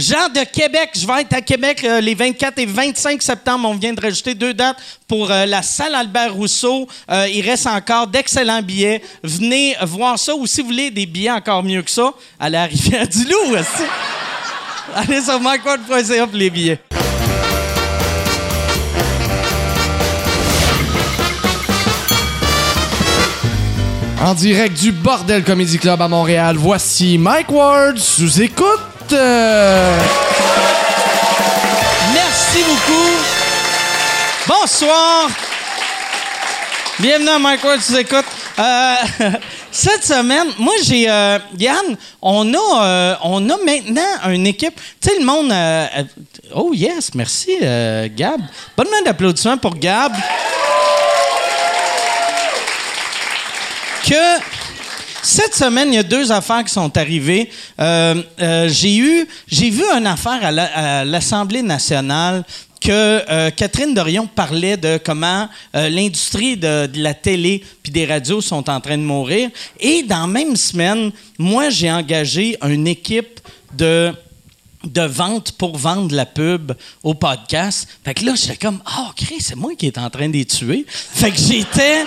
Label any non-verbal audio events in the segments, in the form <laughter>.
Jean de Québec, je vais être à Québec euh, les 24 et 25 septembre. On vient de rajouter deux dates pour euh, la salle Albert Rousseau. Euh, il reste encore d'excellents billets. Venez voir ça. Ou si vous voulez des billets encore mieux que ça, allez à Rivière-du-Loup. aussi. <laughs> allez sur myquad.ca pour les billets. En direct du Bordel Comedy Club à Montréal, voici Mike Ward sous écoute. Euh, Merci beaucoup. Bonsoir. Bienvenue à Mike Ward, tu écoutes. Euh, <laughs> cette semaine, moi j'ai euh, Yann, on a on a maintenant une équipe. Tu sais le monde. oh yes, merci Gab. Bonne main d'applaudissements pour Gab. Que cette semaine, il y a deux affaires qui sont arrivées. Euh, euh, j'ai vu une affaire à la- à l'Assemblée nationale que euh, Catherine Dorion parlait de comment l'industrie de, la télé puis des radios sont en train de mourir. Et dans la même semaine, moi, j'ai engagé une équipe de de vente pour vendre la pub au podcast. Fait que là, j'étais comme, ah, Chris, c'est moi qui est en train de les tuer. Fait que j'étais...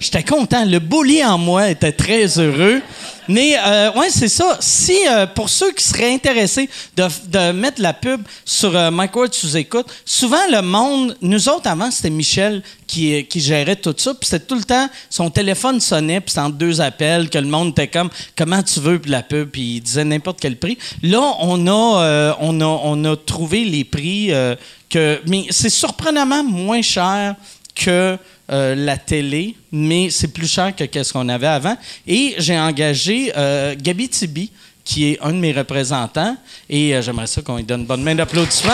J'étais content. Le bully en moi était très heureux. Mais euh, ouais, c'est ça. Si euh, pour ceux qui seraient intéressés de, mettre la pub sur euh, Mike Ward sous écoute, souvent le monde, nous autres avant c'était Michel qui, qui gérait tout ça, puis c'était tout le temps son téléphone sonnait, puis c'était entre deux appels que le monde était comme comment tu veux puis la pub, puis il disait n'importe quel prix. Là, on a euh, on a on a trouvé les prix euh, que mais c'est surprenamment moins cher que euh, la télé, mais c'est plus cher que ce qu'on avait avant. Et j'ai engagé euh, Gabi Tibi, qui est un de mes représentants, et euh, j'aimerais ça qu'on lui donne une bonne main d'applaudissement.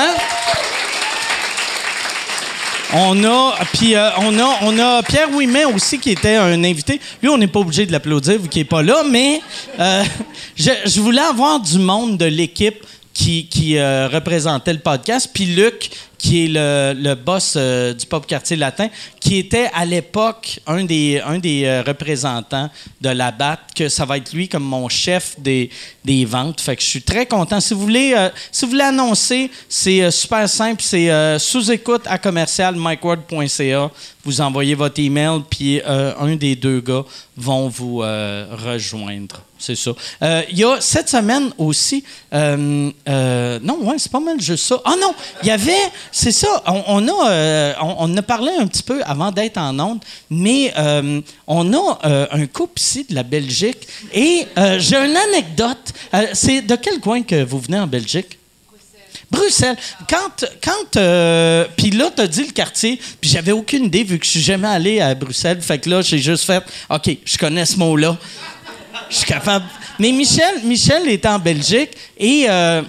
On a, puis euh, on a, on a Pierre Ouimet aussi qui était un invité. Lui, on n'est pas obligé de l'applaudir vu qu'il n'est pas là, mais <laughs> je, voulais avoir du monde de l'équipe qui, représentait le podcast. Puis Luc, qui est le, le boss du Pop Quartier Latin, qui était à l'époque un des, un des euh, représentants de la BAT, que ça va être lui comme mon chef des, des ventes. Fait que je suis très content. Si vous voulez, euh, si vous voulez annoncer, c'est euh, super simple. C'est euh, sous-écoute à commercial mikeward.ca. Vous envoyez votre email, puis un des deux gars vont vous rejoindre. C'est ça. Euh, Il y a cette semaine aussi. euh, euh, non, ouais, c'est pas mal juste ça. Ah non, il y avait. C'est ça. On, a, on, a parlé un petit peu avant d'être en onde, mais on a un couple ici de la Belgique et j'ai une anecdote. C'est de quel coin que vous venez en Belgique? Bruxelles. Quand, quand puis là, t'as dit le quartier, puis j'avais aucune idée vu que je suis jamais allé à Bruxelles. Fait que là, j'ai juste fait, ok, je connais ce mot-là. Suis capable. Mais Michel, Michel est en Belgique et euh,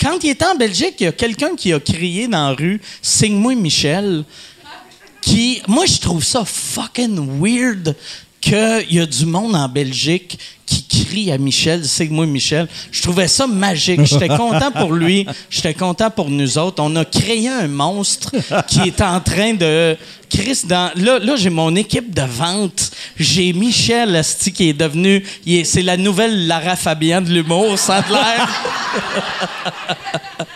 quand il était en Belgique, il y a quelqu'un qui a crié dans la rue, signe-moi Michel. Qui, moi, je trouve ça fucking weird qu'il y a du monde en Belgique qui crie à Michel, signe-moi Michel. Je trouvais ça magique. J'étais <laughs> content pour lui. J'étais content pour nous autres. On a créé un monstre qui est en train de. Chris, dans, là, là j'ai mon équipe de vente. J'ai Michel Asti qui est devenu. C'est la nouvelle Lara Fabian de l'humour, ça a l'air. <laughs>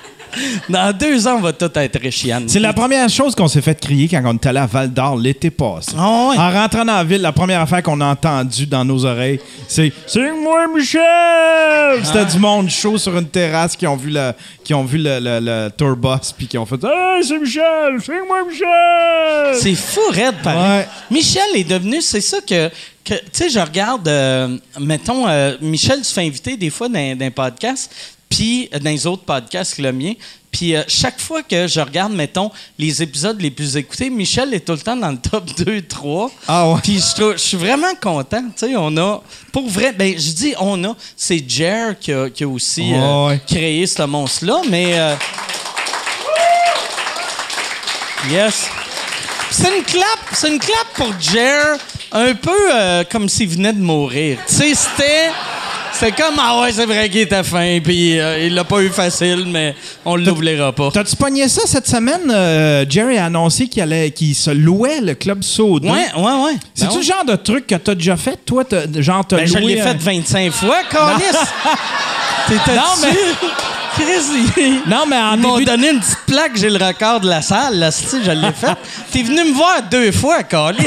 Dans deux ans, on va tout être richiane. C'est la première chose qu'on s'est fait crier quand on est allé à Val d'Or l'été passé. Ah. En rentrant dans la ville, la première affaire qu'on a entendue dans nos oreilles, c'est C'est moi Michel! C'était Ah. du monde chaud sur une terrasse qui ont vu le, qui ont vu le, le, le tour bus puis qui ont fait Hey, c'est Michel! C'est moi Michel! C'est fou, raide, pareil. Ouais. Michel est devenu, c'est ça que, que tu sais, je regarde, euh, mettons, euh, Michel se fait inviter des fois dans, dans un podcast, puis euh, dans les autres podcasts que le mien. Puis euh, chaque fois que je regarde, mettons, les épisodes les plus écoutés, Michel est tout le temps dans le top <laughs> 2, 3. Ah ouais. Puis je, suis vraiment content. Tu sais, on a, pour vrai, ben je dis on a, c'est Jer qui a, qui a aussi euh, Ouais, créé ce monstre-là, mais. euh, yes. C'est une clap, c'est une clap pour Jer, un peu comme s'il venait de mourir. Tu sais, c'était. C'était comme, ah ouais, c'est vrai qu'il était fin, puis euh, il l'a pas eu facile, mais on l'oubliera pas. T'as-tu pogné ça cette semaine? Euh, Jerry a annoncé qu'il allait, qu'il se louait le club Soda. Ouais, ouais, ouais. C'est-tu Ben le genre de truc que t'as déjà fait? Toi, t'as- genre, t'as Ben, je loué l'ai un- fait 25 fois, <laughs> Carlis. <laughs> T'étais Non? Chris, ils- Non, mais en ils m'ont donné une petite plaque, j'ai le record de la salle, là, si, je l'ai fait. <laughs> T'es venu me voir deux fois, Calis.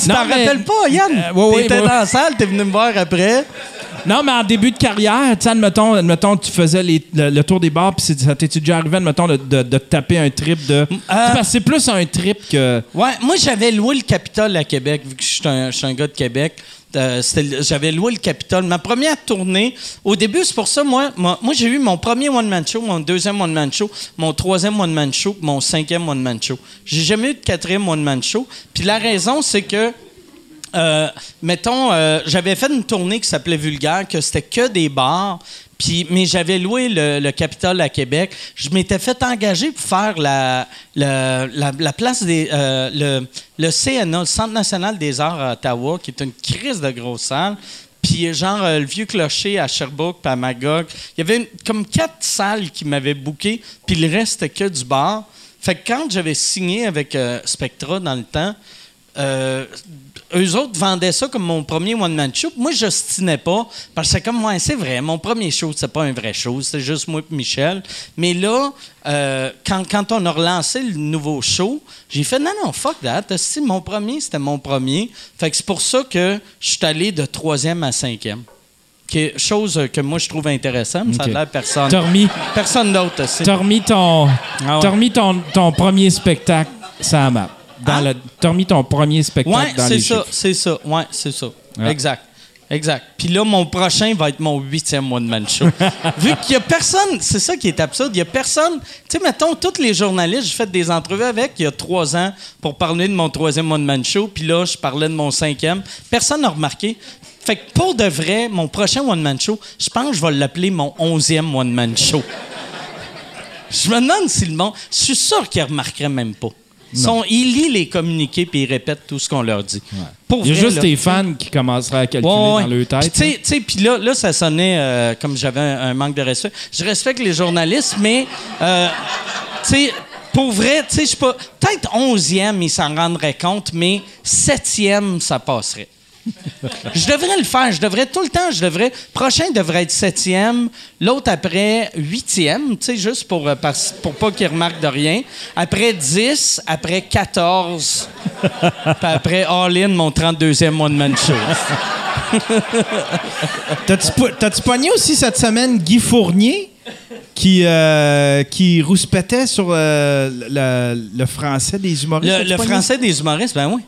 Tu t'en rappelles pas, Yann? Euh, ouais, ouais, T'étais ouais. dans la salle, t'es venu me voir après. Non, mais en début de carrière, tu sais, admettons, admettons, tu faisais les- le, le tour des bars, puis ça t'es-tu déjà arrivé, admettons, de, de, de te taper un trip de. Que c'est plus un trip que. Ouais, moi, j'avais loué le Capitole à Québec, vu que je suis un, gars de Québec. Euh, j'avais loué le Capitole. Ma première tournée, au début, c'est pour ça, moi, moi, moi, j'ai eu mon premier one-man show, mon deuxième one-man show, mon troisième one-man show, mon cinquième one-man show. J'ai jamais eu de quatrième one-man show. Puis la raison, c'est que euh, mettons, euh, j'avais fait une tournée qui s'appelait Vulgaire, que c'était que des bars. Puis, mais j'avais loué le, le Capitole à Québec. Je m'étais fait engager pour faire la, la, la- la place des. euh, le, le CNA, le Centre national des arts à Ottawa, qui est une crise de grosse salle. Puis, genre, le vieux clocher à Sherbrooke, puis à Magog. Il y avait comme quatre salles qui m'avaient booké, puis le reste, que du bar. Fait que quand j'avais signé avec Spectra dans le temps, eux autres vendaient ça comme mon premier one-man show. Moi, je n'ostinais pas, parce que c'est comme, ouais, c'est vrai, mon premier show, c'est pas un vrai show, c'était juste moi et Michel. Mais là, euh, quand, quand on a relancé le nouveau show, j'ai fait, non, non, fuck that. Si mon premier, c'était mon premier. Fait que c'est pour ça que je suis allé de troisième à cinquième. Qui est chose que moi, je trouve intéressante. mais Ça a l'air personne. Remis, Personne d'autre. aussi. t'as remis ton. Ah ouais. T'as remis ton, ton premier spectacle, ça map. Dans Hein? le, t'as remis ton premier spectacle Ouais, dans les ça, c'est ça. Ouais, c'est ça. Exact. Exact. Puis là, mon prochain va être mon huitième one-man show. <laughs> Vu qu'il y a personne, c'est ça qui est absurde, il y a personne. Tu sais, mettons, tous les journalistes, j'ai fait des entrevues avec il y a trois ans pour parler de mon troisième one-man show, puis là, je parlais de mon cinquième. Personne n'a remarqué. Fait que pour de vrai, mon prochain one-man show, je pense que je vais l'appeler mon onzième one-man show. <laughs> Je me demande si le monde. Je suis sûr qu'ils ne remarqueraient même pas. Ils, sont- ils lisent les communiqués puis ils répètent tout ce qu'on leur dit. Pour Il y a vrai, juste là. tes fans qui commenceraient à calculer Ouais, ouais. dans leur Puis, tête. hein. tu sais, Puis là, là, ça sonnait euh, comme j'avais un, un manque de respect. Je respecte les journalistes, mais euh, tu sais, pour vrai, tu sais, je suis pas. Peut-être onzième, ils s'en rendraient compte, mais septième, ça passerait. Je devrais le faire. Je devrais tout le temps. Je devrais. Prochain devrait être septième. L'autre après huitième. Tu sais, juste pour, euh, pour pas qu'ils remarquent de rien. Après 10. Après 14. <laughs> Puis après All-In, mon 32e one-man show. T'as-tu po- T'as-tu pogné aussi cette semaine Guy Fournier qui, euh, qui rouspétait sur euh, le, le français des humoristes? Le, français des humoristes, ben oui.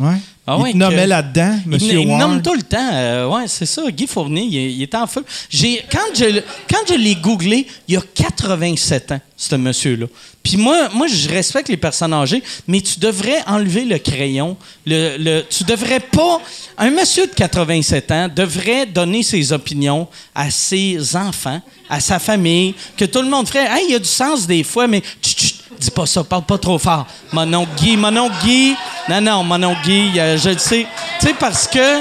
Ouais. Ah il te nommait là-dedans, Il, Monsieur il Ward. nomme tout le temps. euh, ouais, c'est ça. Guy Fournier, il, est- il est en feu. J'ai, quand, je, quand je l'ai googlé, il y a 87 ans, ce monsieur-là. Puis moi, moi, je respecte les personnes âgées, mais tu devrais enlever le crayon. Le, le- tu devrais pas. Un monsieur de 87 ans devrait donner ses opinions à ses enfants, à sa famille, que tout le monde ferait. Hey, il y a du sens des fois, mais chut, dis pas ça, parle pas trop fort. Mon oncle Guy, mon oncle Guy. Non, non, mon oncle Guy, euh, je le sais. Tu sais, parce que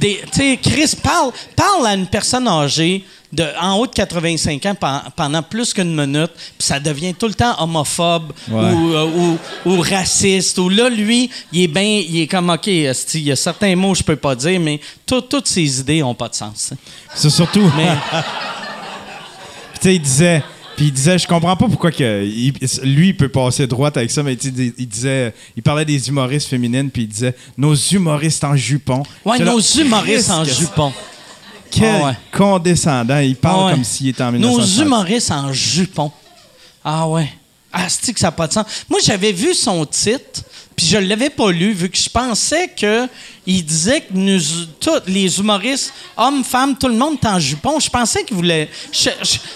tu sais, Chris, parle, parle à une personne âgée de, en haut de 85 ans pen- pendant plus qu'une minute, puis ça devient tout le temps homophobe Ouais. ou, euh, ou, ou raciste. Ou là, lui, il est bien, il est comme, OK, il y a certains mots que je peux pas dire, mais tout- toutes ses idées ont pas de sens. C'est surtout. Mais, <laughs> tu sais, il disait. Puis il disait, je comprends pas pourquoi que il- lui il peut passer droite avec ça, mais il disait, il parlait des humoristes féminines, puis il disait nos humoristes en jupon. ouais, là, nos humoristes en jupon. Quel Ah ouais. condescendant. Il parle Ah ouais. comme s'il était en Nos 1960. humoristes en jupon. Ah ouais. Ah, c'est que ça n'a pas de sens? Moi, j'avais vu son titre, puis je l'avais pas lu, vu que je pensais que il disait que nous, tous les humoristes, hommes, femmes, tout le monde est en jupon. Je pensais qu'il voulait. Je,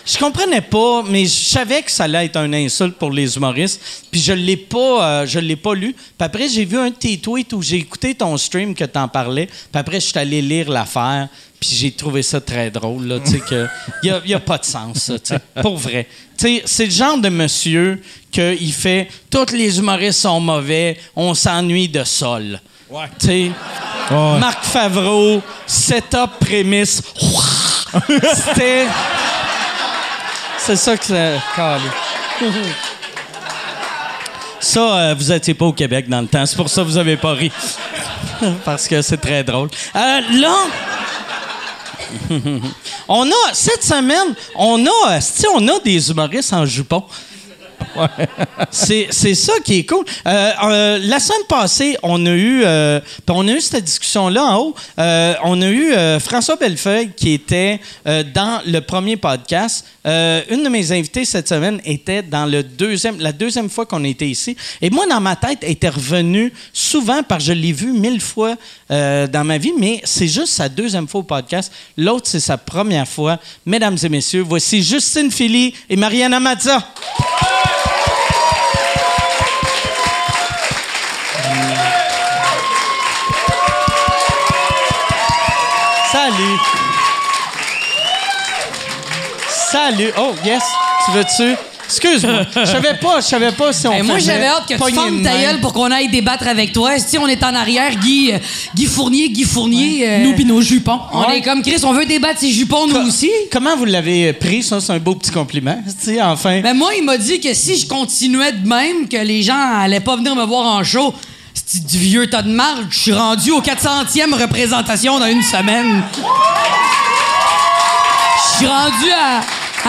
je, comprenais pas, mais je savais que ça allait être un insulte pour les humoristes. Puis je l'ai pas, euh, je l'ai pas lu. Puis après, j'ai vu un de tes tweets où j'ai écouté ton stream que t'en parlais. Puis après, je suis allé lire l'affaire. Puis j'ai trouvé ça très drôle, là, tu sais, que <laughs> il y a, pas de sens, ça, tu sais, pour vrai. Tu sais, c'est le genre de monsieur qu'il fait « Tous les humoristes sont mauvais, on s'ennuie de sol. Tu sais, Ouais. Marc Favreau, setup, prémisse. <laughs> C'était... C'est ça que c'est... Calé. Ça, euh, vous étiez pas au Québec dans le temps. C'est pour ça que vous avez pas ri. <laughs> Parce que c'est très drôle. Euh, là... On a, cette semaine, on a, on a des humoristes en jupon. C'est c'est ça qui est cool. Euh, euh, la semaine passée, on a eu, euh, puis on a eu cette discussion-là en haut. On a eu François Bellefeuille qui était dans le premier podcast. Une de mes invités cette semaine était dans le deuxième, la deuxième fois qu'on était ici. Et moi, dans ma tête, elle était revenue souvent parce que je l'ai vu mille fois dans ma vie, mais c'est juste sa deuxième fois au podcast. L'autre, c'est sa première fois. Mesdames et messieurs, voici Justine Philly et Mariana Mazza. Salut. Oh, yes. Tu veux-tu? Excuse-moi. Je savais pas, je savais pas si on Ben, moi, j'avais hâte que tu de ta gueule pour qu'on aille débattre avec toi. Si on est en arrière, Guy, euh, Guy Fournier, Guy Fournier. euh, Nous pis nos jupons. on Ouais. est comme Chris, on veut débattre ses jupons, nous Co- aussi. Comment vous l'avez pris? Ça, c'est un beau petit compliment. Tu sais, enfin. Ben, moi, il m'a dit que si je continuais de même, que les gens allaient pas venir me voir en show. C'est du vieux tas de marge. Je suis rendu au 400e représentation dans une semaine. Je suis rendu à,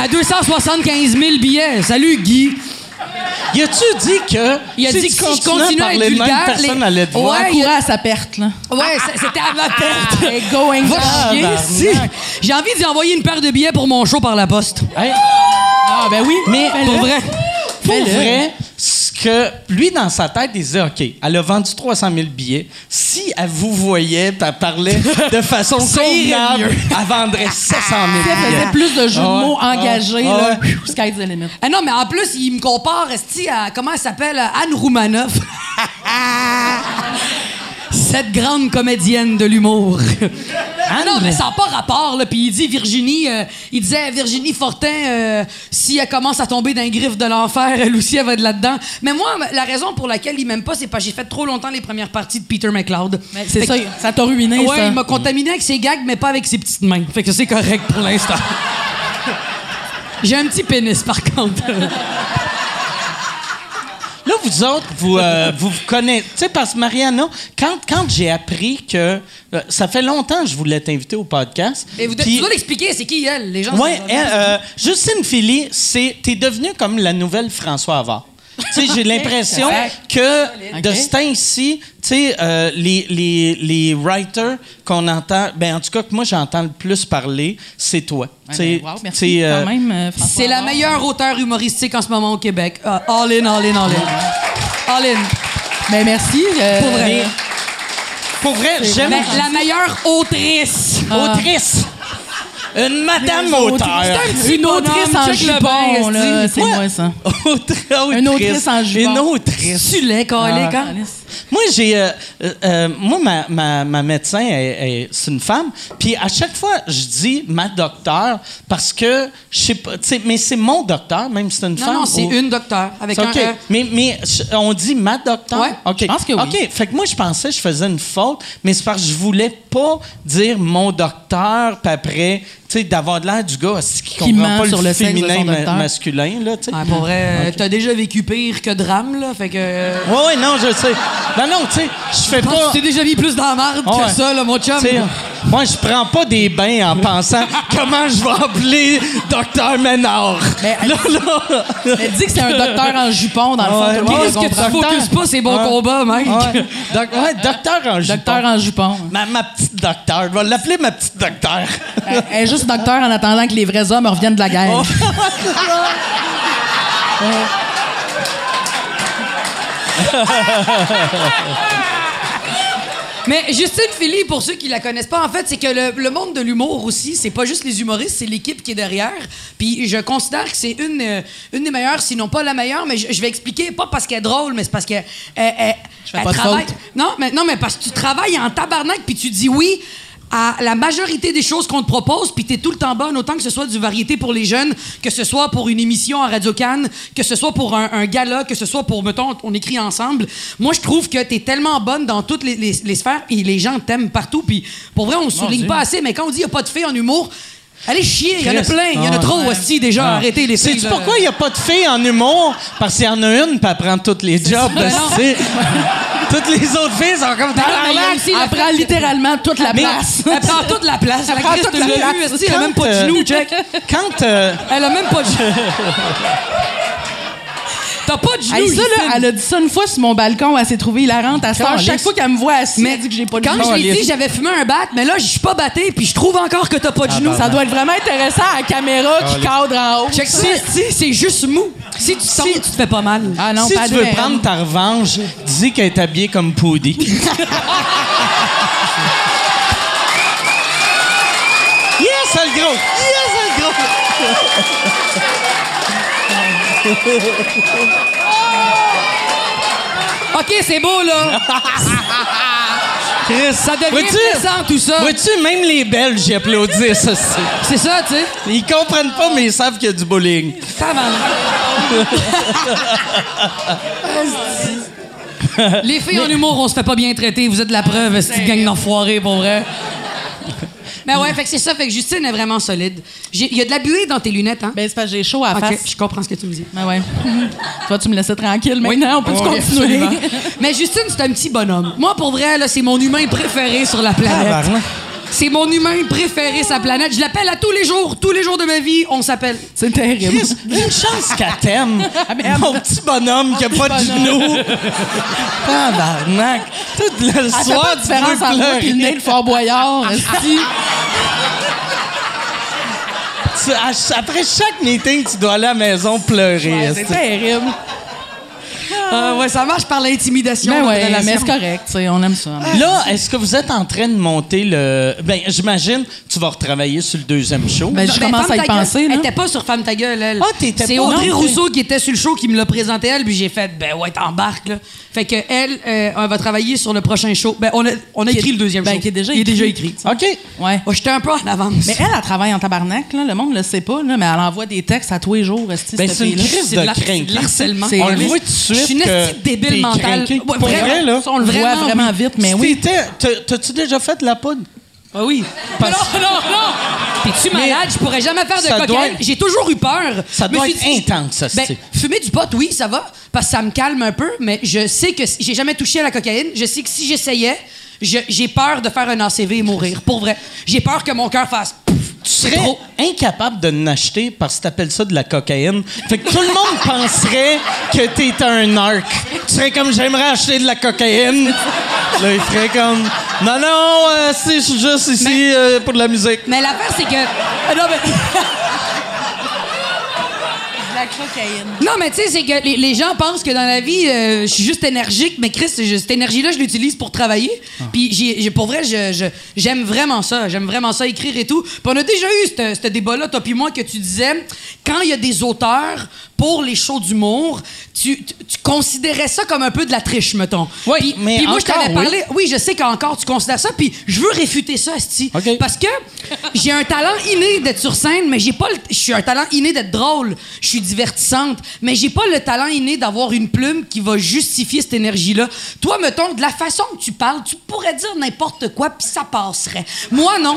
à 275 000 billets. Salut, Guy. y a-tu dit que. Il a si dit tu que si je continuais continuais à être de même, vulgaire, personne te Ouais, voir. Courait à sa perte, là. Ouais, c'était à ma perte. Elle est going Va down. chier, tabarnak. si. J'ai envie d'y envoyer une paire de billets pour mon show par la poste. Hey, Ah, ben oui. Mais. Pour vrai. pour vrai, que lui, dans sa tête, il disait OK, elle a vendu 300 000 billets. Si elle vous voyait, elle parlait <laughs> de façon convenable, elle vendrait <laughs> 700 000 Si elle billets. faisait plus de jeux de Ah mots engagés, là, ah ouais. sky's the limit. Ah non, mais en plus, il me compare à. Comment elle s'appelle Anne Roumanoff. <laughs> Cette grande comédienne de l'humour. <laughs> Ah non, mais ça n'a pas rapport, là. Puis il dit Virginie, euh, il disait Virginie Fortin, euh, si elle commence à tomber d'un griffe de l'enfer, elle aussi, elle va être là-dedans. Mais moi, la raison pour laquelle il m'aime pas, c'est parce que j'ai fait trop longtemps les premières parties de Peter McLeod. C'est ça, que- ça t'a ruiné, Ouais, ça. il m'a contaminé avec ses gags, mais pas avec ses petites mains. Fait que c'est correct pour l'instant. <laughs> J'ai un petit pénis, par contre. <laughs> Là, vous autres, vous euh, vous, vous connaissez. Tu sais, parce que Mariana, quand, quand j'ai appris que. euh, ça fait longtemps que je voulais t'inviter au podcast. Et vous, puis- tu dois l'expliquer, c'est qui elle, les gens. Ouais, sont- elle, euh, Justine Philly, c'est t'es devenue comme la nouvelle François Havard. tu sais, j'ai <laughs> l'impression que de ce temps-ci, tu sais, euh, les, les, les writers qu'on entend, ben en tout cas que moi j'entends le plus parler, c'est toi. Tu sais, Ouais, wow, tu merci sais, euh, quand même, euh, François C'est la meilleure auteure humoristique en ce moment au Québec. Ah, all in, all in, all in. All in. Ben merci. euh, Pour vrai. mais- pour vrai, j'aime la meilleure autrice. autrice. Une madame auteur. Une autrice en jupon, là, c'est moi, ça? <laughs> Une autrice en jupon. Une autrice. Tu l'es, calique, hein? Moi, j'ai. euh, euh, euh, moi, ma, ma, ma médecin, c'est une femme. Puis à chaque fois, je dis ma docteur parce que je sais pas. Mais c'est mon docteur, même si c'est une Non, femme. non, c'est ou- une docteur avec C'est un. E. Mais, mais on dit ma docteur? Ouais, OK. je pense que oui. OK. Fait que moi, je pensais que je faisais une faute, mais c'est parce que je voulais pas dire mon docteur, puis après, sais, d'avoir de l'air du gars qui Qui comprend pas sur le le féminin ma- masculin, là, tu sais. Ah, pour vrai, t'as déjà vécu pire que drame, là. Fait que. euh, Ouais, ouais, non, je sais. Non, non, tu sais, je fais pas. tu t'es déjà mis plus dans la marde que ça, là, mon chum. Moi, je prends pas des bains en pensant <laughs> comment je vais appeler Docteur Ménard. Mais- là, là. Elle dit que c'est un docteur en jupon, dans le fond. Ouais. Qu'est-ce que tu focuses pas, c'est bon Ouais. combat, mec? Ouais. Doc- ouais, docteur en jupon. Docteur en jupon. Ma, ma petite docteur. Je vais l'appeler ma petite docteur. Elle, elle juste docteur en attendant que les vrais hommes reviennent de la guerre. <laughs> Mais Justine Philly, pour ceux qui la connaissent pas, en fait, c'est que le, le monde de l'humour aussi, c'est pas juste les humoristes, c'est l'équipe qui est derrière. Puis je considère que c'est une, euh, une des meilleures, sinon pas la meilleure, mais je, je vais expliquer, pas parce qu'elle est drôle, mais c'est parce qu'elle elle, elle- fais elle pas de travaille. faute. Non, mais, non, mais parce que tu travailles en tabarnak, puis tu dis oui à la majorité des choses qu'on te propose, puis t'es tout le temps bonne, autant que ce soit du variété pour les jeunes, que ce soit pour une émission à Radio Cannes, que ce soit pour un, un gala, que ce soit pour, mettons, on écrit ensemble. Moi, je trouve que t'es tellement bonne dans toutes les, les- les sphères, et les gens t'aiment partout, puis pour vrai, on se souligne Dieu. pas assez, mais quand on dit il a pas de filles en humour, allez chier, il y en a plein, il y en a Ah, trop aussi déjà, arrêtez les filles. Sais-tu là. pourquoi il n'y a pas de filles en humour? Parce qu'il y en a une, puis elle prend tous les jobs. <laughs> Toutes les autres filles sont comme le Elle prend littéralement toute la place. Elle prend toute la place. La prend toute la place. elle a même pas de genoux, euh, check. Quand. euh, Elle a même pas de genoux. <laughs> T'as pas de genoux, Hey, ça, là, elle a dit ça une fois sur mon balcon. Elle s'est trouvée hilarante. À sort, chaque fois qu'elle me voit assise, Mais elle dit que j'ai pas de Quand genoux. je l'ai dit, j'avais fumé un bat, mais là, je suis pas batté, puis je trouve encore que t'as pas de genoux. Ça doit être vraiment intéressant à la caméra qui cadre en haut. Check ça, c'est juste mou. Si tu tombes, tu te fais pas mal. Ah non, si pas tu veux merde. prendre ta revanche, dis qu'elle est habillée comme Poudy. <laughs> yes, le gros! Yes, le gros! <laughs> OK, c'est beau, là. <laughs> Chris, Ça devient intéressant, tout ça. Vois-tu, même les Belges, applaudissent ça. c'est- C'est ça, tu sais. Ils comprennent pas, mais ils savent qu'il y a du bowling. Tabarnak. <laughs> Les filles en humour, on se fait pas bien traiter. Vous êtes la preuve, cette gang d'enfoirés, pour vrai. Mais ouais, fait que c'est ça. Fait que Justine est vraiment solide. Il y a de la buée dans tes lunettes, hein? Ben, c'est parce que j'ai chaud à la OK, face. je comprends ce que tu me dis. Ben ouais. <laughs> Toi, tu me laissais tranquille maintenant. On peut continuer? absolument. Mais Justine, c'est un petit bonhomme. Moi, pour vrai, là, c'est mon humain préféré sur la planète. Tabarnak. C'est mon humain préféré la planète. Je l'appelle à tous les jours. Tous les jours de ma vie, on s'appelle. C'est terrible. Chris, une chance qu'elle t'aime. Mon petit bonhomme qui a pas de genoux. Tabarnak. Tout le Elle fait soir, pas de tu veux différence entre moi et le nez pleurer. de Fort Boyard. <laughs> esti. Tu- à- Après chaque meeting, tu dois aller à la maison pleurer. Ouais, C'est esti. terrible. Euh, ouais, ça marche par l'intimidation. Ben ouais, mais c'est correct. On aime ça. Là, est-ce que vous êtes en train de monter le. Ben, j'imagine, tu vas retravailler sur le deuxième show. Ben, je Ben, commence à y ta gueule, penser. Elle était pas sur Femme ta gueule, elle. Ah, t'étais C'est pas- Audrey non, Rousseau qui était sur le show qui me l'a présenté elle, puis j'ai fait ben ouais, t'embarques là. Fait que elle, euh, elle va travailler sur le prochain show. Ben on a, on écrit le deuxième ben, show. qui est déjà Il est écrit. déjà écrit. OK. Ouais. Ouais, J'étais un peu en avance. Mais elle, elle travaille en tabarnak. Là. Le monde ne le sait pas, là, mais elle envoie des textes à tous les jours. Ben, c'est une crise de de la- c'est de crinqué. l'harcèlement. C'est- On le voit tout de suite. Une que esti débile mentale. Ouais, Pour vraiment. vrai, là. On le voit Vraiment, vraiment oui. vite, mais oui. T'as-tu déjà fait de la poudre? Ah oui. Parce- Non, non, non. T'es-tu Mais malade? Je pourrais jamais faire de cocaïne. être- J'ai toujours eu peur. Ça doit être dit- intense, ça, Ben, fumer du pot, oui, ça va, parce que ça me calme un peu, mais je sais que si- j'ai jamais touché à la cocaïne. Je sais que si j'essayais, je- j'ai peur de faire un ACV et mourir. Pour vrai. J'ai peur que mon cœur fasse. pouf. Tu serais trop. incapable de n'acheter parce que t'appelles ça de la cocaïne. Fait que tout le monde penserait que t'es un narc. Tu serais comme j'aimerais acheter de la cocaïne. Là, il ferait comme non non, euh, c'est je suis juste ici euh, pour de la musique. Mais l'affaire, c'est que. Ah, Non, mais. <laughs> Cocaïne. Non, mais tu sais, c'est que les, les gens pensent que dans la vie, euh, je suis juste énergique, mais Chris, je- cette énergie-là, je l'utilise pour travailler. Puis, j'ai, j'ai- pour vrai, j'aime vraiment ça. J'aime vraiment ça, écrire et tout. Puis, on a déjà eu ce ce débat-là, toi puis moi, que tu disais, quand il y a des auteurs pour les shows d'humour, tu, tu, tu considérais ça comme un peu de la triche, mettons. Oui, Puis- mais puis moi, je t'avais oui. parlé. Oui, je sais qu'encore tu considères ça, puis je veux réfuter ça, Asti. OK. Parce que j'ai un talent inné d'être sur scène, mais j'ai pas le. Je suis un talent inné d'être drôle. Je suis divertissante, mais j'ai pas le talent inné d'avoir une plume qui va justifier cette énergie-là. Toi, mettons, de la façon que tu parles, tu pourrais dire n'importe quoi, puis ça passerait. Moi, non.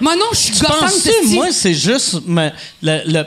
Moi, non, je suis gossante, moi, c'est juste me- le, le.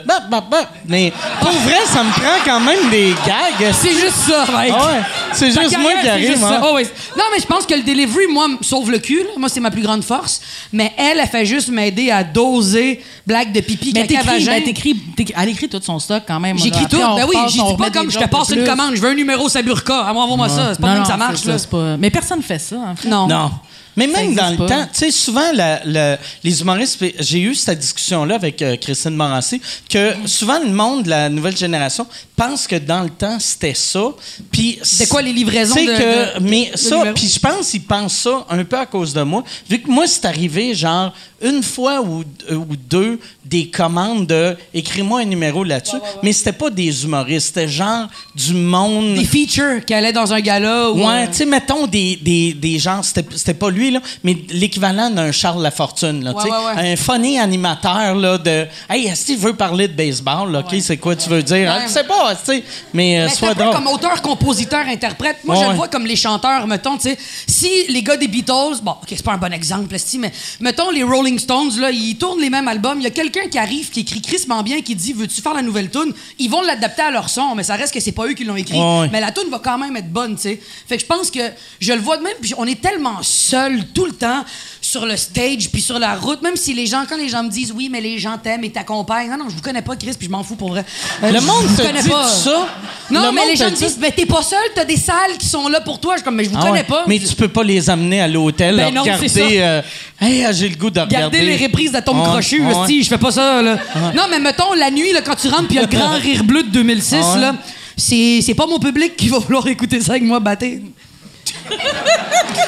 Mais pour vrai, ça me prend quand même des gags. C'est juste ça, mec. Ah ouais, c'est juste moi qui arrive. juste hein. ça. Oh, oui. Non, mais je pense que le delivery, moi, me sauve le cul. là. Moi, c'est ma plus grande force. Mais elle, elle fait juste m'aider à doser blague de pipi, Mais t'écris, vagin. ben, t'écris, elle écrit tout son stock quand même. J'écris tout. Ben oui, j'ai dit pas comme je te passe une commande, je veux un numéro Saburka. À moi, envoie-moi ça. C'est pas Non, comme non, ça marche, là. pas... Mais personne fait ça, en fait. Non. Non. Mais même dans le temps, tu sais, souvent, la- la- les humoristes, j'ai eu cette discussion-là avec euh, Christine Morancy, que souvent, le monde de la nouvelle génération pense que dans le temps, c'était ça. Puis. C'était quoi, les livraisons de- que. de- mais de ça, puis je pense qu'ils pensent ça un peu à cause de moi. Vu que moi, c'est arrivé, genre, une fois ou, ou deux, des commandes de écris-moi un numéro là-dessus. Mais c'était pas des humoristes, c'était genre du monde. Des features qui allaient dans un gala ou. Ouais, euh, tu sais, mettons des, des, des gens, c'était c'était pas lui, là, mais l'équivalent d'un Charles Lafortune, là, tu sais. Ouais, ouais, ouais. Un funny animateur, là, de Hey, est-ce qu'il veut parler de baseball, là, OK, c'est quoi tu veux dire? Je sais pas, tu sais. Mais, euh, Mais drôle. comme auteur, compositeur, interprète. Moi, je le vois comme les chanteurs, mettons, tu sais. Si les gars des Beatles, bon, OK, c'est pas un bon exemple, mais mettons les Rolling Stones, là, ils tournent les mêmes albums. Il y a quelqu'un qui arrive, qui écrit crissement bien, qui dit Veux-tu faire la nouvelle tune Ils vont l'adapter à leur son, mais ça reste que c'est pas eux qui l'ont écrit. Ouais. Mais la tune va quand même être bonne, tu sais. Fait que je pense que je le vois de même, puis on est tellement seuls tout le temps sur le stage puis sur la route, même si les gens, quand les gens me disent oui, mais les gens t'aiment et t'accompagnent. Non, non, je vous connais pas, Chris, puis je m'en fous pour vrai. Euh, Le monde connais dit pas. ça? Non, Le mais les gens me disent, mais t'es pas seul, t'as des salles qui sont là pour toi. Je suis comme, mais je vous Ah connais pas. Mais tu peux pas les amener à l'hôtel, Ben non, c'est regarder. euh, hey, ah, j'ai le goût de regarder. Regardez les reprises d'Atome Ouais, Crochu, ouais. hostie, je fais pas ça, là. Non, mais mettons, la nuit, là, quand tu rentres, puis il y a le grand <laughs> rire bleu de 2006, Ah ouais. là, c'est pas mon public qui va vouloir écouter ça avec moi, batté.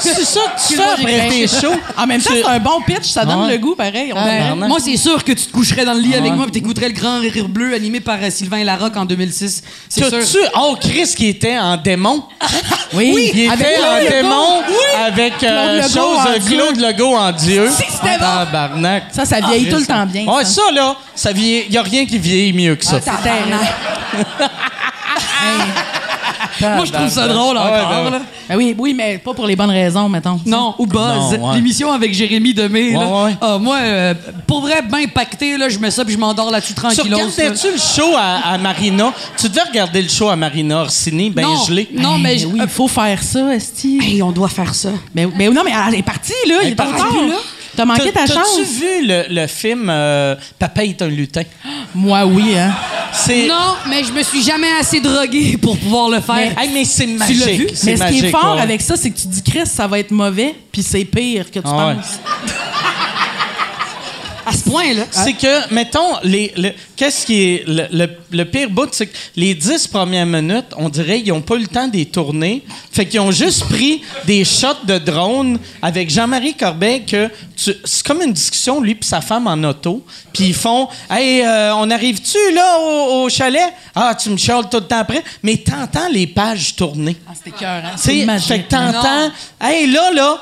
C'est ça que tu fais après tes shows. En même temps, c'est un bon pitch, ça donne Ah ouais. le goût pareil. Ah, Ben, moi, c'est sûr que tu te coucherais dans le lit avec ouais. moi et t'écouterais le grand rire bleu animé par euh, Sylvain Larocque en 2006. C'est sûr. Oh, Chris qui était en démon. <laughs> Oui, Il avec était Claude en Legault. démon avec euh, Claude Legault chose. Claude Legault en Dieu. Si, c'était bon. Tabarnak. Ça, ça vieillit tout le temps bien. Ouais, ça. ça, là, ça vieillit. Y a rien qui vieillit mieux que ça. Tabarnak. <laughs> Moi, je trouve ça drôle Ah ouais, encore, ben là. Ben oui, oui, mais pas pour les bonnes raisons, mettons. Non, ou Buzz, ouais. l'émission avec Jérémy Demé. là. Ouais, ouais. Ah, moi, euh, pour vrai, bien impacté, là, je mets ça puis je m'endors là-dessus Tu tranquillos. là. regardais-tu le show à, à Marina? Tu devais regarder le show à Marina Orsini, ben Non, gelé. non, mais je- oui, il faut faire ça, Esti. Hey, on doit faire ça. Mais, mais non, mais elle est partie, là. Elle Il est est trop partie, tard. là. T'as manqué ta chance? T'as-tu vu le, le film euh, Papa est un lutin? <gasps> Moi, oui, hein. Non, mais je me suis jamais assez drogué <laughs> pour pouvoir le faire. Hey, mais c'est l'as magique. vu? C'est Mais ce qui est fort ouais. avec ça, c'est que tu dis, Chris, ça va être mauvais, puis c'est pire que tu Ah ouais. À ce point-là. C'est que, mettons, les, le- qu'est-ce qui est le, le- le pire bout, c'est que les dix premières minutes, on dirait, ils n'ont pas eu le temps de les tourner. Fait qu'ils ont juste pris des shots de drone avec Jean-Marie Corbeil que tu- c'est comme une discussion, lui puis sa femme en auto. Puis ils font, hey, euh, on arrive-tu là au, au chalet? Ah, tu me chiales tout le temps après. Mais t'entends les pages tourner. Ah, c'était cœur, hein. C'est magique. fait que t'entends, hey, là, là,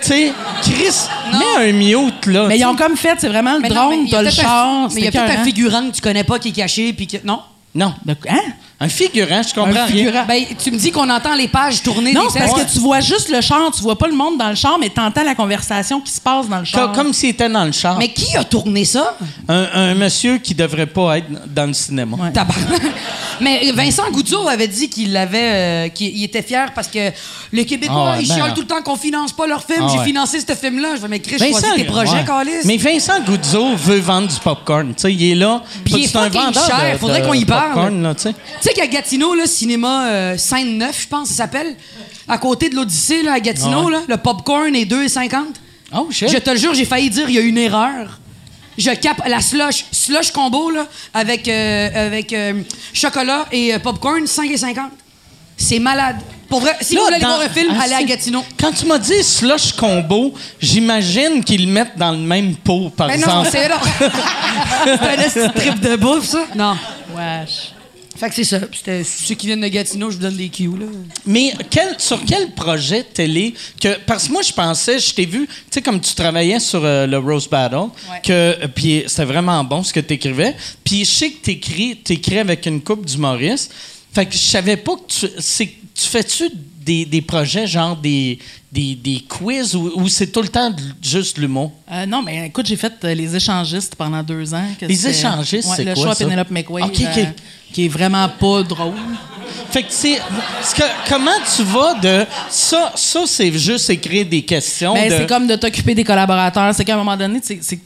tu sais, Chris, mets un mute, là. Mais ils ont comme fait, c'est vraiment le Mais non, mais drone, t'as le char, Mais il y a peut-être un figurant que tu connais pas qui est caché puis que. Non? Non. Hein? Un figurant, je comprends Un rien. figurant. Ben, tu me dis qu'on entend les pages tourner Non, des c'est parce que tu vois juste le char, tu vois pas le monde dans le char, mais t'entends la conversation qui se passe dans le char. Comme, s'il était dans le char. Mais qui a tourné ça? Un, un monsieur qui devrait pas être dans le cinéma. Ouais. Mais Vincent Goudzot avait dit qu'il avait, euh, qu'il il était fier parce que les Québécois, Ah ouais, ils ben chialent non. tout le temps qu'on finance pas leur film. Ah J'ai ouais. financé ce film-là. Je vais mais Chris, choisis tes projets, ouais. Calis. Mais Vincent Goudzo veut vendre du popcorn. Tu sais, il est là. Puis il est C'est un vendeur cher. de- Faudrait qu'on y parle. popcorn, là, tu sais. Sais qu'à Gatineau, là, cinéma euh, Sainte-Neuf, je pense, ça s'appelle, à côté de l'Odyssée, là, à Gatineau, Ah ouais. là, le popcorn est 2,50. Oh, shit. Je te le jure, j'ai failli dire il y a une erreur. Je cap la slush, slush combo là, avec, euh, avec euh, chocolat et euh, popcorn, 5,50. C'est malade. Pour vrai, si Là, vous voulez aller dans- voir un film, Ah, allez à Gatineau. Quand tu m'as dit slush combo, j'imagine qu'ils le mettent dans le même pot, par Mais Ben non, exemple. c'est <laughs> là. <laughs> c'est un trip de bouffe, ça. Non. Wesh. Fait que c'est ça. C'était ceux qui viennent de Gatineau, je vous donne des cues, là. Mais quel, sur quel projet télé que parce que moi je pensais, je t'ai vu, tu sais comme tu travaillais sur euh, le Rose Battle, que euh, puis c'était vraiment bon ce que tu écrivais. Puis je sais que t'écris, t'écris avec une coupe d'humoristes. Fait que je savais pas que tu c'est tu fais-tu des, des projets genre des des, des quiz ou, ou c'est tout le temps juste l'humour? Euh, non, mais écoute, j'ai fait euh, les échangistes pendant deux ans. que Les échangistes, ouais, c'est le quoi, show à? Penelope ok. euh, qui est vraiment pas drôle. Fait que c'est comment tu vas de ça ça c'est juste écrire des questions Ben, de- c'est comme de t'occuper des collaborateurs. C'est qu'à un moment donné,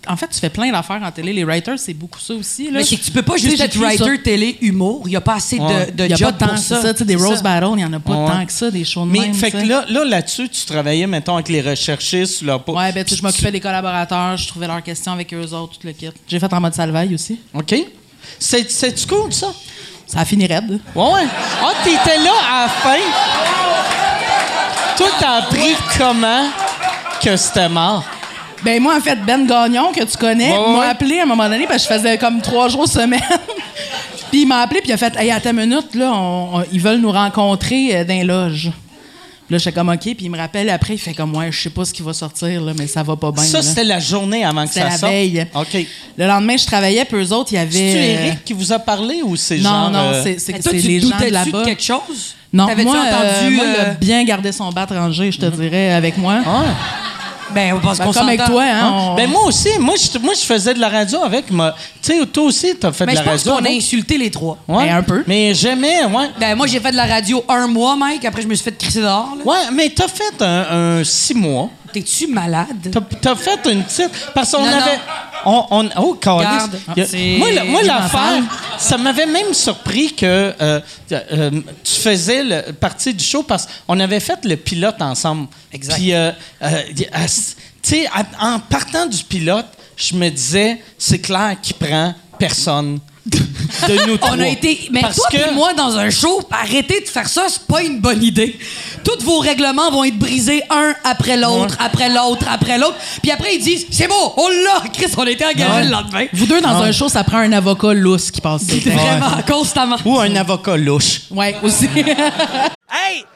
en fait, tu fais plein d'affaires en télé. Les writers, c'est beaucoup ça aussi. Là. Mais c'est que tu peux pas juste être j'écris ça. writer télé humour. Il y a pas assez Ouais. de, de Il y a job pas tant pour que ça. des Rose ça. Battle, il y en a pas Ouais. tant que ça, des shows de Mais même. fait tu que là, là là-dessus, tu travaillais, mettons, avec les recherchistes, leur po- Ouais, ben, tu sais, je m'occupais des collaborateurs, je trouvais leurs questions avec eux autres, tout le kit. J'ai fait en mode salvaille aussi. OK. C'est, c'est cool, ça? Ça a fini raide. Ouais, ouais. Ah, t'étais là à la fin. Toi, t'as appris comment que c'était mort? Ben moi, en fait, Ben Gagnon, que tu connais, m'a ouais. appelé à un moment donné parce que je faisais comme trois jours semaine. <laughs> puis il m'a appelé, puis il a fait Hey, à ta minute, là, on- on- ils veulent nous rencontrer euh, dans les loges. Là, j'étais comme OK, puis il me rappelle après, il fait comme Ouais, je sais pas ce qui va sortir, là, mais ça va pas bien. Ça, c'était la journée avant que C'était ça la sorte? veille. OK. Le lendemain, je travaillais, puis eux autres, il y avait. C'est-tu euh, Eric qui vous a parlé ou c'est Non, genre... non, euh, c'est c'est c'est les gens de là-bas. de quelque chose? Non, moi, euh, entendu, moi, il a euh, bien gardé son bat rangé, je te dirais, avec moi. Ben, parce Ben, qu'on comme avec toi, hein. on- Ben moi aussi, moi je, moi je faisais de la radio avec ma... Tu sais, toi aussi, t'as fait Mais de je la pense radio. qu'on a insulté les trois. Ouais. Ben, un peu. Mais j'aimais, ouais. Ben, moi, j'ai fait de la radio un mois, Mike. Après, je me suis fait crisser dehors. là. Ouais, mais t'as fait un, un six mois. T'es-tu malade? T'as, t'as fait une petite... Parce qu'on avait... On, on- oh, câlisse. Garde. Il y a- C'est- Moi, la- moi l'affaire, ça m'avait même surpris que euh, euh, tu faisais le, partie du show parce qu'on avait fait le pilote ensemble. Exact. Puis, euh, euh, en partant du pilote, je me disais, c'est clair qu'il prend personne de nous trois. On a été. Mais Parce toi que- et moi, dans un show, arrêtez de faire ça, c'est pas une bonne idée. Tous vos règlements vont être brisés un après l'autre, après l'autre, après l'autre. Puis après, ils disent C'est bon, on l'a! Chris, on était engagés le lendemain. Vous deux, dans un show, ça prend un avocat lousse qui passe. Vraiment, constamment. Ou un avocat louche. Ouais, aussi. Hey, <laughs>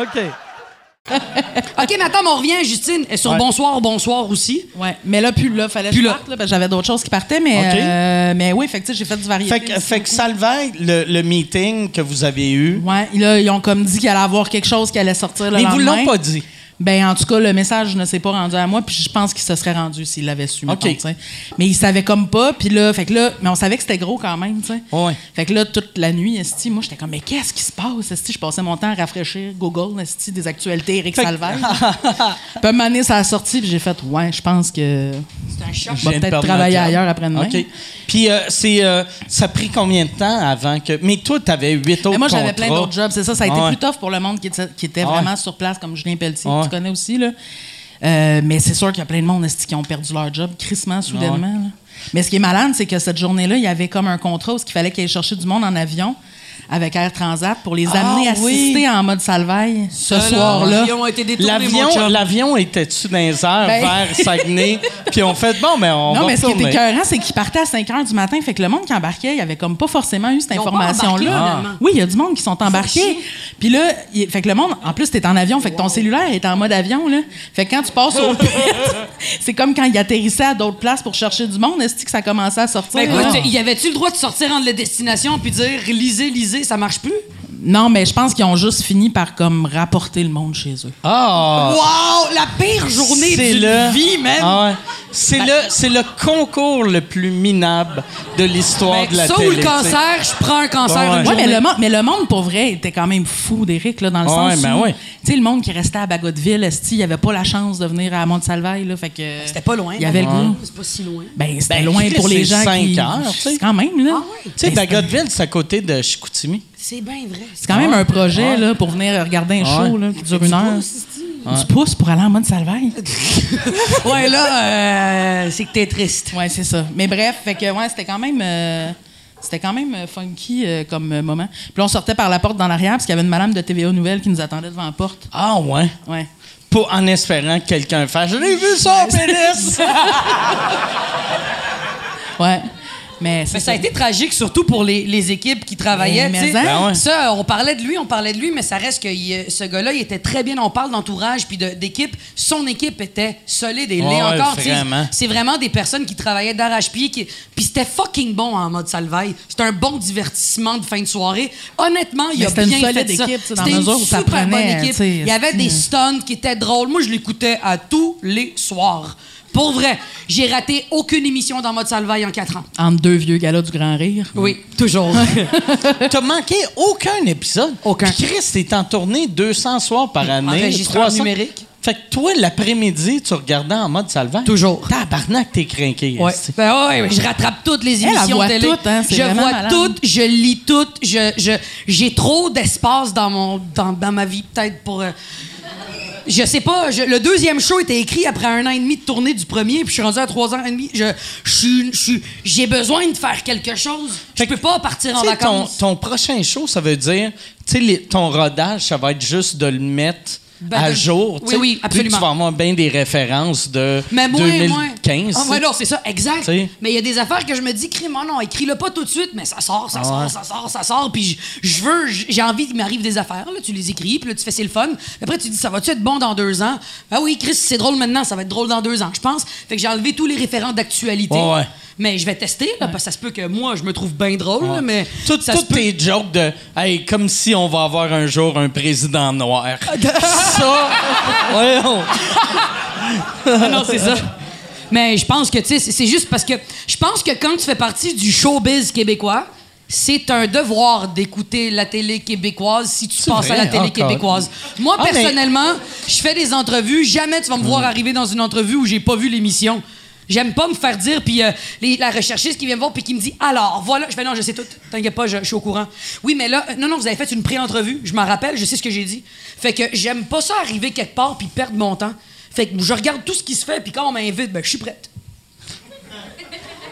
OK. <laughs> OK, mais attends, mais on revient, Justine. Et sur Ouais. Bonsoir, Bonsoir aussi. ouais, mais là, plus là, fallait que Plus je là. parte, là, parce que j'avais d'autres choses qui partaient, mais, OK. euh, mais oui, fait que, tu sais, j'ai fait du variété. Fait que, fait que le, le meeting que vous avez eu, Ouais, là, ils ont comme dit qu'il allait avoir quelque chose qui allait sortir le mais ils vous lendemain. l'ont pas dit. Ben, en tout cas, le message ne s'est pas rendu à moi, puis je pense qu'il se serait rendu s'il l'avait su. mettons. Mais il savait comme pas, puis là, fait que là, mais on savait que c'était gros quand même, tu sais. Ouais. Fait que là, toute la nuit, esti, moi, j'étais comme, mais qu'est-ce qui se passe, esti? Je passais mon temps à rafraîchir Google, esti, des actualités Eric Salvaire. <laughs> puis à un moment donné, ça a sorti, puis j'ai fait, ouais, je pense que C'est un choc. je vais peut-être travailler ailleurs après-demain. OK. Puis, euh, c'est, euh, ça a pris combien de temps avant que. Mais toi, tu avais huit autres Mais moi, j'avais plein d'autres jobs. C'est ça, ça a été ouais. plus tough pour le monde qui était, qui était vraiment sur place, comme Julien Pelletier, ouais. Tu connais aussi. Là. Euh, mais c'est sûr qu'il y a plein de monde qui ont perdu leur job crissement, soudainement. là? Mais ce qui est malade, c'est que cette journée-là, il y avait comme un contrat où il fallait qu'ils aillent chercher du monde en avion avec Air Transat pour les Ah, amener oui. assister en mode salvaille ce Là, soir-là. Ils ont été détournés, L'avion, l'avion était-tu dans les airs Ben- vers Saguenay? <laughs> Puis on fait, bon, mais on Non, va mais ce qui était écœurant, c'est qu'ils partaient à 5 h du matin. Fait que le monde qui embarquait, il avait comme pas forcément eu cette information-là. finalement. Oui, il y a du monde qui sont embarqués. Puis là, fait que le monde, en plus, t'es en avion, fait que ton cellulaire est en mode avion, là. Fait que quand tu passes au pit, <laughs> <laughs> c'est comme quand il atterrissait à d'autres places pour chercher du monde. Est-ce que ça commençait à sortir? Ben, écoute, y avait-tu le droit de sortir entre les destinations puis dire lisez, lisez, ça marche plus? Non, mais je pense qu'ils ont juste fini par comme rapporter le monde chez eux. Ah! Wow! La pire journée d'une le- vie, man! Ah ouais. C'est le, c'est le concours le plus minable de l'histoire Ben, de la ça télé. ou le cancer, je prends un cancer Ouais, une mais le, monde, mais le monde, pour vrai, était quand même fou d'Éric, là, dans le Ouais, sens ben où, ouais. tu sais, le monde qui restait à Bagotville, esti, il avait pas la chance de venir à Mont-Salvaille, là, fait que... C'était pas loin. Il y avait le goût. C'est pas si loin. Ben, c'était Ben, loin pour les gens cinq qui... heures, tu sais. C'est quand même, là. Ah ouais? Tu sais, Ben, Bagotville, c'est à côté de Chicoutimi. C'est bien vrai. C'est quand même un projet, là, pour venir regarder un show, là, qui dure une heure. Tu pousses pour aller en mode Salvaille? <laughs> Ouais, là, euh, c'est que t'es triste. Ouais, c'est ça. Mais bref, fait que, ouais, c'était quand même... euh, C'était quand même euh, funky euh, comme euh, moment. Puis là, on sortait par la porte dans l'arrière parce qu'il y avait une madame de TVA Nouvelle qui nous attendait devant la porte. Ah ouais? Ouais. Pas en espérant que quelqu'un fasse. Je l'ai vu son pénis! <laughs> Ouais. Mais, ça a été tragique, surtout pour les, les équipes qui travaillaient. Mais- mais Ben ouais. Ça, on parlait de lui, on parlait de lui, mais ça reste que il- ce gars-là, il était très bien. On parle d'entourage puis de- d'équipe. Son équipe était solide et l'est Ouais, encore. tu sais. vraiment. C'est vraiment des personnes qui travaillaient d'arrache-pied. qui- Puis c'était fucking bon en mode salvaille. C'était un bon divertissement de fin de soirée. Honnêtement, il a bien une fait équipe, dans mesure super bonne équipe. Il y avait des stunts qui étaient drôles. Moi, je l'écoutais à tous les soirs. Pour vrai, j'ai raté aucune émission dans mode salvaille en quatre ans. Entre deux vieux galas du Grand Rire. Oui, <laughs> toujours. <laughs> T'as manqué aucun épisode? Aucun. Puis Chris, t'es en tournée 200 soirs par année. Enregistreur 300. numérique. Fait que toi, l'après-midi, tu regardais en mode salvaire. Toujours. Tabarnak, t'es crinqué. Ouais. Ben ouais, ouais, je rattrape toutes les Elle, elle émissions voit télé. hein, je vois malade. toutes, je lis toutes, je, je- j'ai trop d'espace dans mon dans, dans ma vie peut-être pour euh, je sais pas, je- le deuxième show était écrit après un an et demi de tournée du premier, puis je suis rendu à trois ans et demi. Je, je j'ai besoin de faire quelque chose. Je peux pas partir en sais, ton, vacances. ton prochain show, ça veut dire, tu sais, ton rodage, ça va être juste de le mettre Ben, à de- jour. oui, oui, Vu que absolument. Tu vas avoir bien des références de Mais moins, 2015. moins. Ah, ouais, non, c'est ça, exact. T'sais. Mais il y a des affaires que je me dis, crime, oh non, écris-le pas tout de suite, mais ça sort, ça Ah sort, ouais. ça sort, ça sort. Puis je- veux, j'ai envie qu'il m'arrive des affaires. Là, tu les écris, puis là, tu fais, c'est le fun. Après, tu dis, ça va-tu être bon dans deux ans? Ah oui, Chris, c'est drôle maintenant, ça va être drôle dans deux ans, je pense. Fait que j'ai enlevé tous les référents d'actualité. Ouais, ouais. Mais je vais tester, là, parce que ça se peut que moi, je me trouve bien drôle, là, mais. Tout- ça Toutes peut- tes jokes de hey, comme si on va avoir un jour un président noir. <laughs> ça, voyons. Ah non, c'est ça. Mais je pense que, tu sais, c'est- juste parce que je pense que quand tu fais partie du showbiz québécois, c'est un devoir d'écouter la télé québécoise si tu passes à la télé québécoise. Moi, Ah, mais- personnellement, je fais des entrevues. Jamais tu vas me voir arriver dans une entrevue où j'ai pas vu l'émission. J'aime pas me faire dire, puis euh, les- la recherchiste qui vient me voir, puis qui me dit Alors, voilà. Je fais Non, je sais tout. T'inquiète pas, je, je suis au courant. Oui, mais là, euh, non, non, vous avez fait une pré-entrevue. Je m'en rappelle, je sais ce que j'ai dit. Fait que j'aime pas ça arriver quelque part, puis perdre mon temps. Fait que je regarde tout ce qui se fait, puis quand on m'invite, ben, je suis prête.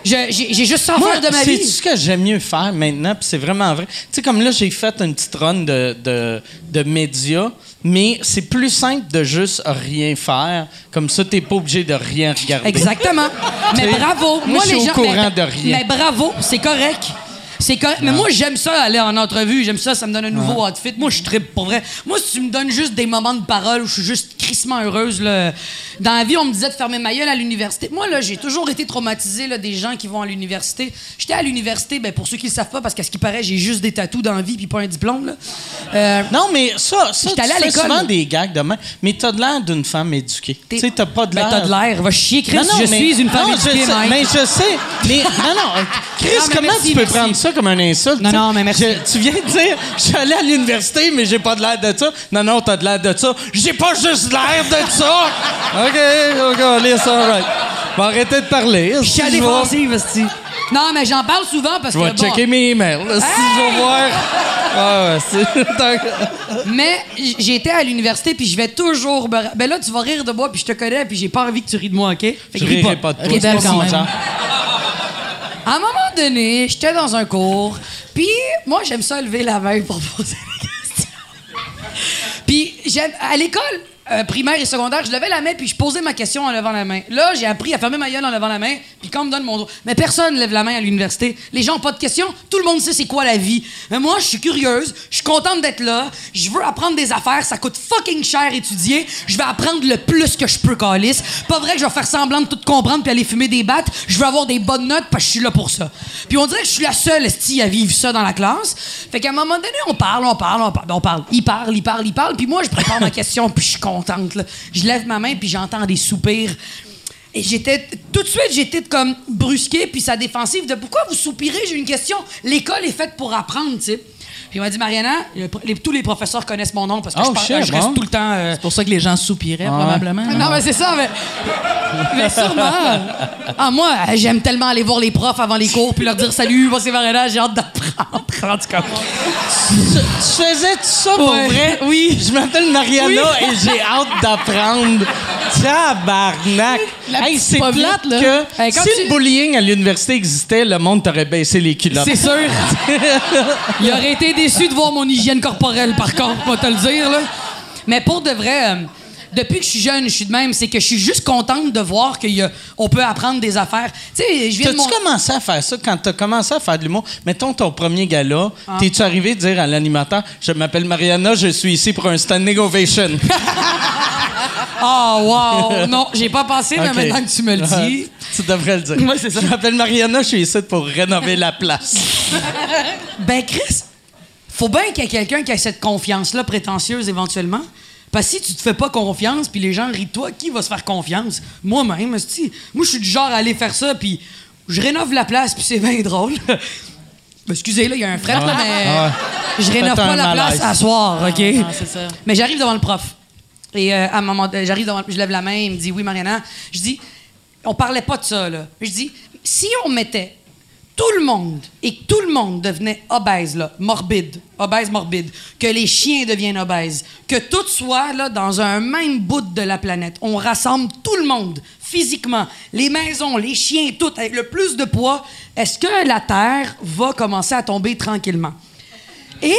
Je- J'ai j'ai juste ça à faire de ma c'est vie. ce que j'aime mieux faire maintenant, puis c'est vraiment vrai. Tu sais, comme là, j'ai fait une petite run de, de, de médias, mais c'est plus simple de juste rien faire. Comme ça, t'es pas obligé de rien regarder. Exactement. <laughs> Mais bravo. moi, je suis au courant mais, de rien. Mais bravo, c'est correct. C'est. Mais moi, j'aime ça aller en entrevue. J'aime ça, ça me donne un nouveau outfit. Moi, je tripe pour vrai. Moi, si tu me donnes juste des moments de parole où je suis juste crissement heureuse, là. Dans la vie, on me disait de fermer ma gueule à l'université. Moi, là, j'ai toujours été traumatisée là, des gens qui vont à l'université. J'étais à l'université, ben, pour ceux qui le savent pas, parce qu'à ce qui paraît, j'ai juste des tatous dans la vie puis pas un diplôme. Là. Euh, Non, mais ça, ça tu à fais des gags demain, mais t'as de l'air d'une femme éduquée. Tu sais, t'as pas de ben, l'air... t'as de l'air. Va chier, Chris. je mais- suis une femme non, je éduquée, sais, Mike. Mais je sais. Mais non, non. <laughs> Chris, Non, mais comment merci, tu peux merci. prendre ça? Comme un insulte? Non, non, mais merci. Je- tu viens de dire, je suis allé à l'université, mais j'ai pas de l'air de ça. Non, non, t'as de l'air de ça. J'ai pas juste l'air de ça. <laughs> OK, OK, listen, all right. On va arrêter de parler. Je suis je vais- esti. Non, mais j'en parle souvent parce Je que. vais bon, checker mes emails. là, Si je vais voir. Ouais, ouais, <laughs> Mais j- j'ai été à l'université puis je vais toujours. Ben là, tu vas rire de moi puis je te connais puis j'ai pas envie que tu ris de moi, OK? Fait Je rirai pas de toi. Ok, À un moment donné, j'étais dans un cours, puis moi, j'aime ça lever la main pour poser des questions. Puis à l'école euh, primaire et secondaire, je levais la main puis je posais ma question en levant la main. Là, j'ai appris à fermer ma gueule en levant la main, puis quand on me donne mon droit. Mais personne lève la main à l'université. Les gens ont pas de questions. Tout le monde sait c'est quoi la vie. Mais moi, je suis curieuse, je suis contente d'être là, je veux apprendre des affaires, ça coûte fucking cher étudier. Je vais apprendre le plus que je peux, Calis. Pas vrai que je vais faire semblant de tout comprendre puis aller fumer des battes. Je veux avoir des bonnes notes parce que je suis là pour ça. Puis on dirait que je suis la seule esti à vivre ça dans la classe. Fait qu'à un moment donné, on parle, on parle, on parle, on parle. Il parle, il parle, il parle. Puis moi, je prépare ma <laughs> question puis je suis Je lève ma main puis j'entends des soupirs. Et j'étais tout de suite j'étais comme brusqué puis sa défensive de pourquoi vous soupirez? J'ai une question. L'école est faite pour apprendre tu sais puis il m'a dit Mariana le- les- tous les professeurs connaissent mon nom parce que Oh, je, parle- shit, je reste bon. tout le temps euh, C'est pour ça que les gens soupiraient, probablement. non, mais c'est ça, mais. mais sûrement. Ah, moi, j'aime tellement aller voir les profs avant les cours puis leur dire salut, moi c'est Mariana, j'ai hâte d'apprendre. En tout cas. Tu, tu faisais ça pour Ouais. vrai? Oui. Je m'appelle Mariana Oui. et j'ai hâte d'apprendre. Tabarnak! La Hey, petite c'est plate là. que Hey, quand si tu- le bullying à l'université existait, le monde t'aurait baissé les culottes. C'est sûr. <laughs> Il aurait été déçu de voir mon hygiène corporelle, par contre, pas te le dire, là. Mais pour de vrai, euh, depuis que je suis jeune, je suis de même, c'est que je suis juste contente de voir qu'on peut apprendre des affaires. Tu sais, je viens de T'as-tu mon... commencé à faire ça quand t'as commencé à faire de l'humour? Mettons ton premier gala, Ah. t'es-tu arrivé de dire à l'animateur Je m'appelle Mariana, je suis ici pour un standing ovation? Oh, <laughs> wow! Non, j'ai pas pensé, mais maintenant que tu me le dis... <laughs> tu devrais le dire. Ouais, c'est ça. Je m'appelle Mariana, je suis ici pour rénover la place. Ben, Chris, faut bien qu'il y ait quelqu'un qui ait cette confiance-là prétentieuse éventuellement. Parce que si tu te fais pas confiance, puis les gens rient de toi, qui va se faire confiance? Moi-même. Moi, je suis du genre à aller faire ça, puis je rénove la place, puis c'est bien drôle. <laughs> Excusez, là, il y a un fret, là, mais je rénove pas la malaise. place à soir, OK? non, c'est ça. Mais j'arrive devant le prof. Et euh, à un moment donné, j'arrive devant, je lève la main, il me dit oui, Mariana. Je dis, on parlait pas de ça, là. Je dis, si on mettait tout le monde, et que tout le monde devenait obèse, là, morbide, obèse, morbide, que les chiens deviennent obèses, que tout soit là, dans un même bout de la planète. On rassemble tout le monde, physiquement, les maisons, les chiens, tout, avec le plus de poids, est-ce que la Terre va commencer à tomber tranquillement? Et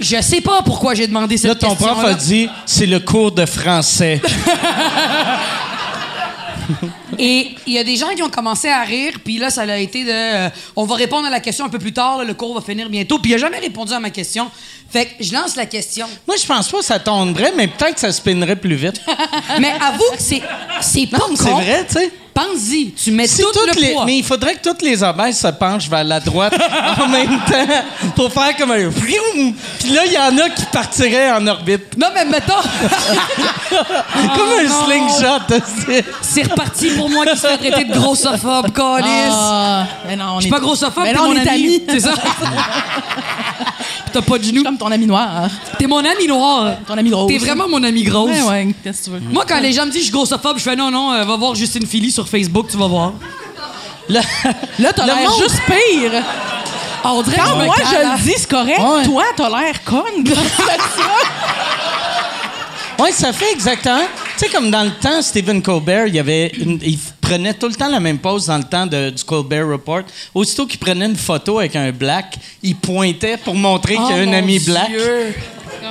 je sais pas pourquoi j'ai demandé cette Là, ton question prof a dit c'est le cours de français. <laughs> <laughs> Et il y a des gens qui ont commencé à rire, puis là, ça a été de. euh, on va répondre à la question un peu plus tard, là, le cours va finir bientôt. Puis il a jamais répondu à ma question. Fait que je lance la question. Moi, je pense pas que ça tomberait, mais peut-être que ça spinnerait plus vite. <laughs> Mais avoue que c'est, c'est pas Non, c'est con. vrai, tu sais. Pense-y, tu mets Si tout toutes le les- poids. mais il faudrait que toutes les obèses se penchent vers la droite <laughs> en même temps pour faire comme un. Puis là, il y en a qui partiraient en orbite. Non, mais mettons, <laughs> comme un non. slingshot. c'est- c'est reparti pour moi qui se fait traiter de grossophobe, Calis. Ah, mais non, on Je suis pas grossophobe, Mais non, mon on est ami. C'est ça. <laughs> T'as pas de genoux. comme ton ami noir. T'es mon ami noir. Ton ami grosse. T'es vraiment mon ami grosse. Ouais, ouais, qu'est-ce que tu veux? Moi, quand les gens me disent je suis grossophobe, je fais non, non, euh, va voir Justine Philly sur Facebook, tu vas voir. Là, Là, <laughs> t'as Le l'air monde- juste pire. Ah, on dirait que Quand me moi, je le dis, c'est correct. Ouais. Toi, t'as l'air conne. Oui, ça fait exactement. Tu sais, comme dans le temps, Stephen Colbert, il, y avait une- il f- prenait tout le temps la même pose dans le temps de- du Colbert Report. Aussitôt qu'il prenait une photo avec un black, il pointait pour montrer qu'il y a Oh, un ami black.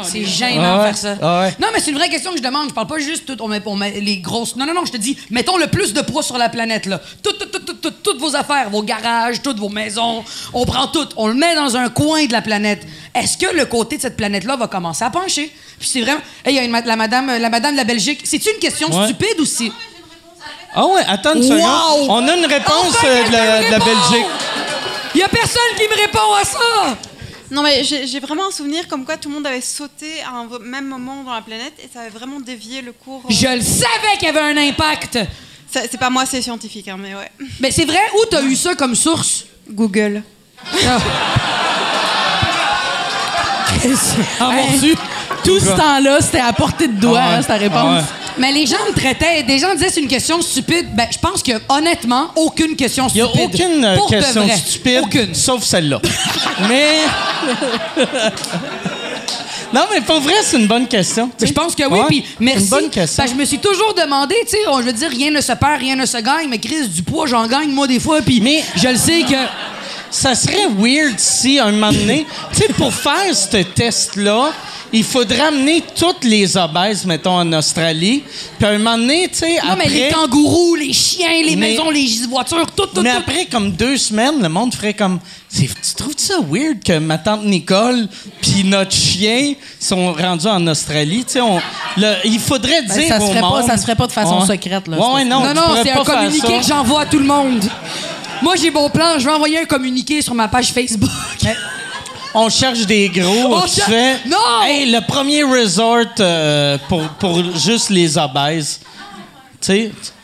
C'est gênant Ah de ouais. faire ça. Ah ouais. Non, mais c'est une vraie question que je demande. Je parle pas juste tout, on met, on met les grosses. Non, non, non, je te dis, mettons le plus de poids sur la planète, là. Tout, tout, tout, tout, tout- toutes vos affaires, vos garages, toutes vos maisons. On prend tout, on le met dans un coin de la planète. Est-ce que le côté de cette planète-là va commencer à pencher? Puis c'est vraiment. Hey, il y a une la, madame, la madame de la Belgique. C'est-tu une question Ouais. stupide ou si. Ah ouais, attends une Wow! seconde. On a une réponse Enfin, euh, de, la, de! Belgique. Il y a personne qui me répond à ça! Non, mais j'ai vraiment un souvenir comme quoi tout le monde avait sauté à un même moment dans la planète et ça avait vraiment dévié le cours. euh, Je le savais qu'il y avait un impact! C'est pas moi, c'est scientifique, hein, mais ouais. Mais c'est vrai, où t'as eu ça comme source? Google. Ah, Hey, Tout ce temps-là, c'était à portée de doigt, Ah ouais. hein, ta réponse. Mais les gens me traitaient, des gens disaient c'est une question stupide. Ben, je pense que honnêtement, aucune question Il n'y a stupide. aucune euh, question stupide, Aucune. sauf celle-là. mais. non, mais pour vrai, c'est une bonne question. je pense que oui, puis merci. Une bonne question. Je me suis toujours demandé, tu sais, je veux dire, rien ne se perd, rien ne se gagne, mais Chris, du poids, j'en gagne, moi, des fois, puis Mais- je le sais que. Ça serait weird si, un moment donné, tu sais, pour faire ce test-là, il faudrait amener toutes les obèses, mettons, en Australie. Puis un moment donné, tu sais, Non, après... mais les kangourous, les chiens, les Mais- maisons, les voitures, tout, tout, Mais tout. après, comme deux semaines, le monde ferait comme... C'est- Tu trouves ça weird que ma tante Nicole puis notre chien sont rendus en Australie? Tu sais, on- le- il faudrait Ben, dire ça se au ferait pas- ça se ferait pas de façon Ouais. secrète, là, Ouais, c'est ouais, non, Non, non, c'est pas un communiqué que j'envoie à tout le monde. Moi, j'ai mon plan, je vais envoyer un communiqué sur ma page Facebook. On cherche des gros. On tu cher- fais, Non! Hey, le premier resort euh, pour, pour juste les obèses.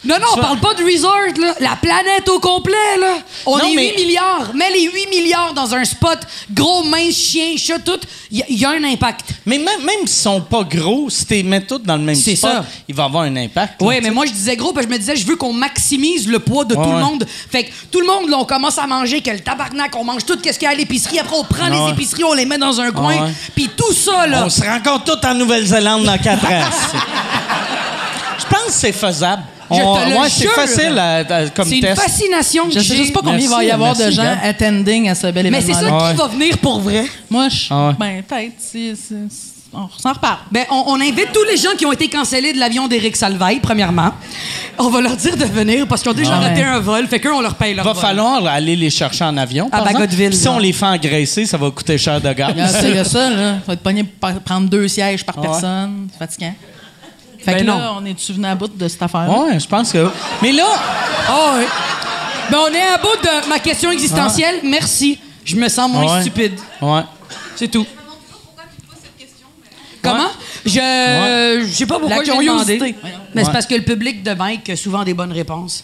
Non, non, on parle pas de resort, là. La planète au complet, là. On Non, est mais- 8 milliards. Mets les 8 milliards dans un spot, gros, mince, chien, chat, tout. Il y, a- il y a un impact. Mais même, même s'ils sont pas gros, si tu les mets tous dans le même spot, ça. il va avoir un impact. Oui, mais moi, je disais gros, parce que je me disais, je veux qu'on maximise le poids de tout Ouais, le monde. Fait que tout le monde, là, on commence à manger, que le tabarnak, on mange tout ce qu'il y a à l'épicerie. Après, on prend les épiceries, on les met dans un coin. Puis tout ça, là. On se rencontre tous en Nouvelle-Zélande dans quatre ans. <laughs> Je pense que c'est faisable. Je On- te le ouais, c'est facile à- à- comme C'est une test. fascination que Je sais juste pas combien il va y Merci, avoir de gens Gab. attending à ce bel Mais c'est événement ça qui va venir pour vrai. Moi, je. Ah ouais. Ben, peut-être. si- si- si- On s'en reparle. Ben, on, on invite tous les gens qui ont été cancellés de l'avion d'Éric Salvaille, premièrement. On va leur dire de venir parce qu'ils ont déjà Ouais. raté un vol. Fait qu'eux, on leur paye leur va vol. falloir aller les chercher en avion. À. Bagotville, Si on les fait engraisser, ça va coûter cher de gaz. Il y a ça, il y a ça, là. Ça va être pogné pour prendre deux sièges par Ouais. personne. C'est fatigant. Fait Ben que non. là, on est-tu venu à bout de cette affaire Ouais, je pense que. Mais là, Ah oui. Ben, on est à bout de ma question existentielle. Merci. Je me sens moins Ouais. stupide. ouais. C'est tout. Comment? Je je sais pas pourquoi j'ai demandé. curiosité. Mais c'est Ouais. parce que le public de Mike a souvent des bonnes réponses.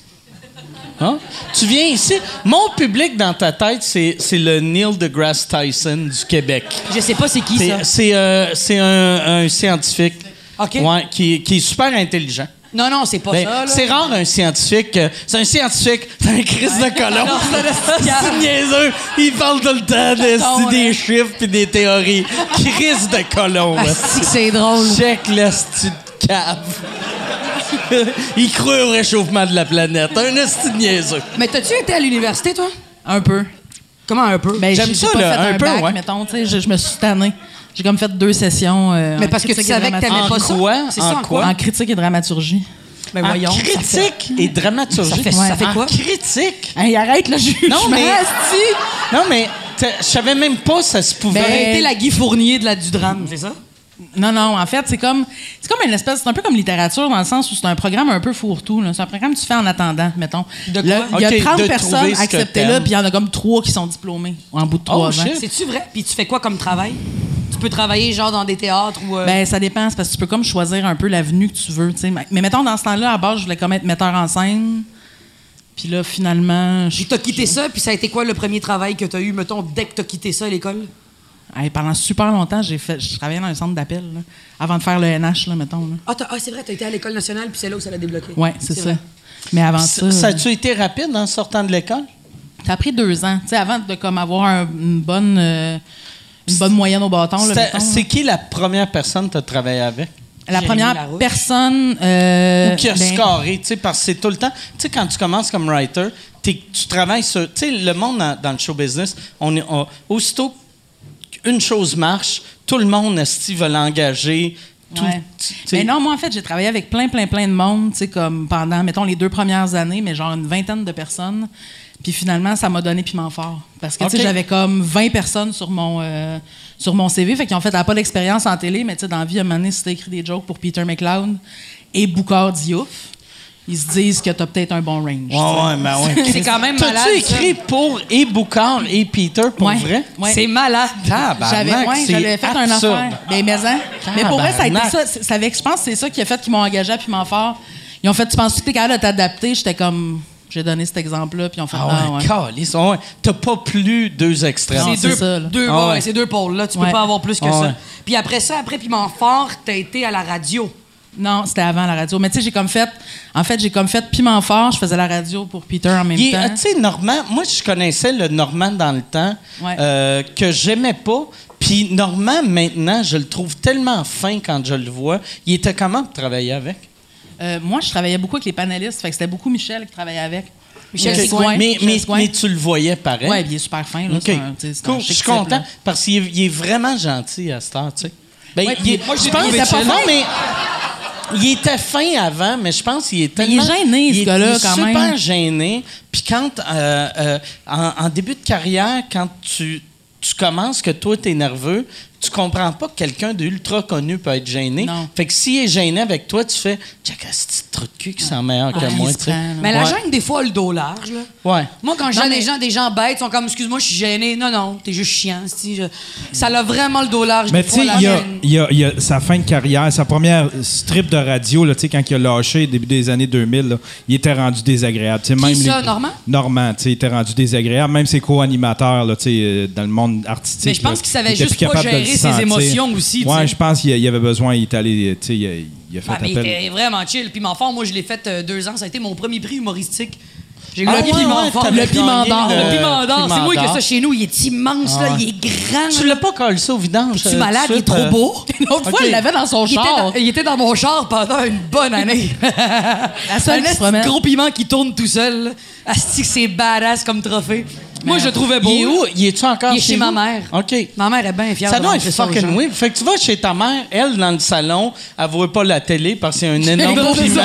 Hein? Tu viens ici? Mon public dans ta tête, c'est c'est le Neil deGrasse Tyson du Québec. Je sais pas c'est qui ça. C'est c'est, euh, c'est un, un scientifique OK. ouais, qui, qui est super intelligent. Non, non, c'est pas Ben, ça. là. c'est rare un scientifique. euh, c'est un scientifique, <laughs> c'est un crise de colon. Non, c'est un esti de niaiseux. Il parle tout le temps de, Attends, des ouais. chiffres puis des théories. Crise de colon. Asti que c'est drôle. Check l'esti de cave. <laughs> Il croit au réchauffement de la planète. Un esti de niaiseux. Mais t'as-tu été à l'université, toi? Un peu. Comment un peu? Ben, J'aime j'ai- ça, pas là, fait un un, peu, bac, ouais. mettons, tu sais, je, je me suis tannée. J'ai comme fait deux sessions. euh, Mais en parce que tu critique et savais que t'aimais pas ça. quoi? C'est En ça, en quoi? quoi? En critique et dramaturgie. Ben En voyons. ça fait- critique et dramaturgie? Ça fait- ça fait En quoi? critique? Hey, arrête le jugement, Non, mais-! Non, mais je savais même pas ça se pouvait. Ben- été la Guy Fournier de la, du drame, c'est ça? Non, non, en fait, c'est comme c'est comme une espèce, c'est un peu comme littérature dans le sens où c'est un programme un peu fourre-tout. C'est un programme que tu fais en attendant, mettons. De quoi? Il y a Ok, 30 de personnes acceptées là, puis il y en a comme trois qui sont diplômés en bout de trois Oh, ans. C'est-tu vrai? Puis tu fais quoi comme travail? Tu peux travailler genre dans des théâtres ou. euh, Ben, ça dépend, c'est parce que tu peux comme choisir un peu l'avenue que tu veux, tu sais. Mais mettons, dans ce temps-là, à base, je voulais comme être metteur en scène. Puis là, finalement, Puis t'as quitté ça, puis ça a été quoi le premier travail que t'as eu, mettons, dès que t'as quitté ça à l'école? Hey, pendant super longtemps, j'ai fait, je travaillais dans un centre d'appel, là, avant de faire le NH, là, mettons. Là. Ah, t'as- ah, c'est vrai, t'as été à l'école nationale, puis c'est là où ça l'a débloqué. Ouais, c'est ça. vrai. Mais avant Ça, ça, ça a-tu été rapide en sortant de l'école? ça a pris deux ans, tu sais, avant de comme avoir un- une bonne, euh, une bonne moyenne au bâton. C'est qui la première personne que tu as travaillé avec? La première Larouche. personne. euh, Ou qui a ben, scoré, tu sais, parce que c'est tout le temps. Tu sais, quand tu commences comme writer, tu travailles sur. Tu sais, le monde dans, dans le show business, on est, on- aussitôt qu'une chose marche, tout le monde, esti, veut l'engager. Ouais. Mais non, moi, en fait, j'ai travaillé avec plein, plein, plein de monde, tu sais, comme pendant, mettons, les deux premières années, mais genre une vingtaine de personnes. Puis finalement, ça m'a donné piment fort. Parce que, tu sais, Ok. j'avais comme 20 personnes sur mon, euh, sur mon CV. Fait qu'ils ont fait, elle a pas d'expérience en télé, mais tu sais, dans la vie, à un moment donné, si t'as écrit des jokes pour Peter McLeod et Boucard Diouf, ils se disent que t'as peut-être un bon range. Ouais, ouais, ben ouais. <laughs> C'est quand même malade. T'as-tu ça. écrit pour et Boucard et Peter pour Ouais. vrai? Ouais. C'est malade. Tabarnak, J'avais ouais, c'est j'avais fait un absurde. affaire. Ben, mais, hein. mais pour vrai, ça a été ça avait- je pense que c'est ça qui a fait qu'ils m'ont engagé à Piment Fort. Ils ont fait, tu penses que t'es capable de t'adapter? J'étais comme, j'ai donné cet exemple-là, puis ont fait, Ah ah, ouais, ouais. calice, ouais. T'as pas plus deux extrêmes. C'est c'est deux, ça, deux, Ah ouais, deux pôles, là. Tu peux pas avoir plus que Ah ça. Puis après ça, après Piment Fort, t'as été à la radio. Non, c'était avant la radio. Mais tu sais, j'ai comme fait, en fait, j'ai comme fait Piment Fort, je faisais la radio pour Peter en même Il temps. Tu sais, Normand, moi, je connaissais le Normand dans le temps Ouais. euh, que j'aimais pas. Puis Normand, maintenant, je le trouve tellement fin quand je le vois. Il était comment pour travailler avec? Euh, moi, je travaillais beaucoup avec les panélistes, fait que c'était beaucoup Michel qui travaillait avec. Michel Euh, Sigouin. ouais, mais, Michel mais, mais tu le voyais pareil? Ouais, puis il est super fin, là. OK. c'est un- tu sais, c'est un Cool. Je suis content là. parce qu'il est, il est vraiment gentil à cette heure, tu sais. Ben, Ouais, il est- moi, je pense que chill. non, mais il était fin avant, mais je pense qu'il est Mais il est tellement... gêné, ce est- gars-là, il est quand super même. gêné. Puis quand, euh, euh, en, en début de carrière, quand tu, tu commences que toi, t'es nerveux, tu comprends pas que quelqu'un d'ultra connu peut être gêné. Non. Fait que s'il est gêné avec toi, tu fais « Check, ce petit trou de cul qui sent meilleur que Ah, moi. Mais la gêne, des fois, a le dos large, là. Ouais. Moi, quand je mais- des gens, des gens bêtes, sont comme, excuse-moi, je suis gêné. Non, non, t'es juste chiant. je- Ça a vraiment le dos large. Mais tu sais, il y a, y y sa fin de carrière, sa première strip de radio, là, tu sais, quand il a lâché, début des années 2000, là, il était rendu désagréable. Tu sais, même ça, les- Normand? Normand, tu sais, il était rendu désagréable. Même ses co-animateurs, là, tu sais, euh, dans le monde artistique. Mais je pense qu'il savait juste pas le gérer ses émotions aussi, Ouais, je pense qu'il y avait besoin, il est allé, tu sais, il a, il a fait Ah, mais il était vraiment chill. Piment fort, moi, je l'ai fait euh, deux ans. Ça a été mon premier prix humoristique. J'ai eu Ah le ouais, piment ouais, fort. Le piment d'or. le Le piment d'or. C'est moi qui ai ça chez nous. Il est immense, là. Il est grand. Tu l'as pas collé ça au vidange? Tu euh, malade, il est trop euh, beau. <laughs> Une autre fois, Ok. il l'avait dans son Il était, char. dans, il était dans mon char pendant une bonne année. <laughs> La seule un gros piment qui tourne tout seul. Asti que c'est badass comme trophée. Moi, je le trouvais beau. Il est où? Il est-tu encore Il est chez ma mère. OK. Ma mère est bien fière Ça de doit être fucking weird. Fait que tu vas chez ta mère, elle, dans le salon, elle voit pas la télé parce qu'il y a un <laughs> énorme piment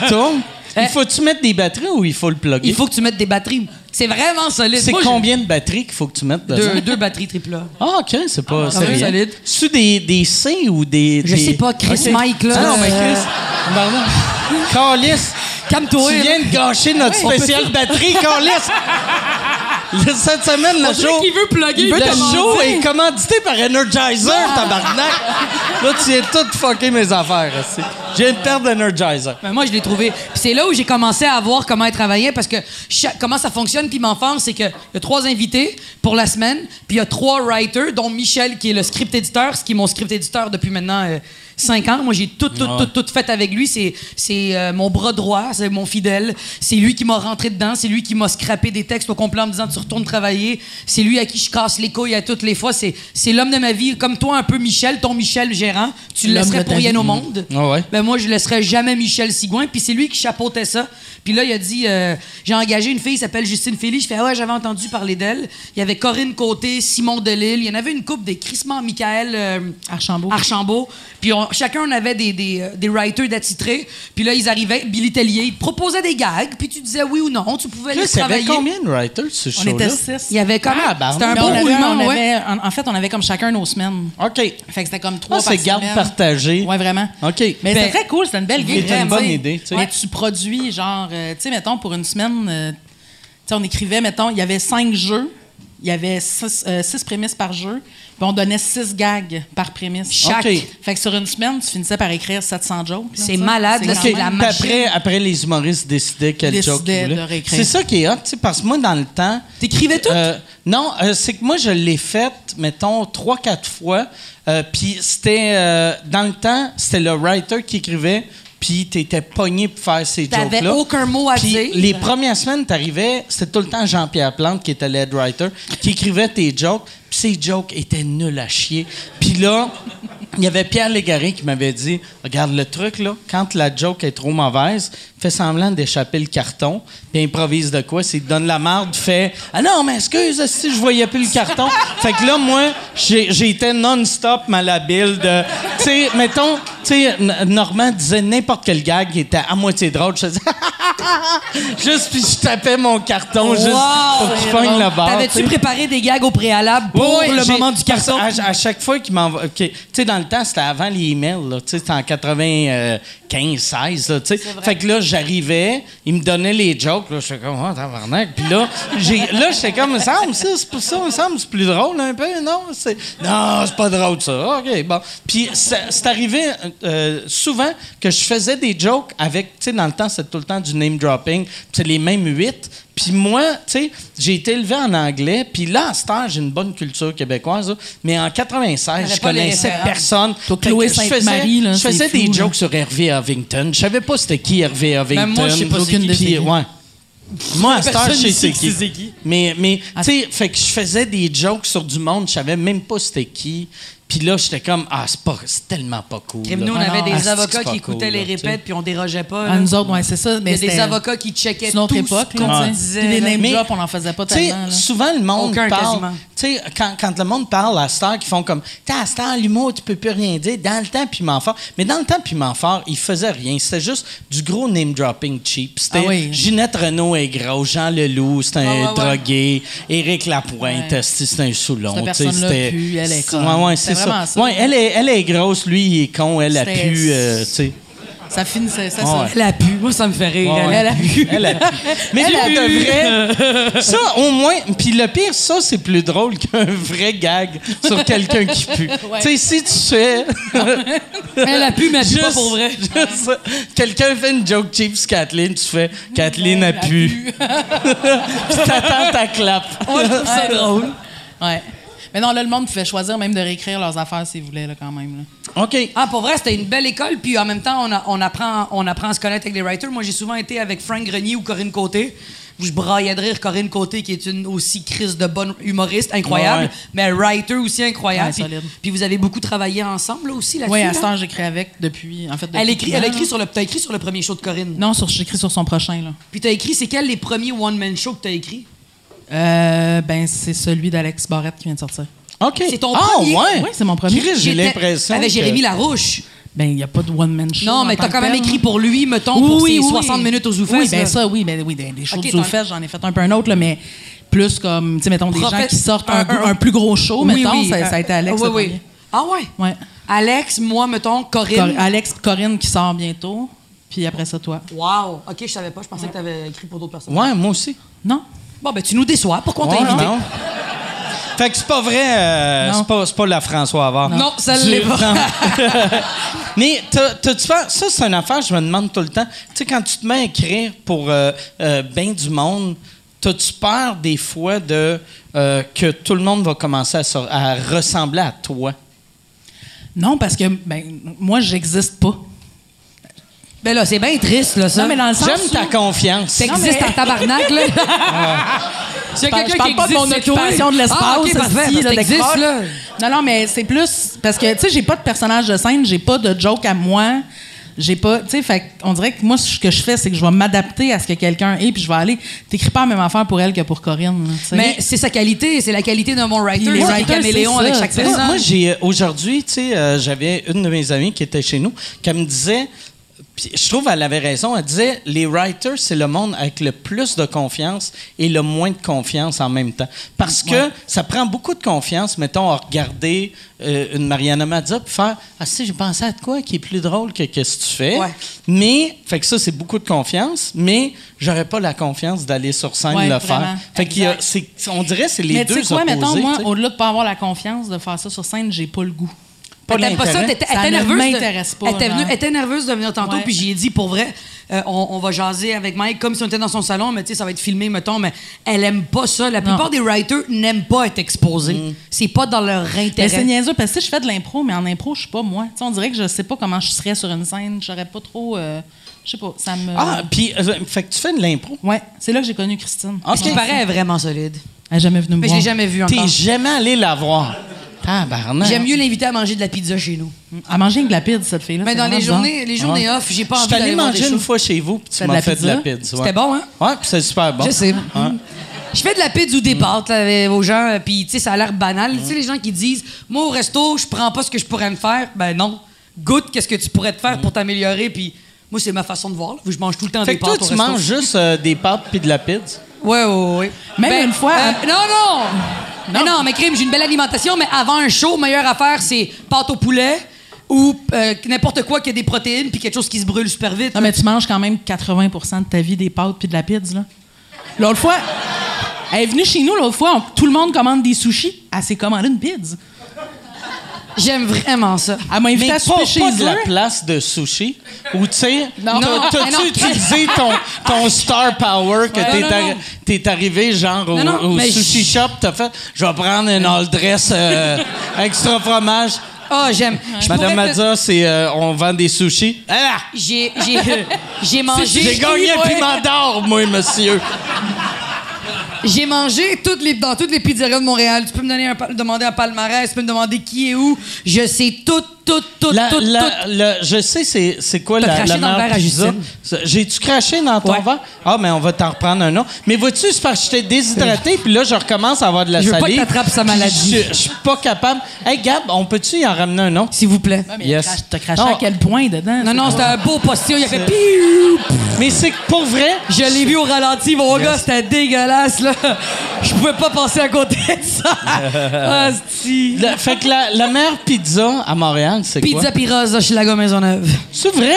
qui <laughs> tourne. Eh. Il faut-tu mettre des batteries ou il faut le plugger? Il faut que tu mettes des batteries. C'est vraiment solide. C'est combien de batteries qu'il faut que tu mettes dedans? Deux, deux batteries triples. Ah, OK, c'est pas... Ah, c'est solide. C'est-tu des, des C ou des... Je sais pas, Chris. Mike, là. Ah non, mais Euh, Chris... Pardon. Calice, Calme-toi. tu viens de gâcher notre spécial batterie, Calice! <laughs> Le- <laughs> Cette semaine, le show... veut plugger. Le il veut show commander. est commandité par Energizer, tabarnak! Là, tu viens tout fucker mes affaires, aussi. Je viens de perdre l'Energizer. Ben, moi, je l'ai trouvé. Puis c'est là où j'ai commencé à voir comment elle travaillait parce que comment ça fonctionne, Piment Fort, c'est qu'il y a trois invités pour la semaine, puis il y a trois writers, dont Michel, qui est le script éditeur, ce qui est mon script éditeur depuis maintenant cinq ans. Moi, j'ai tout, tout, tout, tout fait avec lui. C'est, c'est euh, mon bras droit, c'est mon fidèle. C'est lui qui m'a rentré dedans. C'est lui qui m'a scrappé des textes au complet en me disant tu retournes travailler. C'est lui à qui je casse les couilles à toutes les fois. C'est, c'est l'homme de ma vie. Comme toi, un peu Michel, ton Michel gérant. Tu le laisserais pour rien vie. au monde. Ah ouais. Ben moi, je laisserais jamais Michel Sigouin. Puis c'est lui qui chapeautait ça. Puis là, il a dit euh, j'ai engagé une fille qui s'appelle Justine Félix. Je fais ah ouais, j'avais entendu parler d'elle. Il y avait Corinne Côté, Simon Delille. Il y en avait une coupe des Crissement Michael euh, Archambault. Archambault. Puis on- chacun on avait des, des, euh, des writers d'attitrés. Puis là, ils arrivaient. Billy Tellier, il te proposait des gags. Puis tu disais oui ou non. Tu pouvais Là, aller ça avait travailler. combien de writers, ce On show-là? était six. Il y avait comme Ah, ben, c'était un bon on avait- roulement, on ouais. avait- en, en fait, on avait comme chacun nos semaines. OK. Fait que c'était comme trois Ah, c'est garde partagée. Ouais, vraiment. OK. Mais Ben, c'était très cool, c'était une belle gig. c'était une bonne idée, tu sais. Mais tu produis, genre, euh, tu sais, mettons, pour une semaine, euh, tu sais, on écrivait, mettons, il y avait cinq jeux, il y avait six, euh, six prémices par jeu, puis on donnait six gags par prémisse. Chaque. Fait que sur une semaine, tu finissais par écrire 700 jokes. C'est malade, là, même- la après, après, les humoristes décidaient quel Décidaient joke ils voulaient. C'est ça qui est hot, parce que moi, dans le temps... T'écrivais tout? Euh, non, euh, c'est que moi, je l'ai fait, mettons, trois, quatre fois. euh, puis c'était... dans le temps, c'était le writer qui écrivait, puis t'étais pogné pour faire ces T'avais jokes-là. aucun mot à dire. les premières semaines, t'arrivais, c'était tout le temps Jean-Pierre Plante qui était lead writer, qui écrivait tes jokes, ces jokes étaient nuls à chier. Puis là, il y avait Pierre Légaré qui m'avait dit Regarde le truc, là, quand la joke est trop mauvaise, fais semblant d'échapper le carton, puis improvise de quoi? S'il te donne la marde, fait Ah non, mais excuse, si je voyais plus le carton. fait que là, moi, été non-stop malhabile de. Tu sais, mettons, tu sais, Normand disait n'importe quel gag qui était à moitié drôle. Je faisais <laughs> Juste, puis je tapais mon carton juste pour qu'il pogne la barre. tu T'avais-tu préparé des gags au préalable pour Oui, oui, le moment du carton? À, à chaque fois qu'il m'envoie. Tu sais, dans le temps, c'était avant les emails, là. Tu sais, c'était en 95, 16, là. Tu sais. Fait que là, j'arrivais, il me donnait les jokes, là. J'étais comme, oh, tabarnak. Puis là, là, j'étais comme, il me ça, c'est ça, me semble, c'est plus drôle, un peu. Non, c'est, non, c'est pas drôle, ça. OK, bon. Puis ça- c'est arrivé euh, souvent que je faisais des jokes avec, tu sais, dans le temps, c'était tout le temps du name dropping. C'est les mêmes huit. Puis moi, tu sais, j'ai été élevé en anglais. Puis là, à cette heure, j'ai une bonne culture québécoise. là. Mais en 96, je connaissais personne. Chloé je faisais- là, Je c'est faisais fou, des là. jokes sur Hervé Huffington. Je savais pas c'était qui Hervé Huffington. Même moi, je sais pas c'est qui. Puis, ouais. Moi, à cette heure, je sais qui qui. Mais, mais tu sais, fait que je faisais des jokes sur du monde, je savais même pas c'était qui. Puis là, j'étais comme, ah, c'est pas, c'est tellement pas cool. Là. nous, on Ah avait des ah, avocats qui écoutaient cool, les répètes puis on dérogeait pas. À là. nous autres, ouais, c'est ça. Il Mais y a des avocats qui checkaient autre tout époque, ce qu'on là, tu sais. disait. Puis les name drops, on n'en faisait pas Tu sais, tellement. là. souvent, le monde Aucun, parle. quasiment. Tu sais, quand, quand le monde parle à Star, qui font comme, tu à Star, l'humour, tu peux plus rien dire. Dans le temps, Piment Fort. Mais dans le temps, Piment Fort, il faisait rien. C'était juste du gros name dropping cheap. C'était Ah oui. Ginette Renault est gros, Jean Leloup, c'est un Ouais, ouais, ouais. drogué, Éric Lapointe, c'est un c'était- pue, elle est c'est- conne. Ouais, ouais, C'était c'est ça. vraiment ça. Ouais, elle est, elle est grosse, lui, il est con, elle a pu, euh, tu sais. Ça c'est Ouais. ça. Elle a pu. Moi, ça me fait rire. Elle a pu. Elle a pu. Mais Elle a de pu. vrai, ça, au moins, puis le pire, ça, c'est plus drôle qu'un vrai gag sur quelqu'un qui pue. <laughs> Tu sais, si tu fais. Elle a pu, mais elle pue pas Juste- pour vrai. <laughs> juste- quelqu'un fait une joke cheap sur Kathleen, tu fais Kathleen a pu. <laughs> Puis t'attends ta clap. Trouve ça drôle. Ouais. Mais non, là, le monde pouvait choisir même de réécrire leurs affaires s'ils voulaient, là, quand même. là. OK. Ah, pour vrai, c'était une belle école. Puis en même temps, on, a- on apprend, on apprend à se connaître avec les writers. Moi, j'ai souvent été avec Frank Grenier ou Corinne Côté. Je braillais de rire Corinne Côté, qui est une aussi crise de bonne humoriste, incroyable, Ouais. mais writer aussi incroyable. Ouais, puis, solide. puis vous avez beaucoup travaillé ensemble là, aussi là-dessus. Oui, à ce temps, j'écris avec depuis. En fait, depuis Elle écrit, elle écrit sur le, t'as écrit sur le premier show de Corinne? Non, sur, j'écris sur son prochain, là. Puis t'as écrit, c'est quel les premiers one-man shows que t'as écrit? Euh, ben, c'est celui d'Alex Barrette qui vient de sortir. OK. C'est ton ah, premier? ouais. Oui, c'est mon premier. Chris, j'ai J'étais l'impression. Avec que- Jérémy Larouche. Ben, il n'y a pas de one-man show. Non, en mais tant t'as que quand même tel. écrit pour lui, mettons, pour Oui, ses oui, 60 oui. minutes aux Zoufès. Oui, ben là. ça, oui, ben oui, des, des shows Ok, de t'en- j'en ai fait un peu un autre, là, mais plus comme, tu sais, mettons, des gens qui sortent un, un- un- un plus gros show, Oui, mettons, oui, ça, euh, ça a été Alex oui, le oui. premier. Ah ouais? Ouais. Alex, moi, mettons, Corinne. Cor- Alex, Corinne qui sort bientôt, puis après ça, toi. Wow. OK, je savais pas. Je pensais que tu avais écrit pour d'autres personnes. Ouais, moi aussi. Non? Bon, ben, tu nous déçois. Pourquoi on t'a invité? non. Fait que c'est pas vrai, euh, Non. c'est pas, la François Havard. Non, ça Du- l'est pas. non. <laughs> Mais t'as- t'as-tu peur- ça, c'est une affaire, je me demande tout le temps. Tu sais, quand tu te mets à écrire pour euh, euh, ben du monde, t'as-tu peur des fois de que tout le monde va commencer à, à ressembler à toi? Non, parce que ben, moi, j'existe pas. Ben là, c'est bien triste, là, ça. Non, mais dans le sens J'aime où- ta confiance. T'existes en tabarnak, là. S'il y a Je parle- quelqu'un qui pas de mon existe, occupation de l'espace. Ah, OK, parfait, hostie, parce là, d'écran. là. Non, non, mais c'est plus parce que tu sais, j'ai pas de personnage de scène, j'ai pas de joke à moi. J'ai pas, tu sais, fait on dirait que moi, ce que je fais, c'est que je vais m'adapter à ce que quelqu'un est, puis je vais aller. T'écris pas la même affaire pour elle que pour Corinne. là, tu sais. Mais c'est sa qualité, c'est la qualité de mon writer. Les writers, caméléon avec chaque. Moi, personne. moi, j'ai euh, aujourd'hui, tu sais, euh, j'avais une de mes amies qui était chez nous, qui me disait, puis je trouve qu'elle avait raison, elle disait, les writers, c'est le monde avec le plus de confiance et le moins de confiance en même temps. Parce que ça prend beaucoup de confiance, mettons, à regarder euh, une Mariana Mazza puis faire, ah, si, j'ai pensé à quoi qui est plus drôle que qu'est-ce que tu fais. Ouais. Mais, fait que ça, c'est beaucoup de confiance, mais j'aurais pas la confiance d'aller sur scène Ouais, le vraiment. faire. Fait qu'il on dirait que c'est les Mais tu deux sais quoi, opposés. mettons, moi, au-delà de pas avoir la confiance de faire ça sur scène, j'ai pas le goût. Pas Elle pas ça, était ne nerveuse. de- m'intéresse pas, Elle était, venue- genre. elle était nerveuse de venir tantôt, Ouais. puis j'y ai dit pour vrai, euh, on, on va jaser avec Mike comme si on était dans son salon, mais tu sais, ça va être filmé, mettons, mais elle aime pas ça. La plupart des writers n'aiment pas être exposés. C'est pas dans leur Mais c'est intérêt. niaiseux parce que sais, je fais de l'impro, mais en impro, je suis pas moi. On dirait que je sais pas comment je serais sur une scène. J'aurais pas trop. euh, je sais pas, ça me. Ah, puis, euh, fait que tu fais de l'impro? Ouais, c'est là que j'ai connu Christine. Ce qui paraît est vraiment solide. Elle est jamais venue me Mais je voir. l'ai jamais vu T'es encore. jamais allé la voir. J'aime mieux l'inviter à manger de la pizza chez nous. À manger une glapide, cette fille-là. Mais dans les journées, les journées off, j'ai pas Je envie suis allé d'aller voir des manger une fois chez vous, puis tu de m'as la fait de la pizza? pizza. C'était bon, hein? Ouais, puis c'est super bon. Je sais. Je fais de la pizza ou des pâtes là, aux gens, euh, puis tu sais, ça a l'air banal. Tu sais, les gens qui disent, moi au resto, je prends pas ce que je pourrais me faire. Ben non. Goûte qu'est-ce que tu pourrais te faire pour t'améliorer, puis moi, c'est ma façon de voir. là. Je mange tout le temps Fait des que toi, pâtes au tu resto. manges juste euh, des pâtes puis de la pizza. Ouais, ouais, ouais. Même une fois, euh, hein? non, non! Mais non, mais crime, j'ai une belle alimentation, mais avant un show, meilleure affaire, c'est pâte au poulet ou euh, n'importe quoi qui a des protéines puis quelque chose qui se brûle super vite. Non, mais tu manges quand même 80% de ta vie des pâtes puis de la pizza, là. L'autre fois, elle est venue chez nous, l'autre fois, on- tout le monde commande des sushis. Elle s'est commandé une pizza. J'aime vraiment ça. Elle m'a invité à souper chez pas la place de sushi où, tu sais, t'as-tu utilisé ton, ton star power que Ouais, t'es, non. arrivé genre au, Non, sushi shop, t'as fait, je vais prendre une all dress euh, <laughs> extra fromage. Ah, j'aime. Je Madame Mazza, c'est euh, on vend des sushis. Ah! J'ai, j'ai, j'ai <laughs> mangé. J'ai gagné un piment d'or, moi, monsieur. <laughs> J'ai mangé toutes les, dans toutes les pizzerias de Montréal. Tu peux me donner un, demander un palmarès, tu peux me demander qui est où. Je sais tout, tout, tout, La- tout, la- tout. le- je sais, c'est, c'est quoi la, la dans verre pizza. J'ai-tu craché dans ton Ouais. verre? Ah, mais on va t'en reprendre un autre. Mais vois-tu, c'est parce que j'étais déshydraté, puis là, je recommence à avoir de la Je veux pas salive. que t'attrapes sa maladie. Je, je suis pas capable. Hey, Gab, on peut-tu y en ramener un autre? S'il vous plaît. Ouais, mais Yes. t'as craché Non. à quel point dedans? Non, non, c'était un beau postillon. Il a fait piou. Mais c'est que pour vrai, Je l'ai vu au ralenti, mon gars, c'était dégueulasse, là. <laughs> Je pouvais pas passer à côté de ça. <laughs> Asti. la- fait que la, la meilleure pizza à Montréal, c'est quoi? Pizza Piroz de Chilago Maisonneuve. C'est vrai?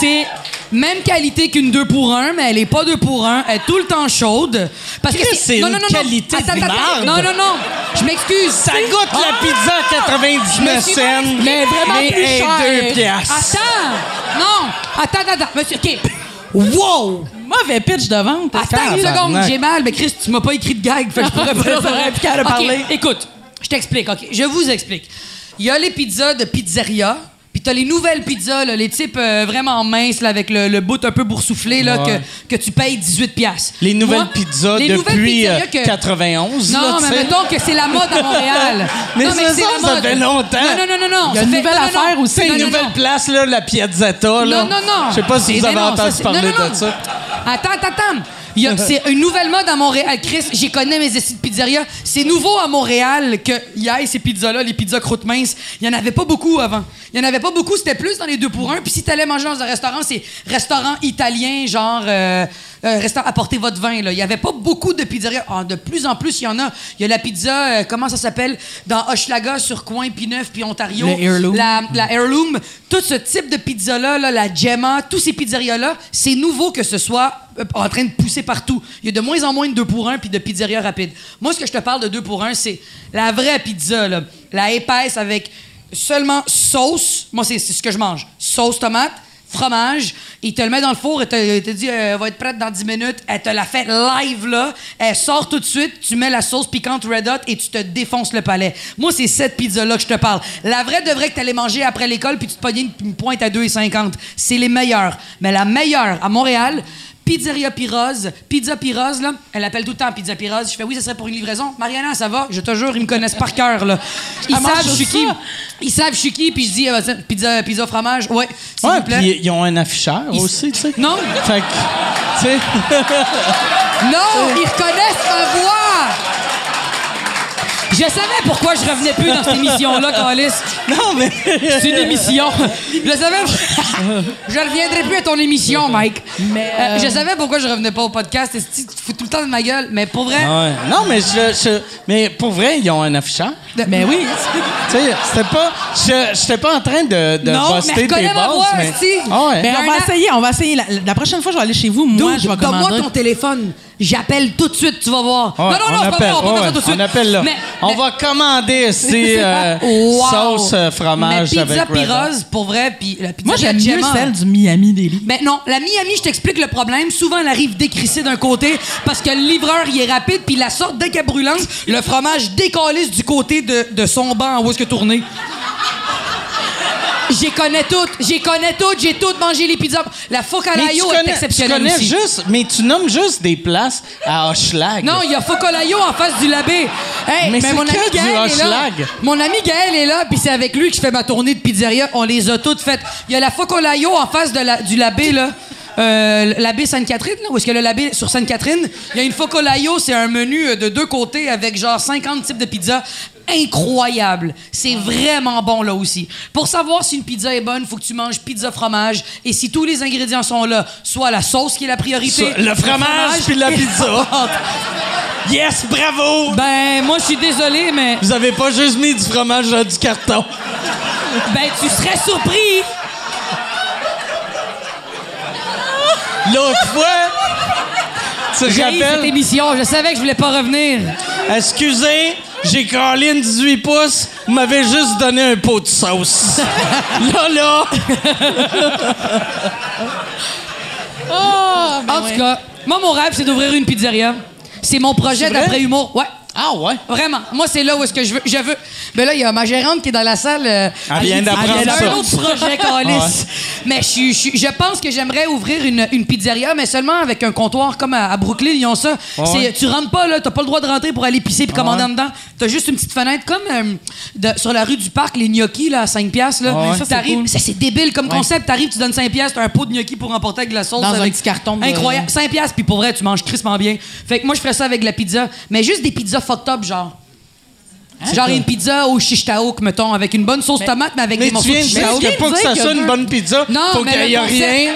C'est même qualité qu'une 2 pour 1, mais elle est pas 2 pour 1. Elle est tout le temps chaude. Parce que Chris, c'est une qualité de Attends, attends, marde. Non, non, non. Je m'excuse. Ça goûte la pizza à 99 suis cents, Mais vraiment plus elle est cher. 2 piastres. Attends. Non. Attends, attends, attends. Monsieur, OK. Wow! Mauvais pitch de vente. Attends une seconde, j'ai mal, mais Chris, tu m'as pas écrit de gag, fait que je pourrais pas OK, parler. Écoute, je t'explique, OK? Je vous explique. Il y a les pizzas de pizzeria, t'as les nouvelles pizzas, là, les types euh, vraiment minces, là, avec le, le bout un peu boursouflé, là, Ouais. que, que tu payes 18 piastres. Les nouvelles Moi, pizzas les nouvelles depuis euh, pizzerias que- 91. Non, là, mais sais. mettons que c'est la mode à Montréal. <laughs> Mais non, c'est ça, la ça mode. fait longtemps. Non, non, non, non, non. Il y a une nouvelle non, non, affaire non. aussi. C'est Non, une non, nouvelle non. place, là, la Piazzetta, là. Non, non, non. Je sais pas si vous avez non, non, entendu parler non, non, non. de ça. Attends, attends, attends. C'est une nouvelle mode à Montréal. Chris, j'y connais mes essais de pizzeria. C'est nouveau à Montréal que y ait ces pizzas-là, les pizzas croûte minces. Il y en avait pas beaucoup avant. Il y en avait pas beaucoup, c'était plus dans les deux pour un. Puis si t'allais manger dans un restaurant, c'est restaurant italien, genre euh, euh, restaurant apportez votre vin. Là. Il y avait pas beaucoup de pizzerias. Ah, de plus en plus, il y en a. Il y a la pizza, euh, comment ça s'appelle, dans Hochelaga, sur Coin, P9, puis Ontario. Heirloom. La, la Heirloom. Tout ce type de pizza-là, là, la Gemma, tous ces pizzerias-là, c'est nouveau que ce soit euh, en train de pousser partout. Il y a de moins en moins de 2 pour 1 puis de pizzeria rapide. Moi, ce que je te parle de 2 pour 1, c'est la vraie pizza, là. la épaisse avec seulement sauce. Moi, c'est c'est ce que je mange. Sauce tomate, il te le met dans le four et te, te dit, euh, va être prête dans 10 minutes. Elle te la fait live, là. Elle sort tout de suite, tu mets la sauce piquante Red Hot et tu te défonces le palais. Moi, c'est cette pizza-là que je te parle. La vraie devrait que tu allais manger après l'école puis tu te pognais une, pointe à 2,50. C'est les meilleurs. Mais la meilleure à Montréal, Pizzeria Pirose. Pizza Pirose, là, elle appelle tout le temps Pizza Pirose. Je fais oui, ça serait pour une livraison. Mariana, ça va? Je te jure, ils me connaissent par cœur, là. <laughs> Ils savent je suis qui. Ils savent je suis qui, puis je dis euh, pizza, pizza fromage. Ouais, s'il Ouais, vous plaît. puis ils ont un afficheur Ils- aussi, tu sais. Non, Fait que, tu sais. <laughs> non, ils reconnaissent ma voix. Je savais pourquoi je revenais plus dans cette émission-là, Calis. Non, mais. C'est une émission. Je savais. <laughs> je reviendrai plus à ton émission, Mike. Mais, Euh, euh, je savais pourquoi je revenais pas au podcast. Tu te fous tout le temps de ma gueule. Mais pour vrai. Ah ouais. Non, mais je, je- Mais pour vrai, ils ont un afficheur. Mais oui. <laughs> Tu sais, c'était pas. Je j'étais pas en train de, de Non, mais tes ma bases. voix, mais... Ah ouais. Mais a on va essayer, on va essayer. La, la prochaine fois, je vais aller chez vous. Moi, je vais donne-moi commander. ton téléphone. J'appelle tout de suite, tu vas voir. Ouais, non, non, non, c'est pas on ouais, ouais, tout de suite. on appelle là. Mais- on mais- va commander <laughs> ici euh, Wow. sauce euh, fromage Mais avec pizza. Pirose, pour vrai, puis la pizza Moi, j'aime mieux Gemma. celle du Miami Deli. Ben non, la Miami, je t'explique le problème. Souvent, elle arrive décrissée d'un côté parce que le livreur, il est rapide, puis la sorte dès qu'elle brûlante, le fromage décalisse du côté de, de son banc où est-ce que tourner. J'y connais toutes, j'y connais toutes, j'ai toutes mangé les pizzas. La Mais focalayo est connais, tu exceptionnelle connais aussi. juste, mais tu nommes juste des places à Hochelag. Non, il y a Focolayo en face du labé. Hey, Mais c'est mon ami du Gaël est là. Mon ami Gaël est là, puis c'est avec lui que je fais ma tournée de pizzeria. On les a toutes faites. Il y a la Focolayo en face de la- du labé, là. Euh, l'abbé Sainte-Catherine, là, où est-ce que le labé sur Sainte-Catherine? Il y a une Focolayo, c'est un menu euh, de deux côtés avec genre 50 types de pizzas. Incroyable. C'est vraiment bon là aussi. Pour savoir si une pizza est bonne, faut que tu manges pizza fromage. Et si tous les ingrédients sont là, soit la sauce qui est la priorité, le fromage puis la pizza. Yes, bravo! Ben, moi, je suis désolé, mais. Vous avez pas juste mis du fromage dans du carton. Ben, tu serais surpris. L'autre fois, tu J'ai cette rappelles? émission. Je savais que je voulais pas revenir. Excusez, j'ai une 18 pouces, vous m'avez juste donné un pot de sauce. <laughs> là, là! en tout cas, moi, mon rêve, c'est d'ouvrir une pizzeria. C'est mon projet C'est vrai? d'après-humour. Ouais. Ah ouais? Vraiment. Moi, c'est là où est-ce que je veux. Je veux. Ben là, il y a ma gérante qui est dans la salle. euh, Elle vient d'apprendre elle a ça. un autre projet, <laughs> Calis. Mais je, pense que j'aimerais ouvrir une, une pizzeria, mais seulement avec un comptoir comme à, à Brooklyn. Ils ont ça. C'est- Tu rentres pas, là. T'as pas le droit de rentrer pour aller pisser puis commander en dedans. T'as juste une petite fenêtre comme euh, de- sur la rue du Parc, les gnocchis, là, à 5 piastres, là. Ouais. Ça, c'est cool. débile comme concept. T'arrives, tu donnes 5 piastres, t'as un pot de gnocchi pour emporter avec de la sauce. Dans un petit carton de- Incroyable. 5 piastres, puis pour vrai, tu manges crissement bien. Fait que moi, je ferais ça avec la pizza. Mais juste des pizzas fucked up, genre. Genre une pizza au shish taouk, mettons, avec une bonne sauce tomate, mais avec Mais des tu morceaux de de shish dire taouk. que ça soit une bonne pizza, Non, faut mais qu'il y ait rien.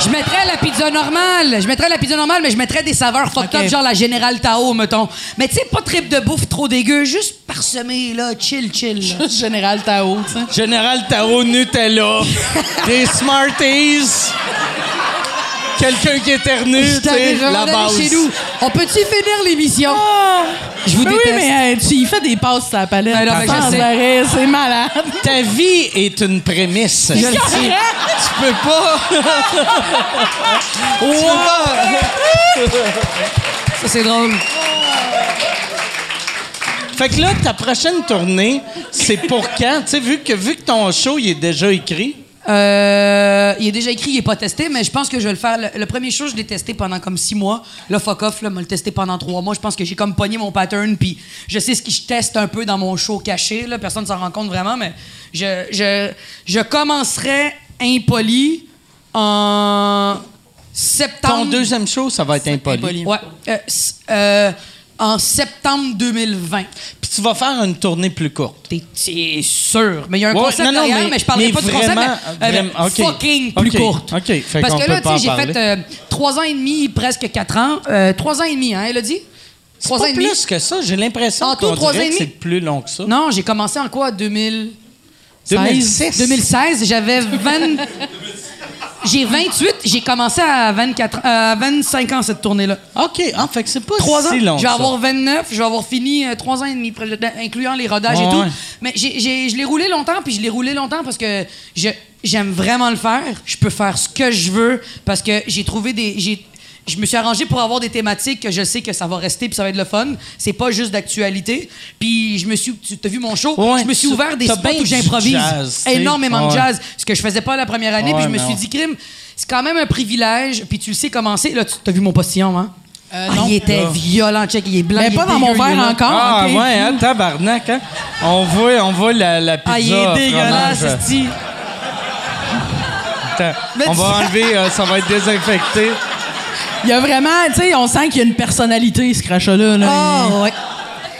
Je mettrais la pizza normale. Je mettrais la pizza normale, mais je mettrais des saveurs fucked up, genre la Général Tao, mettons. Mais tu sais, pas trip de bouffe trop dégueu, juste parsemé, là, chill, chill. Général Tao, tu sais. Général Tao Nutella, <laughs> des Smarties, quelqu'un qui éternue, tu sais, la base. d'aller chez nous. On peut-tu finir l'émission? Je vous Mais oui, déteste. mais euh, tu y fais des passes sur la palette. Ben je sais. arrêt, c'est malade. Ta vie est une prémisse. Je le sais. Tu peux pas. <laughs> Tu peux pas. Ça, c'est drôle. Fait que là, ta prochaine tournée, c'est pour quand? Tu sais, vu que, vu que ton show il est déjà écrit, Euh, il est déjà écrit, il est pas testé, mais je pense que je vais le faire. Le, le premier show, je l'ai testé pendant comme six mois. Là, fuck off, là, m'a le testé pendant trois mois. Je pense que j'ai comme pogné mon pattern, puis je sais ce que je teste un peu dans mon show caché. Là. Personne ne s'en rend compte vraiment, mais je, je, je commencerai impoli en septembre. ton deuxième show, ça va être impoli. Ouais. Euh, euh, en septembre 2020. Puis tu vas faire une tournée plus courte. T'es c'est sûr. Mais il y a un Ouais, concept non, non, derrière, mais- mais, je parlerai mais pas du concept, mais, euh, vraiment, ok. fucking plus courte. ok. Fait Parce que là, tu sais, j'ai fait euh, trois ans et demi, presque quatre ans. Euh, trois ans et demi, hein, elle a dit? C'est Trois pas ans et demi. plus que ça. J'ai l'impression et que c'est plus long que ça. Non, j'ai commencé en quoi? 2000... 2006. 2016, j'avais 20... <laughs> J'ai 28, j'ai commencé à 24, à 25 ans cette tournée-là. OK. Ah, fait que c'est pas Trois ans. si long je vais ça. avoir 29, je vais avoir fini euh, trois ans et demi, incluant les rodages Ouais, et tout. ouais. Mais j'ai- j'ai- je l'ai roulé longtemps, puis je l'ai roulé longtemps parce que je, j'aime vraiment le faire. Je peux faire ce que je veux parce que j'ai trouvé des. j'ai- je me suis arrangé pour avoir des thématiques que je sais que ça va rester puis ça va être le fun. C'est pas juste d'actualité. Puis je me suis, tu as vu mon show, Ouais, je me suis ouvert des spots où j'improvise énormément de jazz, ce que je faisais pas la première année. puis je me suis dit, crime, c'est quand même un privilège. Puis tu le sais comment c'est. Là, tu as vu mon postillon, hein? Euh, Ah, il était violent, check, il est blanc. Mais il pas est dans mon verre encore. Ah, ouais, hein, tabarnak, hein? On voit, on voit la, la pizza. Ah, il est dégueulasse. Attends, Mais on va enlever, euh, ça va être désinfecté. Il y a vraiment, tu sais, on sent qu'il y a une personnalité, ce crachat-là. là. Ah, ouais.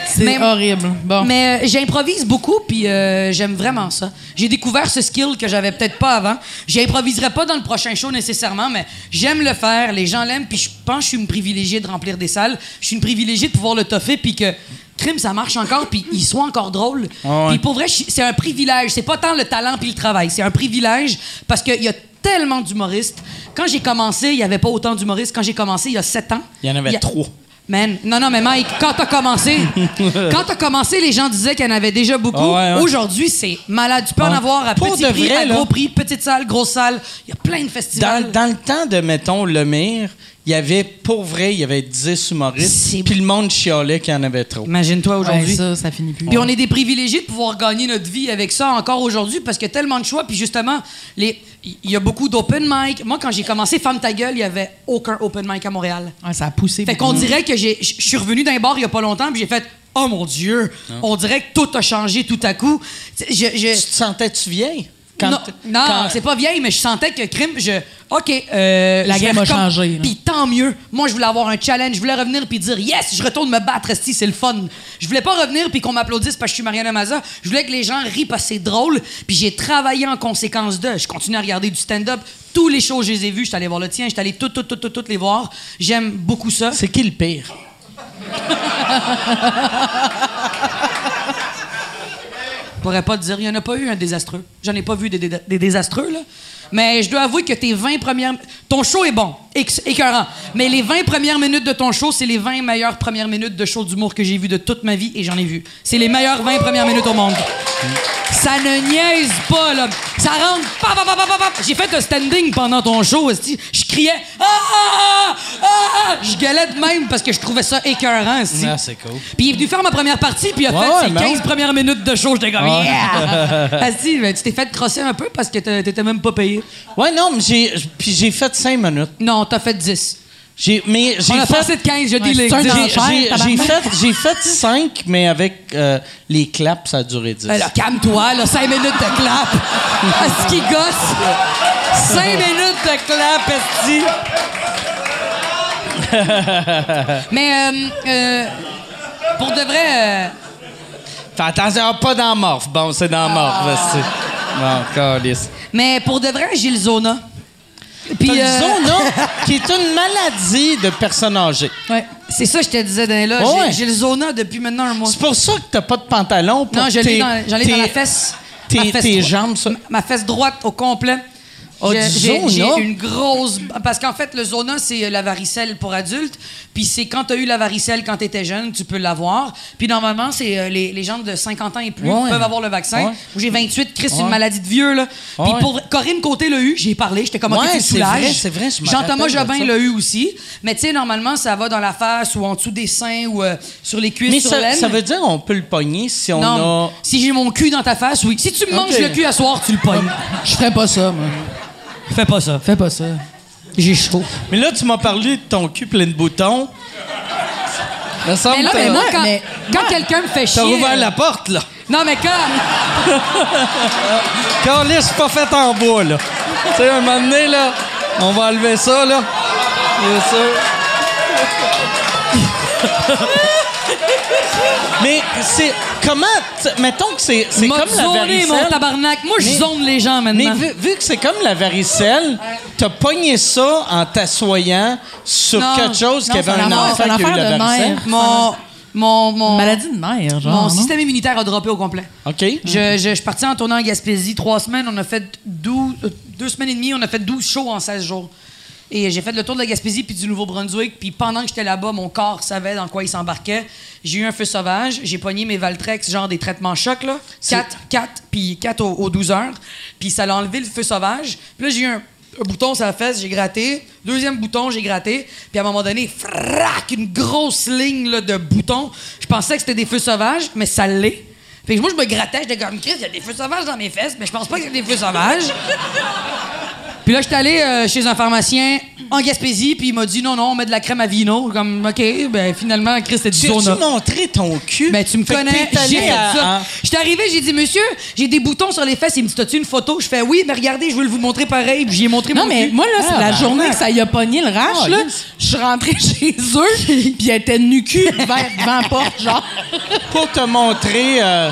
C'est Mais- horrible. Bon. Mais euh, j'improvise beaucoup, puis euh, j'aime vraiment ça. J'ai découvert ce skill que j'avais peut-être pas avant. J'improviserai pas dans le prochain show nécessairement, mais j'aime le faire. Les gens l'aiment, puis je pense que je suis une privilégiée de remplir des salles. Je suis une privilégiée de pouvoir le toffer, puis que crime, ça marche encore, puis il soit encore drôle. Ah. Puis pour vrai, c'est un privilège. C'est pas tant le talent puis le travail. C'est un privilège parce qu'il y a tellement d'humoristes. Quand j'ai commencé, il y avait pas autant d'humoristes. Quand j'ai commencé, il y a sept ans. Il y en avait a- trois. Man, non, non, mais Mike, quand t'as commencé, <laughs> quand t'as commencé, les gens disaient qu'il y en avait déjà beaucoup. Ouais, ouais. Aujourd'hui, c'est malade. Tu peux en avoir à Pour petit prix, vrai, à là. gros prix, petite salle, grosse salle. Il y a plein de festivals. Dans, dans le temps de, mettons, le Mire, il y avait, pour vrai, il y avait 10 humoristes. Puis le monde chialait qu'il y en avait trop. Imagine-toi Ouais, aujourd'hui. ça, ça finit plus. Puis on est des privilégiés de pouvoir gagner notre vie avec ça encore aujourd'hui parce qu'il y a tellement de choix. Puis justement, les- il y a beaucoup d'open mic. Moi, quand j'ai commencé Femme ta gueule, il y avait aucun open mic à Montréal. Ouais, ça a poussé. Fait qu'on dirait que j'ai- je suis revenu d'un bar il y a pas longtemps puis j'ai fait Oh mon Dieu! On dirait que tout a changé tout à coup. Je- Tu te sentais-tu vieille? Quand non, t- non, quand- c'est pas vieille, mais je sentais que crime, je. OK. euh, La game a changé. Puis tant mieux. Moi, je voulais avoir un challenge. Je voulais revenir puis dire Yes, je retourne me battre, esti, c'est le fun. Je voulais pas revenir puis qu'on m'applaudisse parce que je suis Mariana Maza. Je voulais que les gens rient parce que c'est drôle. Puis j'ai travaillé en conséquence de. Je continue à regarder du stand-up. Tous les shows, je les ai vus. Je suis allé voir le tien. Je suis allé toutes, toutes, toutes, toutes, toutes les voir. J'aime beaucoup ça. C'est qui le pire? <laughs> Je pourrais pas te dire, il n'y en a pas eu un désastreux. J'en ai pas vu des, des- désastreux, là. Mais je dois avouer que tes 20 premières... Ton show est bon, écœurant. Mais les 20 premières minutes de ton show, c'est les 20 meilleures premières minutes de show d'humour que j'ai vu de toute ma vie et j'en ai vu. C'est les meilleures 20 premières minutes au monde. Ça ne niaise pas, là. Ça rentre... J'ai fait un standing pendant ton show. Je criais... Ah, ah, ah. Je gueulais de même parce que je trouvais ça écœurant. Ah, c'est cool. Puis il est venu faire ma première partie, puis il a Ouais, fait ses ben 15 ouais. premières minutes de show. J'étais comme, yeah! Asti, ben, tu t'es fait crosser un peu parce que t'a- t'étais même pas payé. Ouais, non, mais j'ai. Puis j'ai fait 5 minutes. Non, t'as fait 10. J'ai, mais j'ai On a fait. de 15, je dis Ouais, les c'est un 10. J'ai, j'ai- j'ai fait, j'ai fait 5, mais avec euh, les claps, ça a duré 10. Ben là, calme-toi, là, 5 minutes de clap. <laughs> Est-ce qu'il gosse? 5 minutes de clap, esti. <laughs> Mais, euh, euh, pour de vrai, euh, Fais attention, ah, pas dans Morph. Bon, c'est dans Morph, Ah. vas-y. Bon, mais pour de vrai, j'ai le zona. Puis, euh, <laughs> qui est une maladie de personnes âgées. ouais, c'est ça que je te disais dans là. Ouais. J'ai- le zona depuis maintenant un mois. C'est pour ça que t'as pas de pantalon. Pour Non, j'en ai dans la fesse. tes- ma fesse tes droite. jambes, ça. Ma- Ma fesse droite au complet. Oh, J'ai- J'ai une grosse. Parce qu'en fait, le zona, c'est euh, la varicelle pour adultes. Puis c'est quand tu as eu la varicelle quand tu étais jeune, tu peux l'avoir. Puis normalement, c'est euh, les, les gens de 50 ans et plus Ouais. peuvent avoir le vaccin. Ouais. J'ai 28, Chris, c'est Ouais. une maladie de vieux. Là. Puis pour Corinne Côté l'a eu, j'ai parlé, j'étais comme, OK, c'est vrai, c'est vrai, je Jean-Thomas Jobin l'a eu aussi. Mais tu sais, normalement, ça va dans la face ou en dessous des seins ou euh, sur les cuisses, Mais sur ça, veut dire qu'on peut le pogner si on Non, a. si j'ai mon cul dans ta face, oui. Si tu me manges le cul à soir, tu le pognes. Je ferais pas ça, moi. Fais pas ça. Fais pas ça. J'ai chaud. Mais là, tu m'as parlé de ton cul plein de boutons. Mais là, mais moi, quand, mais- quand quelqu'un me fait chier... T'as rouvert euh, la porte, là. Non, mais quand... <laughs> Carlis, c'est pas fait en bois, là. tu sais, un moment donné, là, on va enlever ça, là. Bien sûr. <laughs> Mais c'est. Comment. Mettons que c'est c'est comme la zoné, mon varicelle. tabarnak? Moi, je Mais- zone les gens Mais maintenant. vu, vu que c'est comme la varicelle, t'as pogné ça en t'assoyant sur Non. quelque chose qui Non, avait c'est un enfant c'est qui a eu la de varicelle. Mon... Mon... Mon... Maladie de mère, genre. Mon non? système immunitaire a droppé au complet. OK. Je, je, je suis parti en tournant en Gaspésie trois semaines. On a fait 12, euh, deux semaines et demie. On a fait 12 shows en 16 jours. Et j'ai fait le tour de la Gaspésie puis du Nouveau-Brunswick. Puis pendant que j'étais là-bas, mon corps savait dans quoi il s'embarquait. J'ai eu un feu sauvage. J'ai pogné mes Valtrex, genre des traitements chocs, là. 4, 4, puis 4 aux, aux 12 heures. Puis ça l'a enlevé le feu sauvage. Puis là, j'ai eu un, un bouton sur la fesse, j'ai gratté. Deuxième bouton, j'ai gratté. Puis à un moment donné, frac, une grosse ligne là, de boutons. Je pensais que c'était des feux sauvages, mais ça l'est. Fait que moi, je me grattais, j'étais comme, Chris, il y a des feux sauvages dans mes fesses, mais je pense pas qu'il y a des feux sauvages. Puis là, j'étais allé euh, chez un pharmacien en Gaspésie, puis il m'a dit non, non, on met de la crème à vino. Comme, OK, ben finalement, Chris, c'était du Tu sauna. as montré ton cul? Ben, tu me connais, j'ai fait ça. J'étais arrivé, j'ai dit, monsieur, j'ai des boutons sur les fesses. Il me dit, t'as-tu une photo? Je fais, oui, mais regardez, je veux vous montrer pareil. Puis j'y ai montré Non, mon mais cul. moi, là, c'est Ah, la ben, journée que ça y a pogné le rash, Ah, là. yes. Je suis rentrée <laughs> chez eux, puis elle était nu cul devant, devant la porte, genre. Pour te montrer... euh,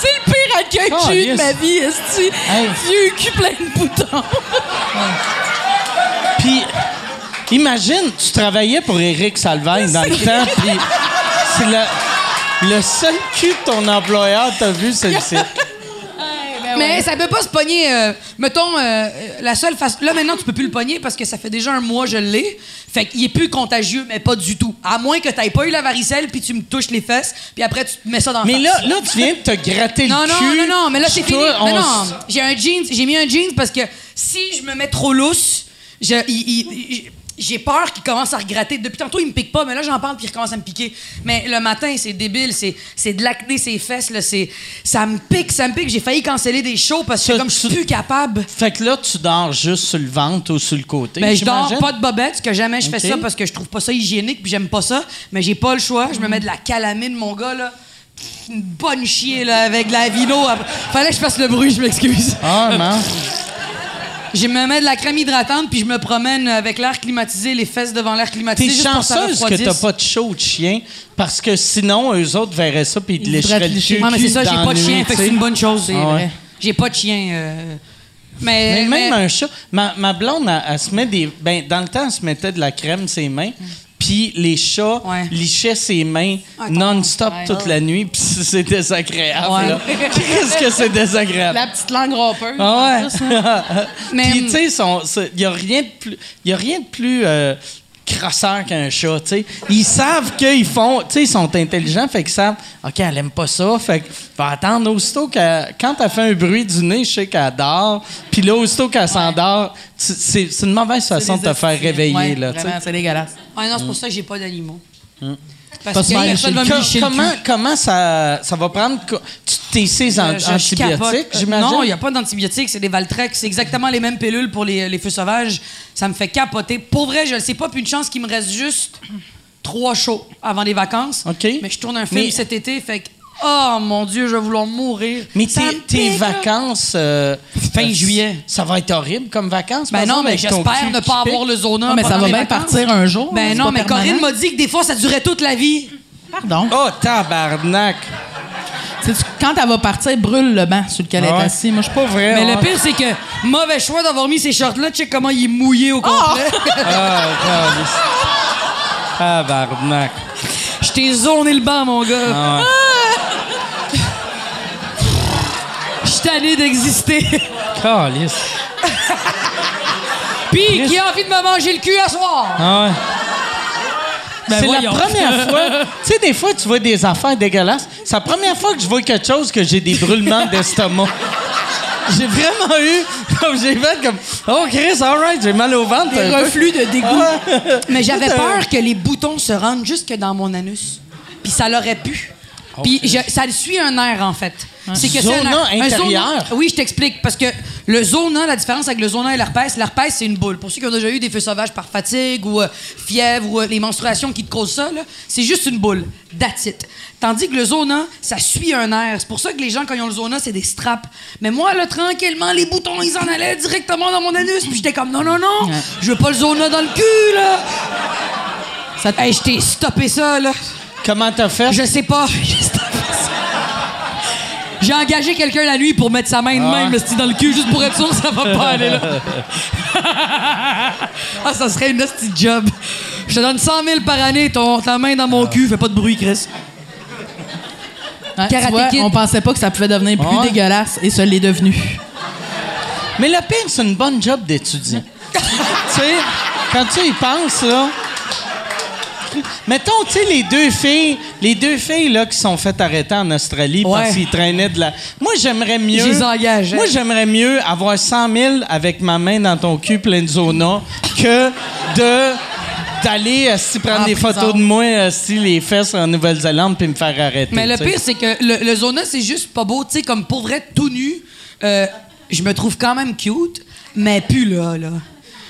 C'est le pire accueil que j'ai eu de ma vie, esti. Hey. Vieux cul plein de boutons. Puis, imagine, tu travaillais pour Éric Salvagne dans le temps, puis c'est le, le seul cul que ton employeur t'a vu, c'est le. Mais ça peut pas se pogner. euh, mettons, euh, la seule façon. Là, maintenant, tu peux plus le pogner parce que ça fait déjà un mois que je l'ai. Fait qu'il est plus contagieux, mais pas du tout. À moins que t'aies pas eu la varicelle, puis tu me touches les fesses, puis après, tu te mets ça dans la Mais face. là, là, tu viens de te gratter Non, le non, cul. non, non, mais là, c'est fini. Toi, Mais on non, j'ai un jeans, j'ai mis un jeans parce que si je me mets trop lousse, je- il- il- il- j'ai peur qu'il commence à regratter. Depuis tantôt, il me pique pas, mais là, j'en parle puis il recommence à me piquer. Mais le matin, c'est débile, c'est, c'est de l'acné, ses fesses, là, c'est, ça me pique, ça me pique. J'ai failli canceller des shows parce que comme je suis plus capable. Fait que là, tu dors juste sur le ventre ou sur le côté. Ben, je dors pas de bobette, que jamais je fais ça parce que je trouve pas ça hygiénique puis j'aime pas ça. Mais j'ai pas le choix. Je me mets de la calamine, mon gars, là. Une bonne chier, là, avec de la vino. Fallait que je fasse le bruit, je m'excuse. Ah, non. <laughs> Je me mets de la crème hydratante puis je me promène avec l'air climatisé, les fesses devant l'air climatisé. T'es juste pour que ça chanceuse que t'as pas de chaud de chien, parce que sinon, eux autres verraient ça puis ils te lécheraient le. Ouais, mais c'est ça, j'ai dans pas de chien, fait c'est une bonne chose. c'est Ah vrai. ouais. J'ai pas de chien. euh, Mais, Mais même mais- un chat. Ma, ma blonde, elle, elle se met des. Ben, dans le temps, elle se mettait de la crème ses mains. Puis les chats Ouais. lichaient ses mains Ah, non-stop Ouais. toute la nuit. Puis c'est désagréable. Qu'est-ce que c'est désagréable? La petite langue rompeuse. Ah ouais. <laughs> Mais- Puis, tu sais, il n'y a rien de plus, y a rien de plus euh, crasseur qu'un chat, tu sais. Ils savent qu'ils font, tu sais, ils sont intelligents, fait qu'ils savent, OK, elle aime pas ça, fait que va attendre aussitôt qu'elle, quand elle fait un bruit du nez, je sais qu'elle dort, puis là, aussitôt qu'elle s'endort, c'est, une mauvaise façon de te faire réveiller, Ouais, là, tu sais. C'est dégueulasse. Ouais, non, c'est pour ça que j'ai pas d'animaux. Pas Parce que souvent personne va me Co- licher le comment, cul. comment ça, ça va prendre... Tu t'essaies en, je- antibiotiques, Euh, j'imagine? Non, il n'y a pas d'antibiotiques, c'est des Valtrex. C'est exactement les mêmes pilules pour les, les feux sauvages. Ça me fait capoter. Pour vrai, je ne sais pas, puis une chance qu'il me reste juste trois shows avant les vacances. OK. Mais je tourne un film Mais- cet été, fait que, oh mon Dieu, je vais vouloir mourir. Mais Ça tes, me tes pique, là. vacances... euh, Fin juillet. Ça va être horrible comme vacances. Ben par non, exemple, mais avec ton j'espère cul ne qui pas pique. avoir le zona. Ah, mais ça pendant va les bien vacances. partir un jour. Ben non, pas mais permanent. Corinne m'a dit que des fois, ça durait toute la vie. Pardon? Oh, tabarnak! Sais-tu, Quand elle va partir, brûle le banc sur lequel elle Ah ouais. est assise. Moi, je suis pas vrai. Mais le pire, c'est que mauvais choix d'avoir mis ces shorts-là. Check comment il est mouillé au complet. <laughs> Ah, câlisse. Tabarnak. Je t'ai zoné le banc, mon gars. Ah ouais. Tanné d'exister. <laughs> Câlisse. Puis, qui a envie de me manger le cul à soir? Ah ouais. Ben c'est la première <laughs> fois. Tu sais, des fois, tu vois des affaires dégueulasses. C'est la première fois que je vois quelque chose que j'ai des brûlements <laughs> d'estomac. J'ai vraiment eu. Comme j'ai fait comme. Oh, Chris, all right, j'ai mal au ventre. Des peu. reflux de dégoût. Ah. Mais j'avais peur que les boutons se rendent jusque dans mon anus. Puis ça l'aurait pu. Puis je- ça suit un nerf, en fait. C'est que c'est Zona un intérieur? zona- oui, je t'explique. Parce que le zona, la différence avec le zona et l'herpès, l'herpès, c'est une boule. Pour ceux qui ont déjà eu des feux sauvages par fatigue ou euh, fièvre ou euh, les menstruations qui te causent ça, c'est juste une boule. That's it. Tandis que le zona, ça suit un nerf. C'est pour ça que les gens, quand ils ont le zona, c'est des straps. Mais moi, là, tranquillement, les boutons, ils en allaient directement dans mon anus. Puis j'étais comme, non, non, non, je veux pas le zona dans le cul, là. Ça hey, je t'ai stoppé ça, là. Comment t'as fait? Je sais pas. <laughs> J'ai stoppé ça. J'ai engagé quelqu'un la nuit pour mettre sa main de même le style dans le cul juste pour être sûr que ça va pas <laughs> aller là. ah, ça serait une hostie job. Je te donne 100 000 par année, ton, ta main dans mon cul, fais pas de bruit, Chris. Hein, tu vois, on pensait pas que ça pouvait devenir plus Ouais. dégueulasse et ça l'est devenu. Mais le pire, c'est une bonne job d'étudiant. <laughs> tu sais, quand tu y penses, là. Mettons, tu sais, les deux filles, les deux filles là, qui sont faites arrêter en Australie parce qu'ils traînaient de la. Moi, j'aimerais mieux. Je les. Moi, j'aimerais mieux avoir 100 000 avec ma main dans ton cul plein de zona que de d'aller si prendre En des prison. photos de moi si les fesses en Nouvelle-Zélande puis me faire arrêter. Mais le pire, c'est que le, le Zona, c'est juste pas beau. Tu sais, comme pour vrai, tout nu, euh, je me trouve quand même cute, mais plus là, là.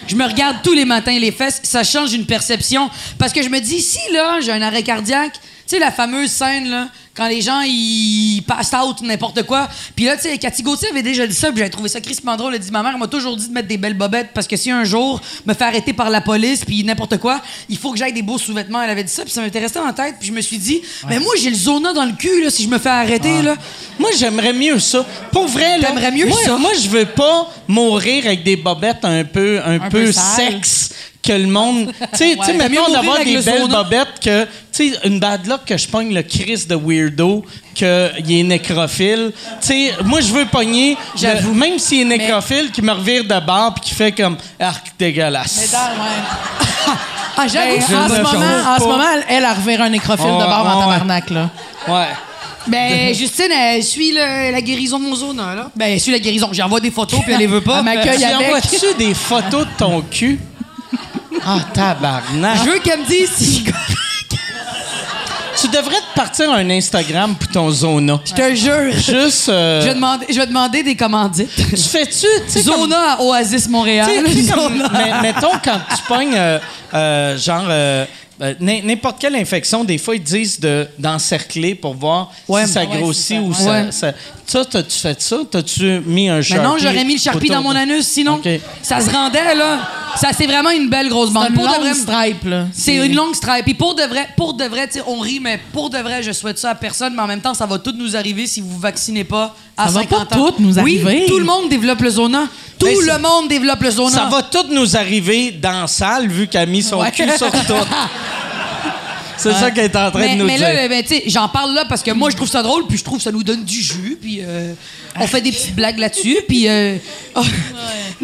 Je me regarde tous les matins les fesses, ça change une perception. Parce que je me dis, si là, j'ai un arrêt cardiaque, tu sais, la fameuse scène, là, quand les gens, ils passent out n'importe quoi. Puis là, tu sais, Cathy Gauthier avait déjà dit ça, puis j'avais trouvé ça crispement drôle. Elle a dit, ma mère m'a toujours dit de mettre des belles bobettes parce que si un jour, me fait arrêter par la police, puis n'importe quoi, il faut que j'aille des beaux sous-vêtements. Elle avait dit ça, puis ça resté en tête, puis je me suis dit, mais moi, j'ai le zona dans le cul, là, si je me fais arrêter, là. Moi, j'aimerais mieux ça. Pour vrai, là. T'aimerais mieux moi, ça? Moi, je veux pas mourir avec des bobettes un peu, un Un peu, peu sales. Que le monde. <laughs> Tu sais, tu sais, Ouais. Mettons d'avoir des le belles bobettes que. Tu sais, une bad luck que je pogne le Chris de weirdo, qu'il est nécrophile. Tu sais, moi, je veux pogner. J'avoue. Même s'il est nécrophile, qui me revire de bord puis qui fait comme. Arc dégueulasse. Mais dans- ouais. <laughs> Ah, j'avoue, Ben, en, ce moment, en ce moment, elle, a reviré un nécrophile Ouais, de bord en ouais, ouais. tabarnak, là. Ouais. Ben, Justine, elle suit le- la guérison de mon zona, là. Ben, elle suit la guérison. J'envoie des photos, puis elle les veut pas. Elle m'accueille Tu avec. envoies-tu des photos de ton cul? <laughs> Ah, tabarnak. Je veux qu'elle me dise si. Tu devrais te partir un Instagram pour ton Zona. Je te jure. Juste. euh, Je vais, demander, je vais demander des commandites. tu fais-tu. comme- Zona à Oasis Montréal. comme- mais- mettons, quand tu pognes, euh, euh, genre, euh, n'im- n'importe quelle infection, des fois, ils te disent de- d'encercler pour voir Ouais, si ça ouais, grossit ça, ou ouais. ça. Ça- t'as-tu fait ça? T'as-tu mis un Mais Sharpie? non, j'aurais mis le Sharpie dans mon anus, sinon. Ça se rendait, là. Ça, c'est vraiment une belle grosse C'est bande. une Pour de longue vrai, stripe, là. C'est une longue stripe. Puis pour de vrai, pour de vrai, on rit, mais pour de vrai, je souhaite ça à personne, mais en même temps, ça va tout nous arriver si vous vous vaccinez pas à Ça va 50 pas ans. tout nous Oui, arriver. tout le monde développe le zona. Tout Ben, le monde développe le zona. Ça va tout nous arriver dans la salle, vu qu'elle a mis son Ouais. cul sur tout. <laughs> C'est ça qu'elle est en train mais, de nous mais dire. là, ben, tu sais, j'en parle là parce que moi, je trouve ça drôle, puis je trouve que ça nous donne du jus, puis euh, on fait des petites blagues là-dessus, puis... euh, <laughs> oh.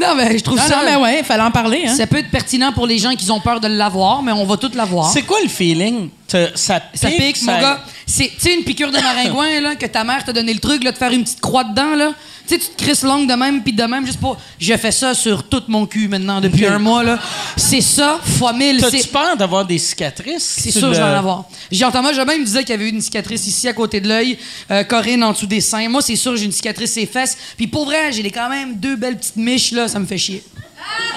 Non, mais je trouve Non, ça... non, mais ouais, il fallait en parler, hein. Ça peut être pertinent pour les gens qui ont peur de l'avoir, mais on va tous l'avoir. C'est quoi le feeling? Ça pique, Ça pique, mon ça- gars. C'est, tu sais, une piqûre de maringouin, là, que ta mère t'a donné le truc, là, de faire une petite croix dedans, là. Sais, tu te crisses l'ongle de même, puis de même, juste pour. Je fais ça sur tout mon cul maintenant, depuis un mois, là. C'est ça, fois mille. T'as-tu peur d'avoir des cicatrices? c'est sûr, le- je vais en avoir. Jean-Thomas Jobin me disait qu'il y avait eu une cicatrice ici, à côté de l'œil. Euh, Corinne, en dessous des seins. Moi, c'est sûr, j'ai une cicatrice ses fesses. Puis pour vrai, j'ai quand même deux belles petites miches, là, ça me fait chier.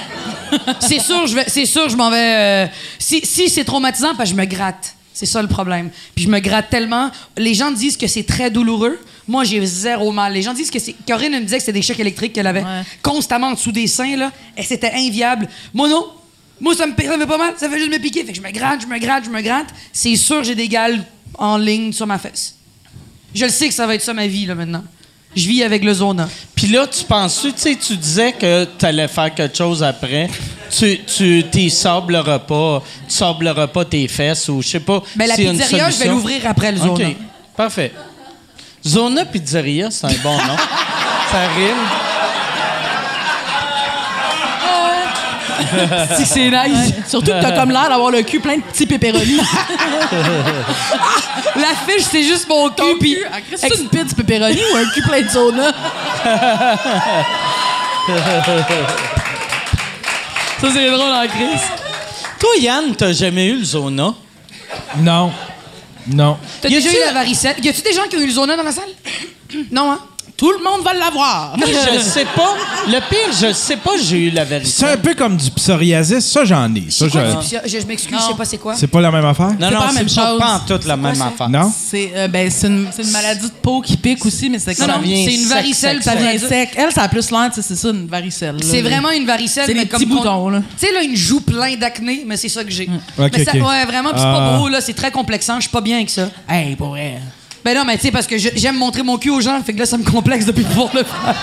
<laughs> c'est sûr, je vais, c'est sûr, je m'en vais. euh, si si c'est traumatisant, parce que je me gratte. C'est ça le problème. Puis je me gratte tellement. Les gens disent que c'est très douloureux. Moi, j'ai zéro mal. Les gens disent que c'est. Corinne me disait que c'était des chocs électriques qu'elle avait Ouais. constamment en dessous des seins, là. Et c'était inviable. Moi, non. Moi, ça me, ça me fait pas mal. Ça fait juste me piquer. Fait que je me gratte, je me gratte, je me gratte. C'est sûr, j'ai des gales en ligne sur ma fesse. Je le sais que ça va être ça ma vie, là, maintenant. Je vis avec le zona. Puis là, tu penses-tu, tu sais, tu disais que tu allais faire quelque chose après. Tu, tu t'y sableras pas, tu sableras pas tes fesses ou je sais pas. Ben, la une pizzeria, je vais l'ouvrir après le OK, zona. parfait. Zona Pizzeria, c'est un bon nom. <laughs> Ça rime. Si c'est nice. Surtout que t'as comme l'air d'avoir le cul plein de petits pépéronis. <laughs> L'affiche, c'est juste mon cul. puis C'est une pizza pepperoni ou un cul plein de sauna? Ça, c'est drôle en crise. Toi, Yann, t'as jamais eu le Zona? Non. Non. T'as Y déjà a-tu- eu la varicelle? Y a-tu des gens qui ont eu le zona dans la salle? non, hein? Tout le monde va l'avoir. <laughs> Je sais pas. Le pire, je sais pas, j'ai eu la vérité. C'est un peu comme du psoriasis. Ça, j'en ai. Ça, Quoi, je- du psy- je je m'excuse, je sais pas c'est quoi. C'est pas la même affaire? Non, C'est non, pas la c'est même pas, chose. pas en toute la même ça? affaire. Non? C'est euh, ben, c'est une, c'est une maladie de peau qui pique aussi, mais c'est Non, comme- non, vient c'est une sec, varicelle. sec, ça ça vient sec. Elle, ça a plus l'air, tu sais, c'est ça, une varicelle. là. C'est vraiment une varicelle. C'est mais des comme petits qu'on- boutons, là. Tu sais, là, une joue plein d'acné, mais c'est ça que j'ai. Ok, mais ça, ok. ouais, vraiment, pis c'est Ah. pas beau, là, c'est très complexant, je suis pas bien avec ça. Hey, pour vrai. Ben non, mais tu sais, parce que j'aime montrer mon cul aux gens, fait que là, ça me complexe depuis pouvoir le faire.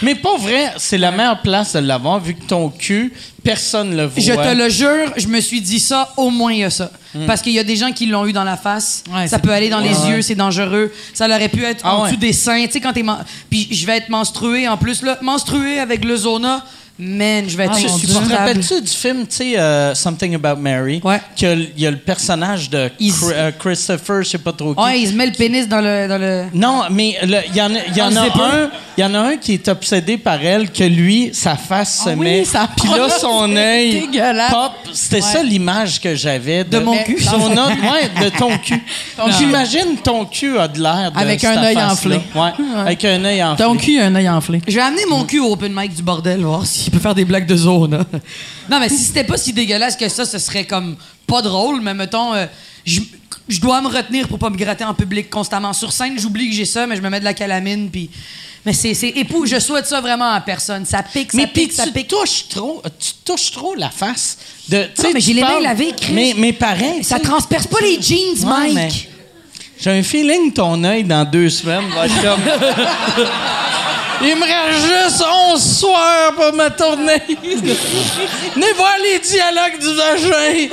Mais pas vrai, c'est la meilleure place de l'avoir, vu que ton cul, personne le voit. Je te le jure, je me suis dit ça, au moins il y a ça. Hmm. Parce qu'il y a des gens qui l'ont eu dans la face. Ouais, ça peut aller dans les Ouais, yeux, c'est dangereux. Ça aurait pu être Ah en dessous des seins. Tu sais, quand t'es. Puis je vais être menstruée en plus, là. Menstruée avec le zona, Man, je vais être Ah, mon tu te rappelles-tu du film, tu sais, euh, Something About Mary? Ouais. qu'il y a le personnage de Il- euh, Christopher, je sais pas trop qui. Ouais, il se met le pénis dans le. Dans le... Non, mais il y en a, il y en Dans a le zipper. un, il y en a un qui est obsédé par elle, que lui, sa face se Ah oui, met, ça puis là son œil pop. C'était ça l'image que j'avais de, De mon cul. Son <laughs> œil- ouais, de ton cul. J'imagine ton cul a de l'air de Avec un œil enflé. Ouais, avec un œil enflé. Ton cul a un œil enflé. Je vais amener mon cul au open mic du bordel, voir s'il peut faire des blagues de zone. hein. non, mais si c'était pas si dégueulasse que ça, ce serait comme pas drôle, mais mettons, euh, je je dois me retenir pour pas me gratter en public constamment. Sur scène, j'oublie que j'ai ça, mais je me mets de la calamine, puis. Mais c'est c'est époux, je souhaite ça vraiment à personne. Ça pique, ça mais pique, ça tu pique. touches trop, tu touches trop la face. De, sais, mais j'ai les mains lavées, Chris. Mais, mais pareil. Ça transperce pas les jeans, Ouais, Mike. mais J'ai un feeling ton œil dans deux semaines va être comme. Il me reste juste 11 soirs pour ma tournée. <laughs> Venez voir les dialogues du vagin.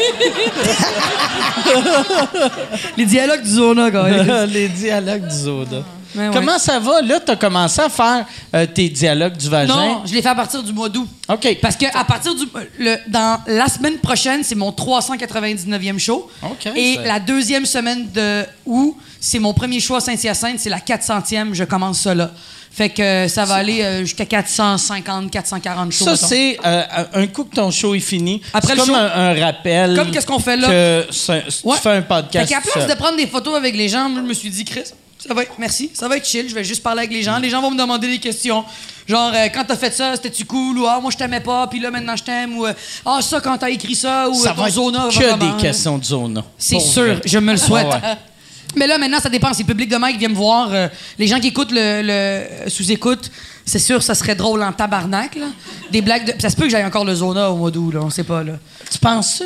Les dialogues du Zona, quand même. <laughs> les dialogues du Zoda. Mais ouais. Comment ça va? Là, tu as commencé à faire euh, tes dialogues du vagin. Non, je l'ai fait à partir du mois d'août. OK. Parce que à partir du le, dans la semaine prochaine, c'est mon 399e show. OK, Et la deuxième semaine de août, c'est mon premier show à Saint-Hyacinthe, c'est la 400e, je commence ça là. Fait que euh, ça va aller euh, jusqu'à 450, 440 shows. Ça, c'est euh, un coup que ton show est fini. Après comme show. un, un rappel. Comme qu'est-ce qu'on fait là? Que c'est- Ouais. tu fais un podcast. Fait qu'à place de prendre des photos avec les gens, je me suis dit, Chris, ça va être, merci, ça va être chill, je vais juste parler avec les gens. Les gens vont me demander des questions. Genre, euh, quand t'as fait ça, c'était-tu cool? Ou, ah, moi, je t'aimais pas, puis là, maintenant, je t'aime. Ou, ah, ça, quand t'as écrit ça, ou Ça ton va être Zona, que des questions de Zona. C'est sûr, vrai. je me le souhaite. Ouais. <laughs> Mais là, maintenant, ça dépend. Si le public de Mike vient me voir, euh, les gens qui écoutent le, le sous-écoute, c'est sûr, ça serait drôle en tabarnak. Là. Des blagues de... Ça se peut que j'aille encore le Zona au mois d'août, là, on sait pas. Là. Tu penses ça?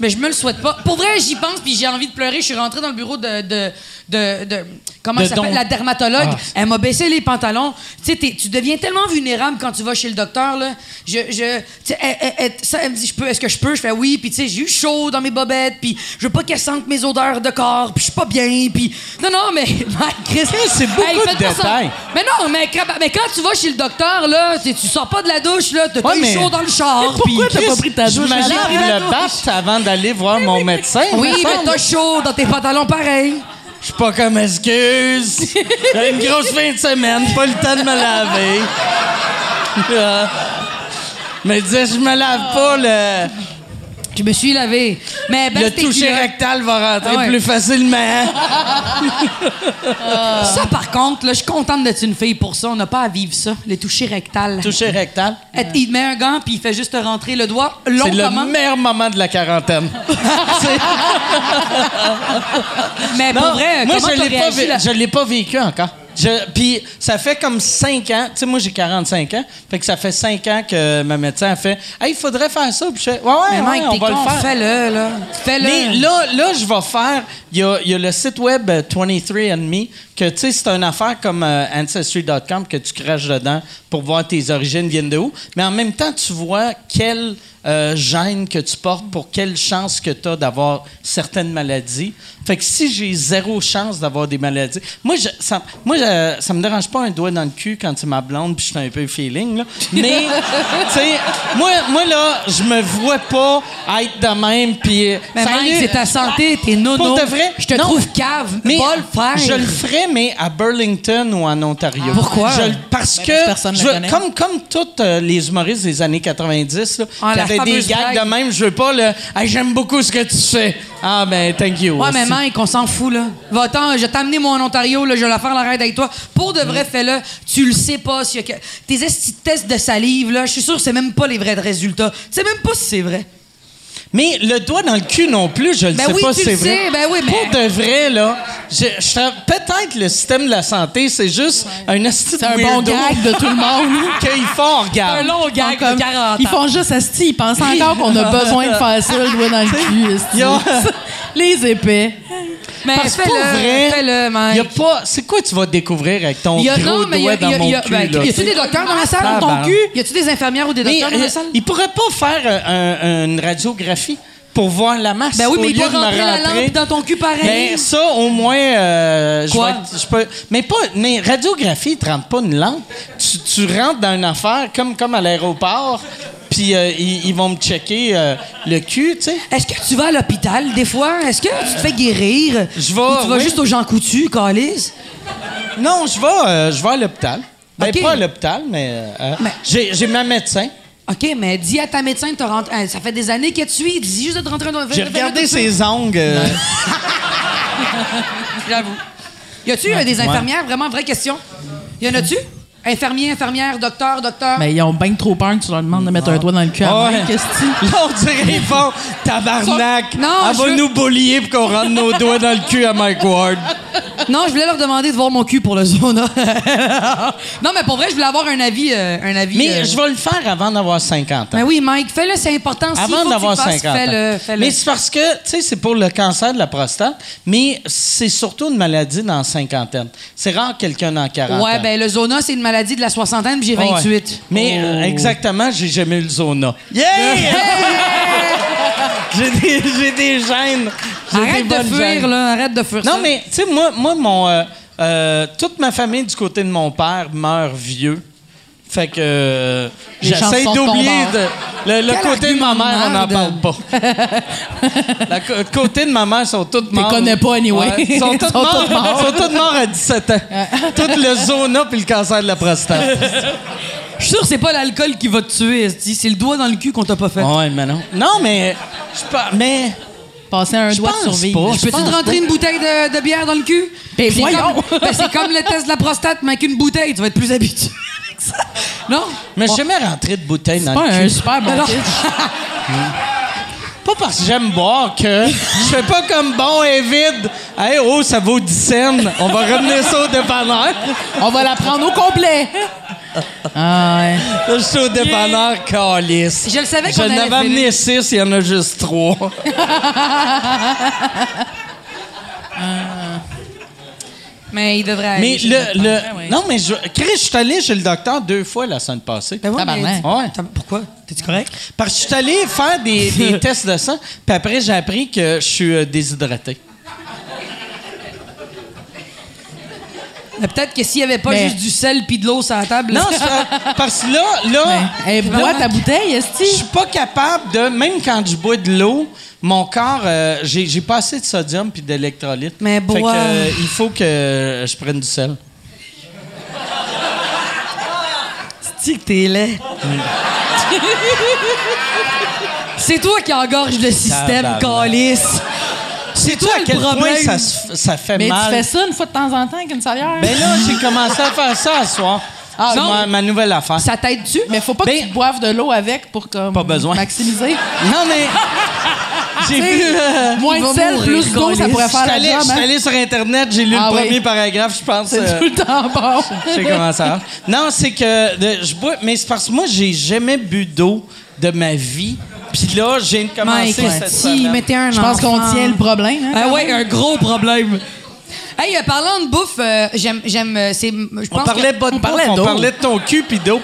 Mais je me le souhaite pas. Pour vrai, j'y pense, puis j'ai envie de pleurer. Je suis rentrée dans le bureau de... de, de, de- comment ça s'appelle? La dermatologue. Ah. Elle m'a baissé les pantalons. Tu sais, tu deviens tellement vulnérable quand tu vas chez le docteur, là. Je... je elle, elle- elle- ça, elle me dit, je peux, est-ce que je peux? Je fais oui. Puis tu sais, j'ai eu chaud dans mes bobettes, puis je veux pas qu'elle sente mes odeurs de corps, puis je suis pas bien, puis... Non, non, mais... <laughs> C'est beaucoup faites de détails. Mais non, mais, quand- mais quand tu vas chez le docteur, là, tu sors pas de la douche, là, t'as Ouais, eu chaud dans le char, Pourquoi t'as pas pris ta douche? J'imagine le avant d'aller voir mon médecin. Oui, me mais semble. t'as chaud dans tes pantalons pareil. Je suis pas comme excuse. J'ai une grosse fin de semaine, pas le temps de me laver. Euh, <laughs> Mais dis, je me lave pas, le, Je me suis lavé. Mais ben, le toucher culottes. rectal va rentrer Ah ouais. plus facilement. <laughs> Ça, par contre, là, je suis contente d'être une fille pour ça. On n'a pas à vivre ça, les touchés rectales. toucher rectal. Il met un gant, puis il fait juste te rentrer le doigt long C'est le meilleur moment de la quarantaine. <laughs> <laughs> Mais pour Non, vrai, moi, je l'ai pas, je l'ai pas vécu encore. Je- Puis ça fait comme 5 ans. Tu sais, moi, j'ai 45 ans. Fait que ça fait 5 ans que ma médecin a fait Hey, il faudrait faire ça. Puis je fais Ouais, ouais, Mais ouais, Mike, on va con, le faire. fais-le, là. Fais-le. Mais là, là, je vais faire. Il y a, y a le site web euh, 23andMe, que tu sais, c'est une affaire comme euh, Ancestry.com que tu craches dedans pour voir tes origines viennent de où. Mais en même temps, tu vois quel euh, gène que tu portes pour quelle chance que tu as d'avoir certaines maladies. Fait que si j'ai zéro chance d'avoir des maladies. Moi, je, ça, moi je- ça me dérange pas un doigt dans le cul quand c'est ma blonde puis je suis un peu feeling, là. Mais, <laughs> tu sais, moi, moi, là, je me vois pas être de même puis. Mais c'est ta santé, t'es nono. Pour de vrai? Je te Non. trouve cave. mais pas le faire. Je le ferais, mais à Burlington ou en Ontario. Pourquoi? Je le- parce Ben, que, parce que je veux- comme, comme tous euh, les humoristes des années 90, là, Ah, qui la avaient des gags blague. de même, je veux pas le Hey, j'aime beaucoup ce que tu fais. Ah, ben, thank you. Ouais, mais. Mike, on s'en fout, là. Va-t'en, je vais t'amener moi en Ontario, là, je vais la faire la raide avec toi. Pour de Mm. vrai, fais-le. Tu le sais pas. s'il y a que... Tes tests de salive, là, je suis sûr que c'est même pas les vrais résultats. Tu sais même pas si c'est vrai. Mais le doigt dans le cul non plus, je le Ben sais oui, pas si c'est vrai. sais, ben oui, mais- Pour de vrai, là, je, je serais- peut-être le système de la santé, c'est juste un esti de C'est un bon gag de tout le <laughs> monde. qu'ils font, regarde. Un long gag Comme- de 40 ans. Ils font juste asti, ils pensent encore qu'on a besoin de faire ça, le doigt dans le <laughs> cul. <laughs> Les épais. Mais Parce que pour fais-le, vrai, fais-le, y a pas. C'est quoi tu vas découvrir avec ton Il y a- gros non, mais il y a, doigt y a- dans y mon cul? ben, là, y a-tu des docteurs dans la salle, dans ton cul? Y a-tu des infirmières ou des docteurs dans la euh, salle? il pourrait pas faire euh, un- une radiographie pour voir la masse. Ben oui, au mais il lieu doit de me rentrer la rentrer. lampe dans ton cul pareil. Ben, ça, au moins, euh, je Quoi? vais être- je peux. Mais pas. Mais radiographie, ils te rentrent pas une lampe. Tu, tu rentres dans une affaire comme, comme à l'aéroport, puis euh, ils, ils vont me checker euh, le cul, tu sais. Est-ce que tu vas à l'hôpital des fois? Est-ce que tu te fais guérir? Je vais, Ou tu vas oui. juste aux gens coutus, Calis? Non, je vais, euh, je vais à l'hôpital. Ben, Ok. pas à l'hôpital, mais. euh, Mais- j'ai, j'ai ma médecin. OK, mais dis à ta médecin de te rentrer. hein, Ça fait des années que tu y. Dis juste de te rentrer dans J'ai regardé ses ongles. euh, <laughs> J'avoue. Y a-tu euh, des infirmières? Vraiment, vraie question? Y en a-tu? Infirmier, infirmière, docteur, docteur. Mais ils ont bien trop peur que tu leur demandes de mettre un doigt dans le cul à Ouais. Mike, qu'est-ce que tu- Là, on dirait ils font <laughs> tabarnak. Non, Elle je va veux- nous bullier pour qu'on rentre nos doigts dans le cul à Mike Ward. <laughs> Non, je voulais leur demander de voir mon cul pour le zona. <laughs> non, mais pour vrai, je voulais avoir un avis. euh, un avis Mais euh, je vais le faire avant d'avoir 50 ans. Ben oui, Mike, fais-le, c'est important. S'il faut Avant que d'avoir tu le fasses, 50 Fais-le, ans. fais-le. Mais c'est parce que, tu sais, c'est pour le cancer de la prostate, mais c'est surtout une maladie dans la cinquantaine. C'est rare quelqu'un dans 40 Ouais, ans. ben le zona, c'est une maladie de la soixantaine, puis j'ai Ouais. 28. Mais Oh. euh, exactement, j'ai jamais eu le zona. Yeah! <laughs> j'ai des, j'ai des gènes. J'ai Arrête des de fuir, gènes. là. Arrête de fuir. Non, ça. mais, tu sais, moi, moi mon, euh, euh, toute ma famille du côté de mon père meurt vieux. Fait que euh, j'essaie d'oublier de, le, le côté de ma mère, on n'en parle pas. Le côté de ma mère sont toutes morts. connais pas, anyway. Ouais, ils sont <laughs> Ils toutes sont morts, sont toutes morts à 17 ans. Tout le zona puis le cancer de la prostate. Je suis sûr que c'est pas l'alcool qui va te tuer, c'est le doigt dans le cul qu'on t'a pas fait. ouais, mais non. Non, mais je pas mais Passer un Je doigt de pas. Je peux-tu te rentrer pas. une bouteille de, de bière dans le cul? Ben C'est voyons. comme, ben, c'est comme le test de la prostate, mais avec une bouteille. Tu vas être plus habitué Non? mais j'ai jamais rentré de bouteille dans Pas le un cul. super bon Alors- <laughs> pitch. Pas parce que j'aime boire que je fais pas comme bon et vide. Hey, oh, ça vaut 10 cents. On va ramener ça au dépanneur. On va la prendre au complet. Ah ouais. Là, je suis au dépanneur, calice. Je le savais Je qu'on allait n'avais amené finir. 6, il y en a juste 3. <laughs> Mais il devrait aller. Mais chez le, docteur. le- ouais. Non, mais je, Chris, je suis allé chez le docteur deux fois la semaine passée. Ben ouais, mais- Ouais. Pourquoi? T'es-tu correct? Parce que je suis allé faire des, des <laughs> tests de sang, puis après, j'ai appris que je suis euh, déshydraté. Peut-être que s'il y avait pas Mais- juste du sel puis de l'eau sur la table. Non, c'est pas- parce que là, là, Hey, bois ta bouteille, je Esti. suis pas capable de, même quand je bois de l'eau, mon corps, euh, j'ai j'ai pas assez de sodium puis d'électrolytes. Mais Fait que, bois. euh, il faut que je prenne du sel. dis que t'es laid. <laughs> C'est toi qui engorge le système, Tabarnak. calice. C'est toi à quel point ça, se- ça fait Mais mal? tu fais ça une fois de temps en temps avec une salière. Ben là, j'ai commencé à faire ça ce soir. Ah, c'est non. ma, ma nouvelle affaire. Ça t'aide-tu? mais faut pas Ben- que tu boives de l'eau avec pour comme Pas besoin. maximiser. Non, mais. <laughs> J'ai vu. euh, Moins Il de va sel, mourir, plus d'eau, ça pourrait faire la allé, job. je suis hein? allé sur Internet, j'ai lu Ah le oui. premier paragraphe, je pense. C'est euh, tout le temps bon. <laughs> je sais comment ça marche. Non, c'est que de- je bois, mais c'est parce que moi, j'ai jamais bu d'eau de ma vie. Puis là, j'ai commencé Mike, cette si, semaine. mettez un Je pense qu'on tient le problème. Hein, Ah ouais, même. un gros problème. Hey, euh, parlant de bouffe, euh, j'aime, j'aime, euh, c'est, je On pense parlait que- pas de on parlait bouffe, on parlait de ton cul puis d'eau.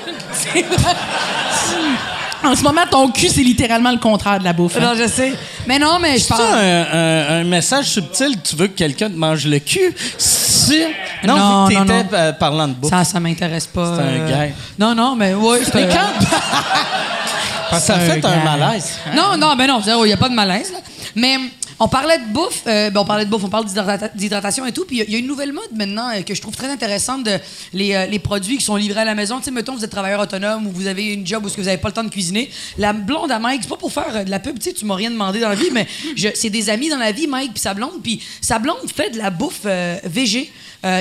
En ce moment, ton cul, c'est littéralement le contraire de la bouffe. hein. Non, je sais. Mais non, mais je C'est parle. un, un- un message subtil, tu veux que quelqu'un te mange le cul? Si- Non, Non, vu que non, t'étais non. euh, parlant de bouffe. Ça, ça m'intéresse pas. C'est un euh, gag. Non, non, mais oui. c'est Mais quand... <laughs> Parce que ça fait un malaise. Non, non, ben non, il n'y a pas de malaise. là. Mais on parlait de bouffe, euh, ben, on parlait de bouffe, on parle d'hydrata- d'hydratation et tout. Puis il y a- une nouvelle mode maintenant euh, que je trouve très intéressante euh, les produits qui sont livrés à la maison. Tu sais, mettons, vous êtes travailleur autonome ou vous avez une job où vous n'avez pas le temps de cuisiner. La blonde à Mike, c'est pas pour faire de la pub, tu sais, tu m'as rien demandé dans la vie, mais c'est des amis dans la vie, Mike puis sa blonde. Puis sa blonde fait de la bouffe végé.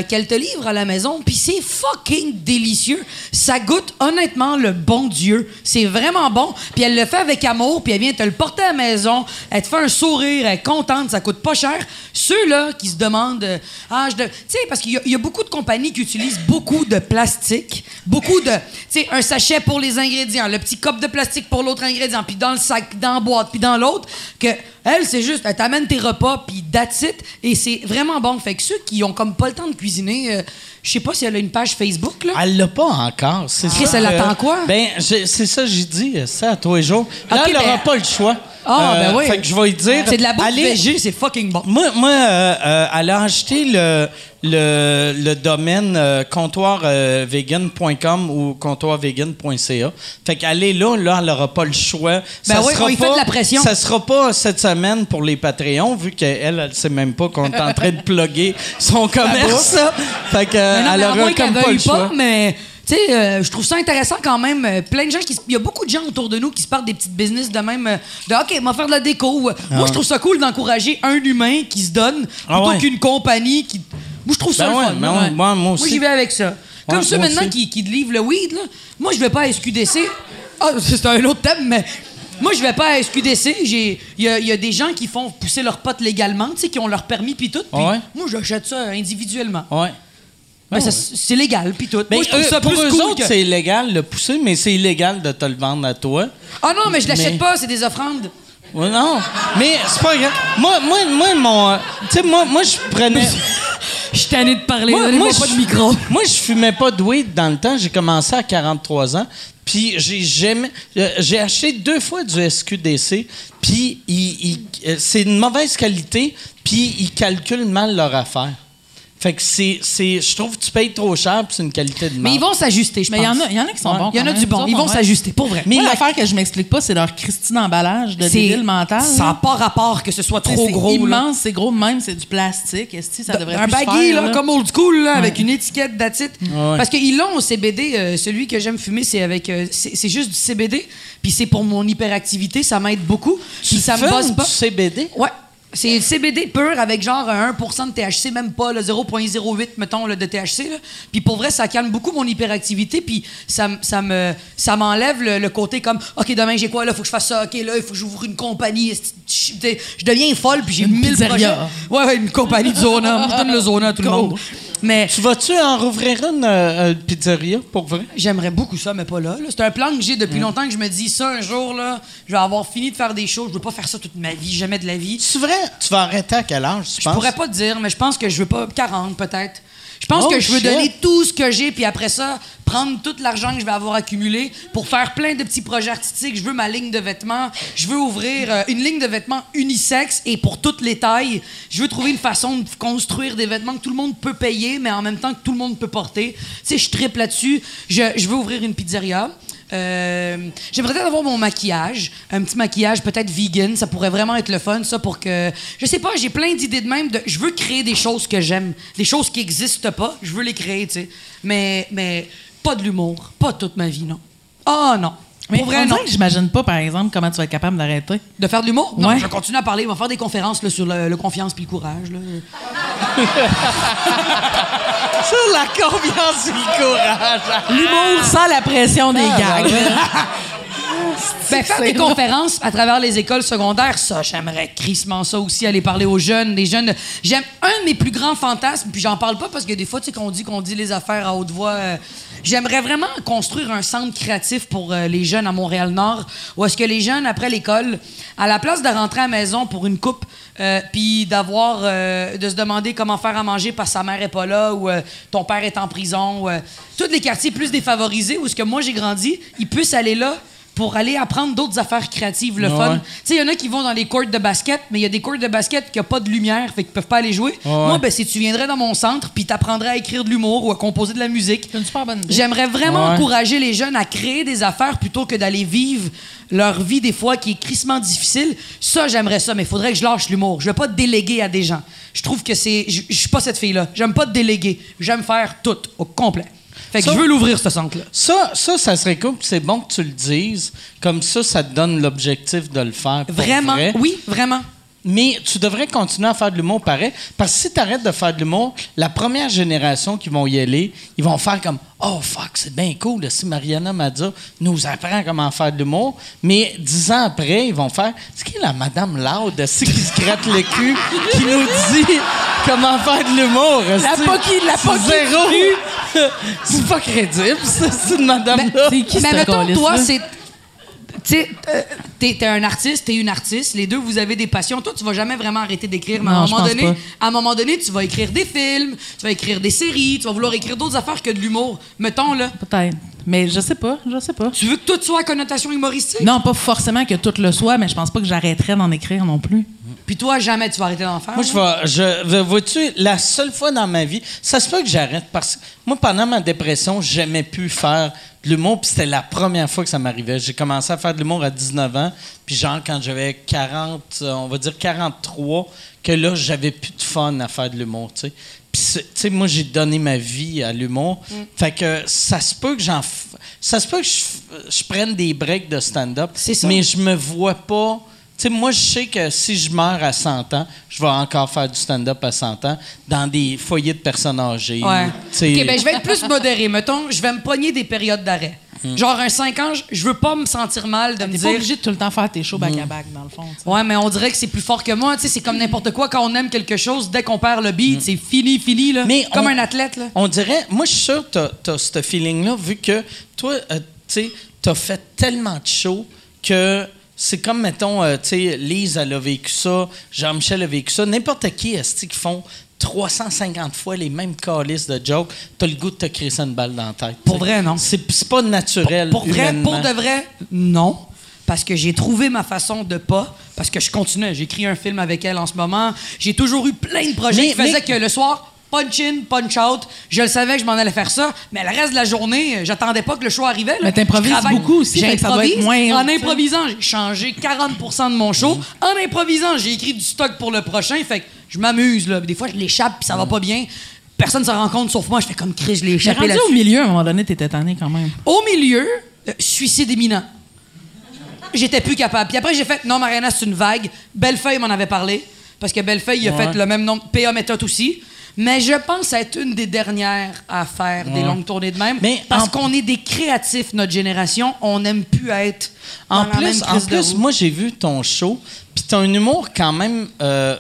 qu'elle te livre à la maison, puis c'est fucking délicieux. Ça goûte honnêtement le bon Dieu. C'est vraiment bon. Puis elle le fait avec amour, puis elle vient te le porter à la maison. Elle te fait un sourire, contente, ça coûte pas cher. Ceux-là qui se demandent, euh, ah, je. de- Tu sais, parce qu'il y, a- il y a beaucoup de compagnies qui utilisent beaucoup de plastique, beaucoup de. Tu sais, un sachet pour les ingrédients, le petit cop de plastique pour l'autre ingrédient, puis dans le sac, dans la boîte, puis dans l'autre, que elle, c'est juste, elle t'amène tes repas, puis that's it, et c'est vraiment bon. Fait que ceux qui ont comme pas le temps de cuisiner, euh, je sais pas si elle a une page Facebook, là. Elle l'a pas encore. C'est Chris, ça elle que- attend quoi? Ben, c'est ça j'ai dit, ça, à tous les jours. Là, Ok, elle n'aura ben- pas le choix. Ah, ben oui. Fait que je vais lui dire. C'est de la bouffe allez- végé, c'est fucking bon. Moi, moi euh, euh, elle a acheté le, le, le domaine euh, comptoirvegan.com ou comptoirvegan.ca. Fait qu'elle est là, là, elle n'aura pas le choix. Ben oui, sera on y fait de la pression. Ça sera pas cette semaine pour les Patreons, vu qu'elle, elle, elle sait même pas qu'on est en train de plugger son <laughs> commerce. ça. Fait elle qu'elle comme pas le choix. pas, mais tu sais, euh, je trouve ça intéressant quand même. euh, plein de gens qui. Il y a beaucoup de gens autour de nous qui se partent des petites business de même. euh, de OK, on va faire de la déco. ou, Moi, je trouve ça cool d'encourager un humain qui se donne Ah plutôt ouais. qu'une compagnie qui. Moi, je trouve ça Ben le ouais, fun. ben là. ouais, moi- moi aussi. j'y vais avec ça. Comme Ouais, ceux moi maintenant aussi. qui, qui livrent le weed, là. Moi, je vais pas à SQDC. Ah, <laughs> c'est un autre thème, mais. Moi, je vais pas à SQDC. J'ai- Il y a, il y a des gens qui font pousser leurs potes légalement, tu sais, qui ont leur permis puis tout. puis Ouais? Moi, j'achète ça individuellement. Ouais. Ben, ça, c'est légal, puis tout. Mais Moi, je trouve eux- ça pour plus eux cool autres, que- c'est illégal de pousser, mais c'est illégal de te le vendre à toi. Ah non, mais je l'achète Mais- pas, c'est des offrandes. Ouais, non, mais c'est pas grave. Moi, moi, moi, mon... euh, Tu sais, moi, moi je prenais... <laughs> Je suis tanné de parler, Moi, moi, pas je- de micro. <laughs> Moi, je fumais pas de weed dans le temps. J'ai commencé à 43 ans. Puis j'ai jamais... euh, J'ai acheté deux fois du SQDC. Puis euh, c'est une mauvaise qualité. Puis ils calculent mal leur affaire. Fait que c'est... c'est- Je trouve que tu payes trop cher puis c'est une qualité de Mais ils vont s'ajuster, je Mais pense. il y, en a, il y en a qui sont Ouais. bons. Il y en a du bon. Ils vont s'ajuster, pour vrai. Mais l'affaire que je m'explique pas, c'est leur Christine emballage de c'est- débile mental. Ça n'a pas rapport que ce soit Tu trop c'est gros. là. immense, c'est gros même, c'est du plastique. Est-ce que ça devrait un baggy, faire, là, là? comme old school, là, avec une étiquette d'attite. Ouais. Parce qu'ils l'ont au CBD. euh, celui que j'aime fumer, c'est avec. euh, c'est c'est juste du CBD. Puis c'est pour mon hyperactivité, ça m'aide beaucoup. Puis ça me bosse pas. du CBD? Ouais. C'est CBD pur avec genre un 1 de THC, même pas le 0.08 mettons là, de THC. là. Puis pour vrai, ça calme beaucoup mon hyperactivité. Puis ça, me ça m'enlève le, le côté comme OK, demain j'ai quoi là, faut que je fasse ça. OK, là, il faut que j'ouvre une compagnie. Je, deviens folle puis j'ai mille projets. Ouais, ouais, une compagnie de Zona. Je donne le Zona à tout le monde. Mais Tu vas-tu en rouvrir une euh, euh, pizzeria, pour vrai? J'aimerais beaucoup ça, mais pas là. là. C'est un plan que j'ai depuis longtemps que je me dis ça un jour, là, je vais avoir fini de faire des choses. Je veux pas faire ça toute ma vie, jamais de la vie. C'est vrai? Tu vas arrêter à quel âge, tu Je penses? pourrais pas te dire, mais je pense que je veux pas 40 peut-être. Je pense Oh, que je veux shit. donner tout ce que j'ai, puis après ça, prendre tout l'argent que je vais avoir accumulé pour faire plein de petits projets artistiques. Je veux ma ligne de vêtements. Je veux ouvrir euh, une ligne de vêtements unisexe et pour toutes les tailles. Je veux trouver une façon de construire des vêtements que tout le monde peut payer, mais en même temps que tout le monde peut porter. Tu sais, je triple là-dessus. Je, je veux ouvrir une pizzeria. Euh, J'aimerais peut-être avoir mon maquillage, un petit maquillage peut-être vegan, ça pourrait vraiment être le fun, ça pour que je sais pas, j'ai plein d'idées de même. Je veux créer des choses que j'aime, des choses qui n'existent pas, je veux les créer, tu sais. Mais mais pas de l'humour, pas toute ma vie, non. Ah non. Mais pour vrai, on non. que j'imagine pas, par exemple, comment tu vas être capable d'arrêter. De faire de l'humour? Non, Ouais. je vais continuer à parler. On va faire des conférences là, sur le, le confiance puis le courage. Là. <laughs> Sur la confiance et le courage. L'humour sans la pression des gags. <laughs> Ben, faire des conférences à travers les écoles secondaires, ça, j'aimerais crissement ça aussi, aller parler aux jeunes, des jeunes. J'aime un de mes plus grands fantasmes, puis j'en parle pas parce que des fois, tu sais, qu'on dit qu'on dit les affaires à haute voix. euh, J'aimerais vraiment construire un centre créatif pour euh, les jeunes à Montréal-Nord, où est-ce que les jeunes, après l'école, à la place de rentrer à la maison pour une coupe, euh, puis d'avoir, euh, de se demander comment faire à manger parce que sa mère est pas là, ou euh, ton père est en prison, ou tous les quartiers plus défavorisés où est-ce que moi j'ai grandi, ils puissent aller là pour aller apprendre d'autres affaires créatives, le fun. Ouais. Tu sais, il y en a qui vont dans les courts de basket, mais il y a des courts de basket qui n'ont pas de lumière, fait qu'ils peuvent pas aller jouer. Moi, ben, si tu viendrais dans mon centre, puis t'apprendrais à écrire de l'humour ou à composer de la musique. C'est une super bonne idée. J'aimerais vraiment Ouais. encourager les jeunes à créer des affaires plutôt que d'aller vivre leur vie des fois qui est crissement difficile. Ça, j'aimerais ça, mais il faudrait que je lâche l'humour. Je vais pas déléguer à des gens. Je trouve que c'est... Je je suis pas cette fille-là. J'aime pas déléguer. J'aime faire tout, au complet. Fait que Ça- je veux l'ouvrir, ce centre-là. Ça, ça, ça serait cool. C'est bon que tu le dises. Comme ça, ça te donne l'objectif de le faire. pour Vraiment. vrai. Oui, vraiment. Mais tu devrais continuer à faire de l'humour pareil. Parce que si tu arrêtes de faire de l'humour, la première génération qui vont y aller, ils vont faire comme Oh fuck, c'est bien cool. là, Si Mariana Mazza nous apprend comment faire de l'humour. Mais dix ans après, ils vont faire C'est qui la Madame Loud c'est qui se gratte le cul, qui nous dit comment faire de l'humour? La poquille, la C'est poquille Zéro? <laughs> c'est pas crédible, ça, c'est une Madame-là. C'est qui Mais ce mettons, toi, calice-là? c'est. Tu sais, euh, t'es t'es un artiste, t'es une artiste. Les deux, vous avez des passions. Toi, tu vas jamais vraiment arrêter d'écrire, mais à un moment donné, pas. à un moment donné, tu vas écrire des films, tu vas écrire des séries, tu vas vouloir écrire d'autres affaires que de l'humour. Mettons là. Peut-être. Mais je sais pas, je sais pas. Tu veux que tout soit à connotation humoristique? Non, pas forcément que tout le soit, mais je pense pas que j'arrêterais d'en écrire non plus. Puis toi, jamais tu vas arrêter d'en faire? Moi, je vais. Je, vois-tu, la seule fois dans ma vie, ça se peut que j'arrête parce que moi, pendant ma dépression, j'aimais plus faire l'humour, puis c'était la première fois que ça m'arrivait. J'ai commencé à faire de l'humour à 19 ans, puis genre, quand j'avais 40, euh, on va dire 43, que là, j'avais plus de fun à faire de l'humour, tu sais. Puis, tu sais, moi, j'ai donné ma vie à l'humour. Mm. Fait que ça se peut que j'en. f- Ça se peut que je, je prenne des breaks de stand-up. Mais je me vois pas. Moi, je sais que si je meurs à 100 ans, je vais encore faire du stand-up à 100 ans dans des foyers de personnes âgées. Ouais. OK, ben je vais être plus modéré. Mettons, je vais me pogner des périodes d'arrêt. Genre un 5 ans, je- veux pas me sentir mal de me T'es dire... pas obligé de tout le temps faire tes shows back-à-back, dans le fond. Ouais, mais on dirait que c'est plus fort que moi. Tu sais, c'est comme n'importe quoi. Quand on aime quelque chose, dès qu'on perd le beat, c'est fini, fini. Là. Mais comme on- un athlète. Là. On dirait, moi, je suis sûr que tu as, ce feeling-là, vu que toi, euh, tu sais, tu as fait tellement de shows que c'est comme, mettons, euh, tu sais, Lise, elle a vécu ça, Jean-Michel a vécu ça, n'importe qui, est qui font 350 fois les mêmes calices de jokes, t'as le goût de te crisser une balle dans la tête. Pour vrai, non. C'est pas naturel. Pour vrai, pour de vrai, non. Parce que j'ai trouvé ma façon de pas. Parce que je continuais. J'écris un film avec elle en ce moment. J'ai toujours eu plein de projets Mais- qui faisaient mais- que le soir, punch in, punch out. Je le savais que je m'en allais faire ça. Mais le reste de la journée, euh, j'attendais pas que le show arrivait. là. Mais t'improvises beaucoup aussi, fait que ça doit être J'improvise. moins- En improvisant, j'ai changé 40 de mon show. En improvisant, j'ai écrit du stock pour le prochain. Fait que je m'amuse. là. Des fois, je l'échappe puis ça va pas bien. Personne ne s'en rend compte sauf moi. Je fais comme Chris, je l'ai J'ai échappé là au milieu, à un moment donné, t'étais tanné quand même. au milieu, euh, suicide imminent. J'étais plus capable. Puis après, j'ai fait non, Mariana, c'est une vague. Bellefeuille m'en avait parlé. Parce que Bellefeuille, il a fait le même nombre. PA méthode aussi. Mais je pense être une des dernières à faire des longues tournées de même. Mais parce en- qu'on est des créatifs, notre génération. On n'aime plus être. En même plus, en plus moi, j'ai vu ton show, puis t'as un humour quand même euh,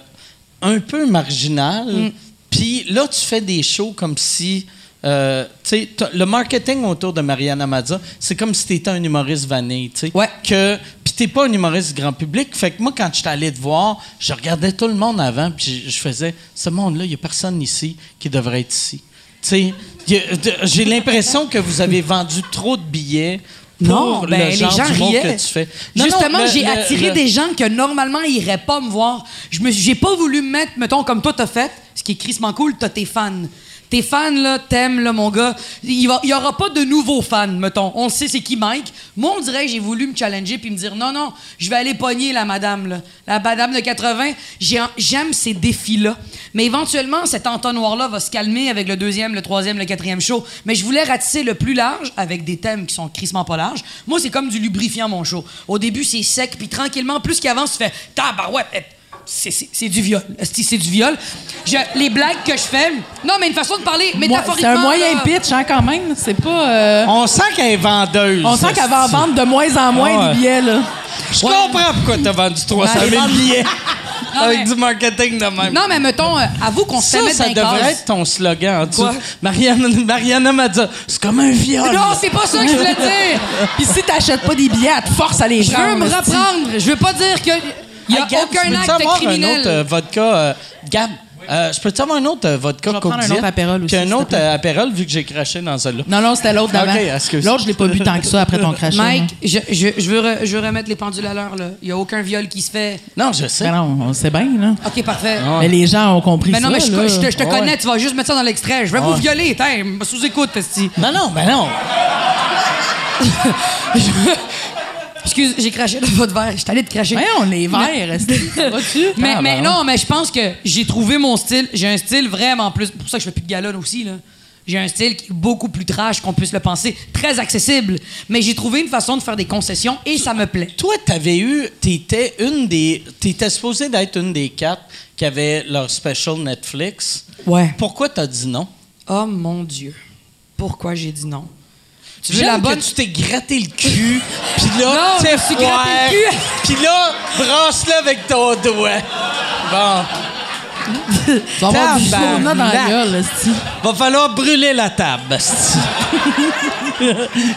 un peu marginal. Mm. Puis là, tu fais des shows comme si... euh, tu le marketing autour de Mariana Mazza, c'est comme si t'étais un humoriste vanille, tu sais. Ouais. Que, puis t'es pas un humoriste grand public. Fait que moi, quand j'étais allé te voir, je regardais tout le monde avant, puis je, je faisais, ce monde-là, il y a personne ici qui devrait être ici. Tu j'ai l'impression que vous avez vendu trop de billets pour Non, le ben, les genre gens d'humour riaient. que tu fais. Non, Justement, j'ai attiré le- des gens que normalement ils iraient pas me voir. Je j'ai pas voulu me mettre, mettons, comme toi t'as fait, ce qui est crissement cool, t'as tes fans. Tes fans, là, t'aimes, là, mon gars. Il va- il y aura pas de nouveaux fans, mettons. On sait c'est qui Mike? Moi, on dirait que j'ai voulu me challenger puis me dire non, non, je vais aller pogner la madame, là. La madame de 80. J'ai- J'aime ces défis-là. Mais éventuellement, cet entonnoir-là va se calmer avec le deuxième, le troisième, le quatrième show. Mais je voulais ratisser le plus large avec des thèmes qui sont crissement pas larges. Moi, c'est comme du lubrifiant, mon show. Au début, c'est sec, puis tranquillement, plus qu'il avance, tu fais tabarouette. C'est, du viol. C'est du viol. Je- les blagues que je fais. Non, mais une façon de parler métaphoriquement. C'est un moyen là. pitch, hein, quand même. C'est pas. euh, On sent qu'elle est vendeuse. On sent qu'elle va en vendre de moins en moins Ouais. des billets, là. Je comprends pourquoi t'as vendu 300 Ouais, 000 les billets Non, <laughs> avec mais- du marketing de même. Non, mais mettons, euh, avoue qu'on se fait ça, mettre ça devrait être ton slogan en dessous. Quoi? Mariana, Mariana m'a dit, c'est comme un viol. Non, c'est pas ça que je voulais dire. Puis si t'achètes pas des billets, elle te force à les Je veux me reprendre. Je veux pas dire que. Il y a Hey, Gab, aucun acte avoir criminel. un autre euh, vodka... euh, Gab, euh, je peux-tu avoir un autre euh, vodka Je vais prendre un autre Aperol aussi, Puis un te autre euh, Aperol, vu que j'ai craché dans celle-là. Non, non, c'était l'autre d'avant. L'autre, je l'ai pas bu tant que ça après ton crachat. Mike, je, je, je veux re- je veux remettre les pendules à l'heure. là. Il y a aucun viol qui se fait. Non, je sais. Ben non, on sait bien, là. OK, parfait. Mais les gens ont compris Mais ça, non, mais je, là. je te, je te Ouais. connais, tu vas juste mettre ça dans l'extrait. Je vais vous violer, t'es sous-écoute, Esti. Non, non, ben non. <laughs> <laughs> Excuse, j'ai craché dans votre verre. J'étais allé te cracher. Ouais, on les verts, va-tu? <laughs> Mais, Ah, mais ben non, mais je pense que j'ai trouvé mon style. J'ai un style vraiment plus. pour ça que je fais plus de là, aussi. Là. J'ai un style qui est beaucoup plus trash qu'on puisse le penser. Très accessible. Mais j'ai trouvé une façon de faire des concessions et ça me plaît. Toi, t'avais eu... T'étais une des... T'étais supposé d'être une des quatre qui avait leur special Netflix. Ouais. Pourquoi t'as dit non? Oh mon Dieu. Pourquoi j'ai dit non? Tu veux J'aime la bonne? que tu t'es gratté le cul, <laughs> puis là, Non, je t'es me suis gratté le cul. Puis là, brasse-le avec ton doigt. Bon. Tu vas avoir du Tabarnak. sauna dans la gueule, esti. Va falloir brûler la table. <laughs>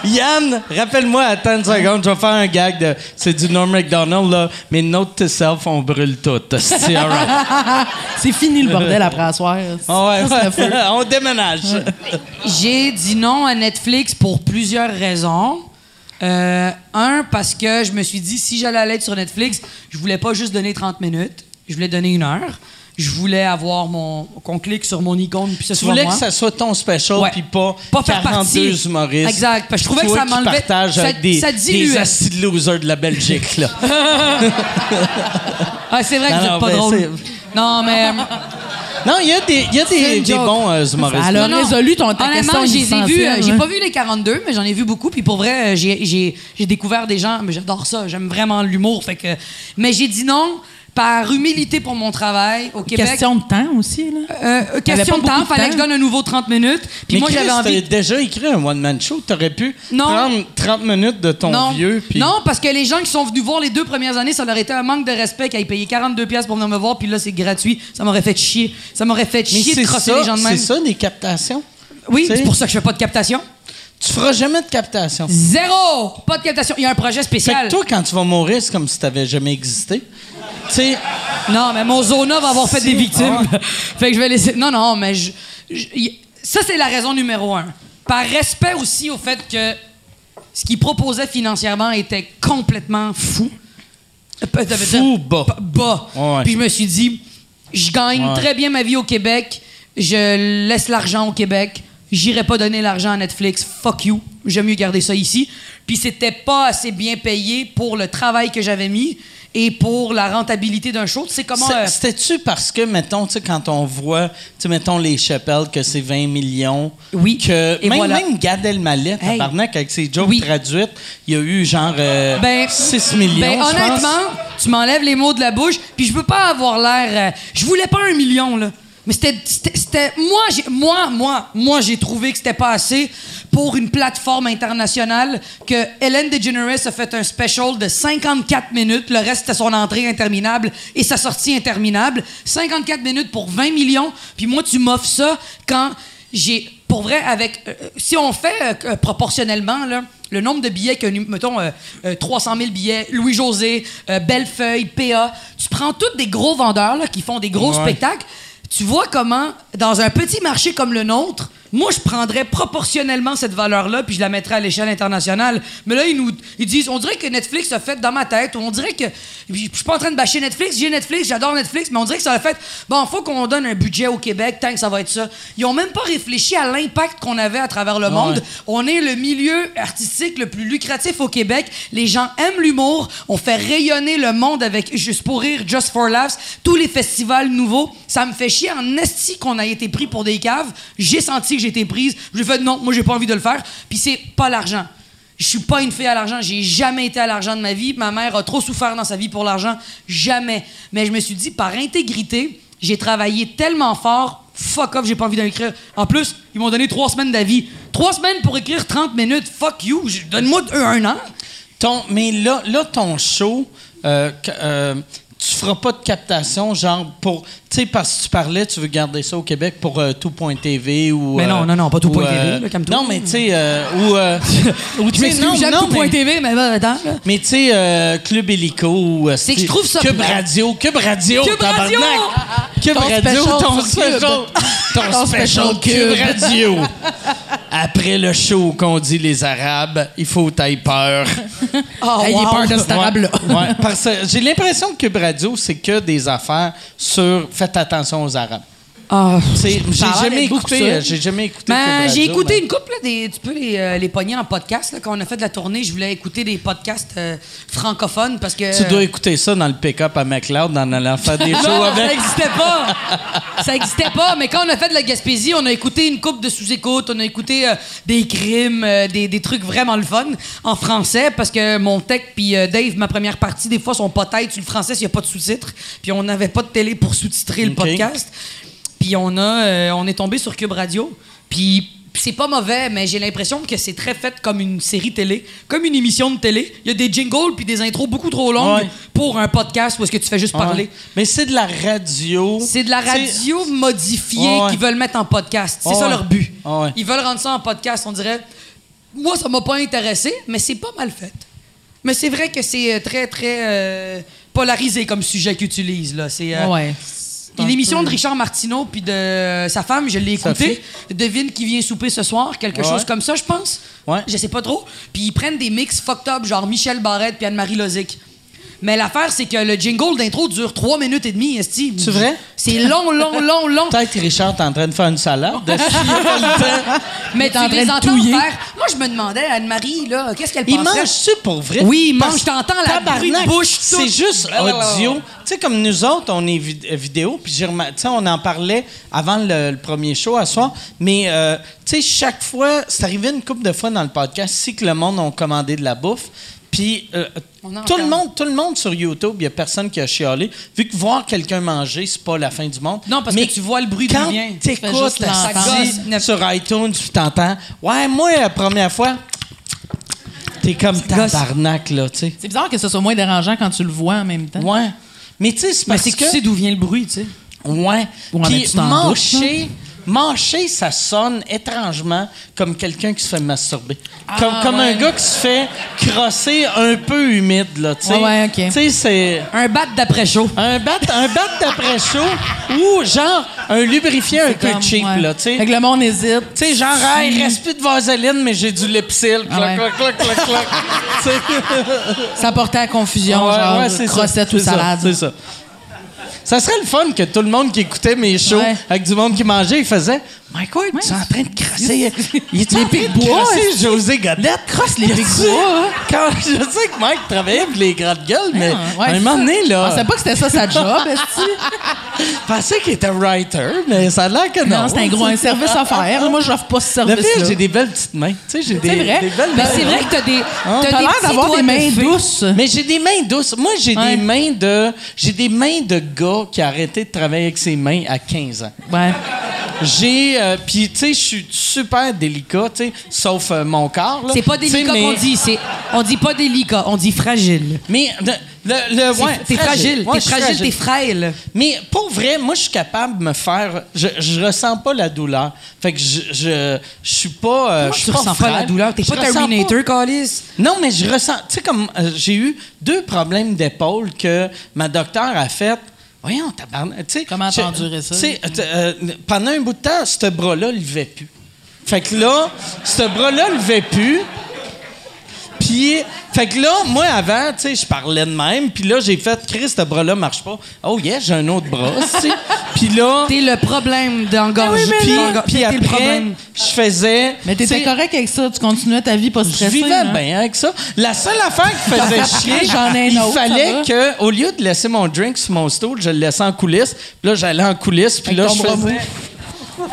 Yann, rappelle-moi, attends une seconde, je vais faire un gag de. C'est du Norm MacDonald, là. Mais note to self, on brûle tout. C'est all right. <laughs> C'est fini le bordel après la soirée. Ah ouais, Ça, <laughs> on déménage. J'ai dit non à Netflix pour plusieurs raisons. Euh, un, parce que je me suis dit, si j'allais aller sur Netflix, je voulais pas juste donner 30 minutes, je voulais donner une heure. Je voulais avoir mon. qu'on clique sur mon icône, puis ça Tu soit voulais moi. que ça soit ton special, puis pas, Pas faire 42 partie. humoristes. Exact, parce que je trouvais que ça m'enlevait- ça- avec des, ça des de losers de la Belgique, là. <laughs> Ah, c'est vrai que vous êtes pas ben, drôle. Non, mais. euh, non, il y a des, il y a C'est des, des bons euh, humoristes. Elle a Non, non. résolu ton ta Honnêtement, question je les ai vus. euh, J'ai pas vu les 42, mais j'en ai vu beaucoup. Puis pour vrai, euh, j'ai- j'ai j'ai découvert des gens. Mais j'adore ça. J'aime vraiment l'humour. Fait que. Mais j'ai dit non par humilité pour mon travail au Québec. Question de temps aussi, là. Euh, euh, question de temps. Fallait temps. que je donne un nouveau 30 minutes. Puis Mais moi, j'avais envie. déjà écrit un one-man show. T'aurais pu Non. prendre 30 minutes de ton non. vieux. Puis... non, parce que les gens qui sont venus voir les deux premières années, ça leur était un manque de respect qu'ils aient payé 42 pièces pour venir me voir, puis là, c'est gratuit. Ça m'aurait fait chier. Ça m'aurait fait Mais chier de c'est crosser ça, les gens de c'est même. ça, des captations. Oui, c'est pour ça que je fais pas de captation. Tu feras jamais de captation. Zéro! Pas de captation. Il y a un projet Fait spécial. que toi, quand tu vas mourir, c'est comme si t'avais jamais existé. Tu sais, Non, mais mon Zona va avoir fait des victimes. Ah. <laughs> fait que je vais laisser. Non, non, mais je. ça, c'est la raison numéro un. Par respect aussi au fait que ce qu'il proposait financièrement était complètement fou. Euh, Fou bas. Bas. Ouais. Puis je me suis dit, je gagne Ouais. très bien ma vie au Québec. Je laisse l'argent au Québec. J'irai pas donner l'argent à Netflix. Fuck you. J'aime mieux garder ça ici. Puis c'était pas assez bien payé pour le travail que j'avais mis et pour la rentabilité d'un show. C'est comment. euh, c'était-tu parce que, mettons, tu sais, quand on voit, tu mettons, les Chappelle, que c'est 20 millions. Oui. Que Et même, voilà. même Gad Elmaleh, Hey. tabarnak, avec ses jokes Oui. traduites, il y a eu genre euh, Ben, 6 millions. Ben, pense. honnêtement, tu m'enlèves les mots de la bouche, puis je veux pas avoir l'air. euh, je voulais pas un million, là. Mais c'était. Moi, j'ai, moi, moi, moi, j'ai trouvé que c'était pas assez pour une plateforme internationale que Ellen DeGeneres a fait un special de 54 minutes. Le reste, c'était son entrée interminable et sa sortie interminable. 54 minutes pour 20 millions. Puis moi, tu m'offres ça quand j'ai. Pour vrai, avec. euh, si on fait euh, euh, proportionnellement, là, le nombre de billets que, mettons, euh, euh, 300 000 billets, Louis-José, euh, Bellefeuille, PA, tu prends tous des gros vendeurs là, qui font des gros Ouais. spectacles. Tu vois comment, dans un petit marché comme le nôtre, moi, je prendrais proportionnellement cette valeur-là, puis je la mettrais à l'échelle internationale. Mais là, ils nous ils disent, on dirait que Netflix a fait dans ma tête, on dirait que. Je suis pas en train de bâcher Netflix, j'ai Netflix, j'adore Netflix, mais on dirait que ça a fait, bon, faut qu'on donne un budget au Québec, tant que ça va être ça. Ils ont même pas réfléchi à l'impact qu'on avait à travers le monde. On est le milieu artistique le plus lucratif au Québec. Les gens aiment l'humour. On fait rayonner le monde avec Juste pour rire, Just for Laughs, tous les festivals nouveaux. Ça me fait chier en esti qu'on a été pris pour des caves. J'ai senti que été prise. J'ai fait non, moi j'ai pas envie de le faire. Puis c'est pas l'argent. Je suis pas une fille à l'argent. J'ai jamais été à l'argent de ma vie. Ma mère a trop souffert dans sa vie pour l'argent. Jamais. Mais je me suis dit, par intégrité, j'ai travaillé tellement fort. Fuck off, j'ai pas envie d'en écrire. En plus, ils m'ont donné trois semaines d'avis. Trois semaines pour écrire 30 minutes. Fuck you. Donne-moi un, an. Ton, mais là, là, ton show, euh, euh, tu feras pas de captation, genre pour. Tu sais, parce que tu parlais, tu veux garder ça au Québec pour euh, tout.tv ou. Mais non, non, non, pas ou, tout.tv, euh, là, calme-toi. Non, mais tu sais, euh, ou. euh, <laughs> ou tu sais, non, tout point mais- bah, attends. Mais tu sais, euh, Club Illico ou. euh, C'est que je trouve ça Cube. Radio, Cube Radio, Cube Radio! Cube Radio, ton special. Ton special Cube. Radio. Après le show qu'on dit les Arabes, il faut que t'aies peur. <laughs> Oh, Ayez wow. peur de cet arabe-là. J'ai l'impression que Cube Radio, c'est que des affaires sur faites attention aux Arabes. Ah. J'ai jamais écouté, euh, j'ai jamais écouté. Ben, j'ai écouté mais- une couple, là, des, tu peux les, euh, les pogner en podcast. Là, quand on a fait de la tournée, je voulais écouter des podcasts euh, francophones parce que. Tu dois écouter ça dans le pick-up à McLeod en allant faire des <laughs> shows Non, ça avec. n'existait pas. ça n'existait pas. Mais quand on a fait de la Gaspésie, on a écouté une coupe de sous-écoute, on a écouté euh, des crimes, des, des trucs vraiment le fun en français parce que mon tech puis Dave, ma première partie, des fois, sont pas têtes sur le français s'il n'y a pas de sous-titres. Puis on n'avait pas de télé pour sous-titrer le podcast. Puis on a, euh, on est tombé sur Cube Radio. Puis c'est pas mauvais, mais j'ai l'impression que c'est très fait comme une série télé, comme une émission de télé. Il y a des jingles puis des intros beaucoup trop longues Ouais. pour un podcast où est-ce que tu fais juste parler. Ouais. Mais c'est de la radio. C'est de la radio modifiée Ouais, qu'ils veulent mettre en podcast. C'est ça leur but. Ils veulent rendre ça en podcast, on dirait. Moi, ça m'a pas intéressé, mais c'est pas mal fait. Mais c'est vrai que c'est euh, très, très euh, polarisé comme sujet qu'ils utilisent. Là. C'est, euh, L'émission de Richard Martineau puis de sa femme, je l'ai écoutée. Devine qui vient souper ce soir, quelque Ouais. chose comme ça, je pense. Ouais. Je sais pas trop. Puis ils prennent des mix fucked up, genre Michel Barrette puis Anne-Marie Lozic. Mais l'affaire, c'est que le jingle d'intro dure 3 minutes et demie, esti. C'est vrai? C'est long, long, long, long. Peut-être que Richard est en train de faire une salade. Est-ce qu'il <laughs> y a pas le temps? Mais t'es en tu les train de entends touiller. faire. Moi, je me demandais, Anne-Marie, là, qu'est-ce qu'elle Il penserait? mange-tu pour vrai? Oui, il Parce mange. Je t'entends la bruit de bouche, tout. C'est juste audio. Tu sais, comme nous autres, on est vid- euh, vidéo, puis j'ai remar- tu sais, on en parlait avant le, le premier show à soir, mais euh, tu sais, chaque fois, c'est arrivé une couple de fois dans le podcast, si que le monde a commandé de la bouffe, puis euh, tout le monde, tout le monde sur YouTube, il y a personne qui a chialé, vu que voir quelqu'un manger, c'est pas la fin du monde. Non, parce Mais que tu vois le bruit quand. Tu juste la sortie sur iTunes, tu t'entends. Ouais, moi, la première fois, t'es comme gosse. tabarnak, là, tu sais. C'est bizarre que ce soit moins dérangeant quand tu le vois en même temps. Ouais. Mais tu sais, c'est parce que que... tu sais d'où vient le bruit, tu sais. Ouais. Puis doutes, mâcher, ça sonne étrangement comme quelqu'un qui se fait masturber. comme Ah, comme un ouais. gars qui se fait crosser un peu humide, là, tu sais. Ouais, c'est... Un bat d'après-chaud. Un bat, un bat d'après chaud ou genre un lubrifiant un peu cheap, ouais. là, tu sais. Fait que le monde hésite. Tu sais, genre, hey, reste plus de vaseline, mais j'ai du Lipsil. Clac, ouais. clac, clac, clac, clac. Tu sais. Ça portait à confusion, genre crossette ou salade. C'est ça. Ça serait le fun que tout le monde qui écoutait mes shows Ouais. avec du monde qui mangeait, il faisait Mike Ward, tu es en train de crasser. Il est en train de bois, crasser José Godette. Crosse les pics bois? Quand je sais que Mike travaillait pour les grandes gueules, mais Ouais, à un moment donné, Je là, pensais pas que c'était ça sa job, esti. <laughs> je pensais qu'il était writer, mais ça a l'air que non. Non, c'est un gros un service à faire. Moi, j'offre pas ce service-là. j'ai des belles petites mains. Tu sais, j'ai des, C'est vrai. des belles Mais c'est vrai que t'as des. T'as T'as des l'air petits d'avoir des de mains douces. Mais j'ai des mains douces. Moi, j'ai Ouais. des mains de j'ai des mains de gars qui a arrêté de travailler avec ses mains à 15 ans. Ouais. J'ai euh, puis tu sais, je suis super délicat, tu sais, sauf euh, mon corps là. C'est pas délicat mais- qu'on dit. c'est- On dit pas délicat, on dit fragile. Mais le, le, ouais, t'es fragile, t'es fragile, t'es frêle. Mais pour vrai, moi, je suis capable de me faire. Je, je ressens pas la douleur. Fait que je, je, je suis pas. euh, je tu suis pas ressens pas la frêle. douleur? T'es pas Terminator, Callis? Non, mais je ressens. Tu sais, comme euh, j'ai eu deux problèmes d'épaule que ma docteur a fait. Voyons, tabarnak. Tu sais, Comment t'as enduré ça? euh, euh, pendant un bout de temps, ce bras-là ne levait plus. Fait que là, ce bras-là ne levait plus. Puis, fait que là, moi, avant, tu sais, je parlais de même. Puis là, j'ai fait, Chris, ce bras-là marche pas. Oh, yeah, j'ai un autre bras, tu sais. <laughs> Puis là, T'es le problème d'engorge. puis, d'engor- puis après, le problème. je faisais. Mais t'étais correct avec ça. Tu continuais ta vie pas je stressée. vivais hein? bien avec ça. La seule affaire qui faisait fais chier, j'en ai il autre, fallait que, au lieu de laisser mon drink sur mon stool, je le laissais en coulisses. Puis là, j'allais en coulisses, puis là, je faisais. <laughs>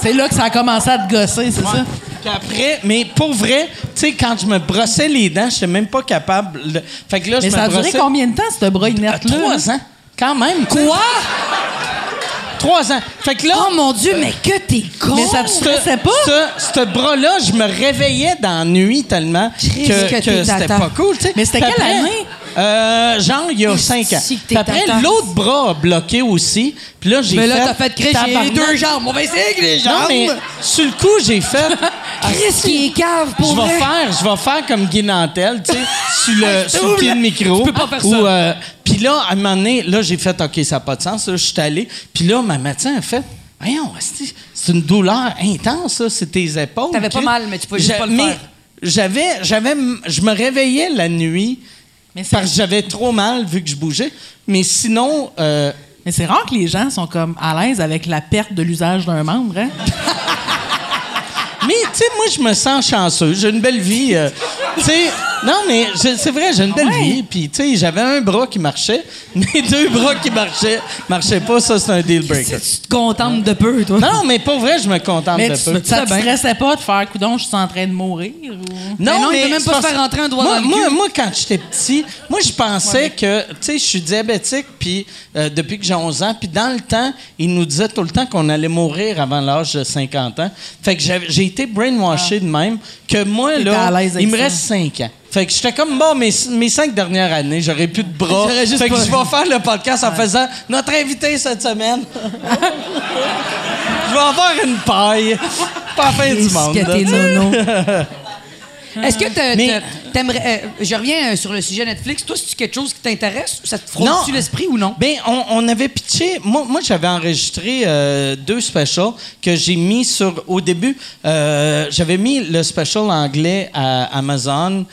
C'est là que ça a commencé à te gosser, c'est ça? Puis après, mais pour vrai, tu sais, quand je me brossais les dents, je n'étais même pas capable. de- Fait que là, Mais je ça me a duré brossais. combien de temps, ce bras inerte-là? Trois ans. Quand même. Quoi? Trois ans. Fait que là. Oh mon Dieu, mais que t'es con! Mais ça te stressait pas? Ce, bras-là, je me réveillais dans la nuit tellement que, que que c'était pas cool. tu sais. Mais c'était quelle année? Euh, genre, il y a cinq ans. Puis après, l'autre bras a bloqué aussi. Puis là, j'ai fait... Mais là, t'as fait j'ai Tabarnak. deux jambes. On va essayer avec les jambes. Non, mais sur le coup, j'ai fait... <laughs> Chris qui est cave pour je vais faire, je vais faire comme Guy Nantel, tu sais, sur le, <laughs> sur le pied de micro. Je peux pas faire ça. euh, Puis là, à un moment donné, là, j'ai fait, OK, ça n'a pas de sens. Là, je suis allé. Puis là, ma médecin a fait, voyons, c'est une douleur intense, ça, c'est tes épaules. T'avais pas mal, mais tu pouvais juste pas le mais faire. J'avais, j'avais, je me réveillais la nuit Mais parce que j'avais trop mal vu que je bougeais. Mais sinon, euh, Mais c'est rare que les gens sont comme à l'aise avec la perte de l'usage d'un membre, hein? <laughs> Mais, tu sais, moi, je me sens chanceux. J'ai une belle vie. euh, sais, non, mais je- c'est vrai, j'ai une belle vie. Puis, tu sais, j'avais un bras qui marchait. <laughs> Mes deux bras qui marchaient, marchaient pas. Ça, c'est un deal breaker. Tu te contentes de peu, toi? Non, mais pas vrai, je me contente Mais de tu, peu. ça te stressait pas de faire coudon, je suis en train de mourir? Ou... Mais non, il peut même pas se faire rentrer un doigt moi, dans le moi, cul. moi, quand j'étais petit, moi, je pensais que, tu sais, je suis diabétique, puis euh, depuis que j'ai 11 ans, puis dans le temps, ils nous disaient tout le temps qu'on allait mourir avant l'âge de 50 ans. Fait que j'ai été brainwashé de même que moi, là, il me reste 5 ans. Fait que j'étais comme, bon, mes, mes cinq dernières années, j'aurais plus de bras. Juste fait que je vais faire le podcast en faisant notre invité cette semaine. <laughs> je vais faire une paille. pas fin du monde. Que <laughs> Est-ce que t'a- Mais- t'a- t'aimerais. euh, je reviens euh, sur le sujet Netflix. Toi, c'est quelque chose qui t'intéresse? Ça te frotte-tu Non. l'esprit ou non? Ben, on, on avait pitché. Moi, moi j'avais enregistré euh, deux specials que j'ai mis sur. Au début, euh, j'avais mis le special anglais à Amazon.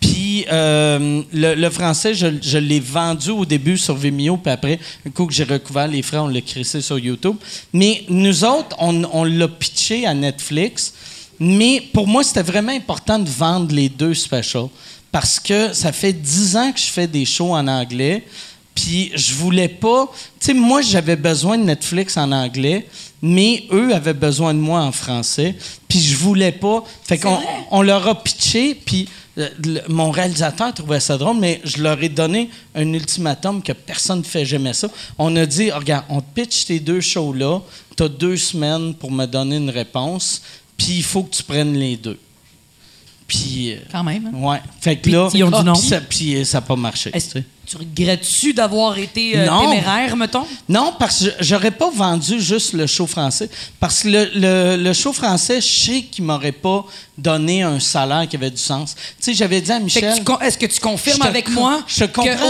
Puis euh, le, le français, je, je l'ai vendu au début sur Vimeo, puis après, un coup que j'ai recouvert les frais, on l'a crissé sur YouTube. Mais nous autres, on, on l'a pitché à Netflix. Mais pour moi, c'était vraiment important de vendre les deux specials parce que ça fait dix ans que je fais des shows en anglais. Puis je voulais pas. Tu sais, moi, j'avais besoin de Netflix en anglais, mais eux avaient besoin de moi en français. Puis je voulais pas. Fait qu'on on leur a pitché, puis euh, le- mon réalisateur trouvait ça drôle, mais je leur ai donné un ultimatum que personne ne fait jamais ça. On a dit regarde, on te pitch tes deux shows-là, tu as deux semaines pour me donner une réponse, puis il faut que tu prennes les deux. Puis. euh, Quand même. hein? Ouais. Fait que Puis là. ils ont dit non. Puis ça, puis, euh, ça n'a pas marché. Est-ce tu regrettes-tu d'avoir été euh, téméraire, mettons? Non, parce que j'aurais pas vendu juste le show français. Parce que le, le- le show français, je sais qu'il m'aurait pas donné un salaire qui avait du sens. Tu sais, j'avais dit à Michel. Est-ce que tu confirmes avec moi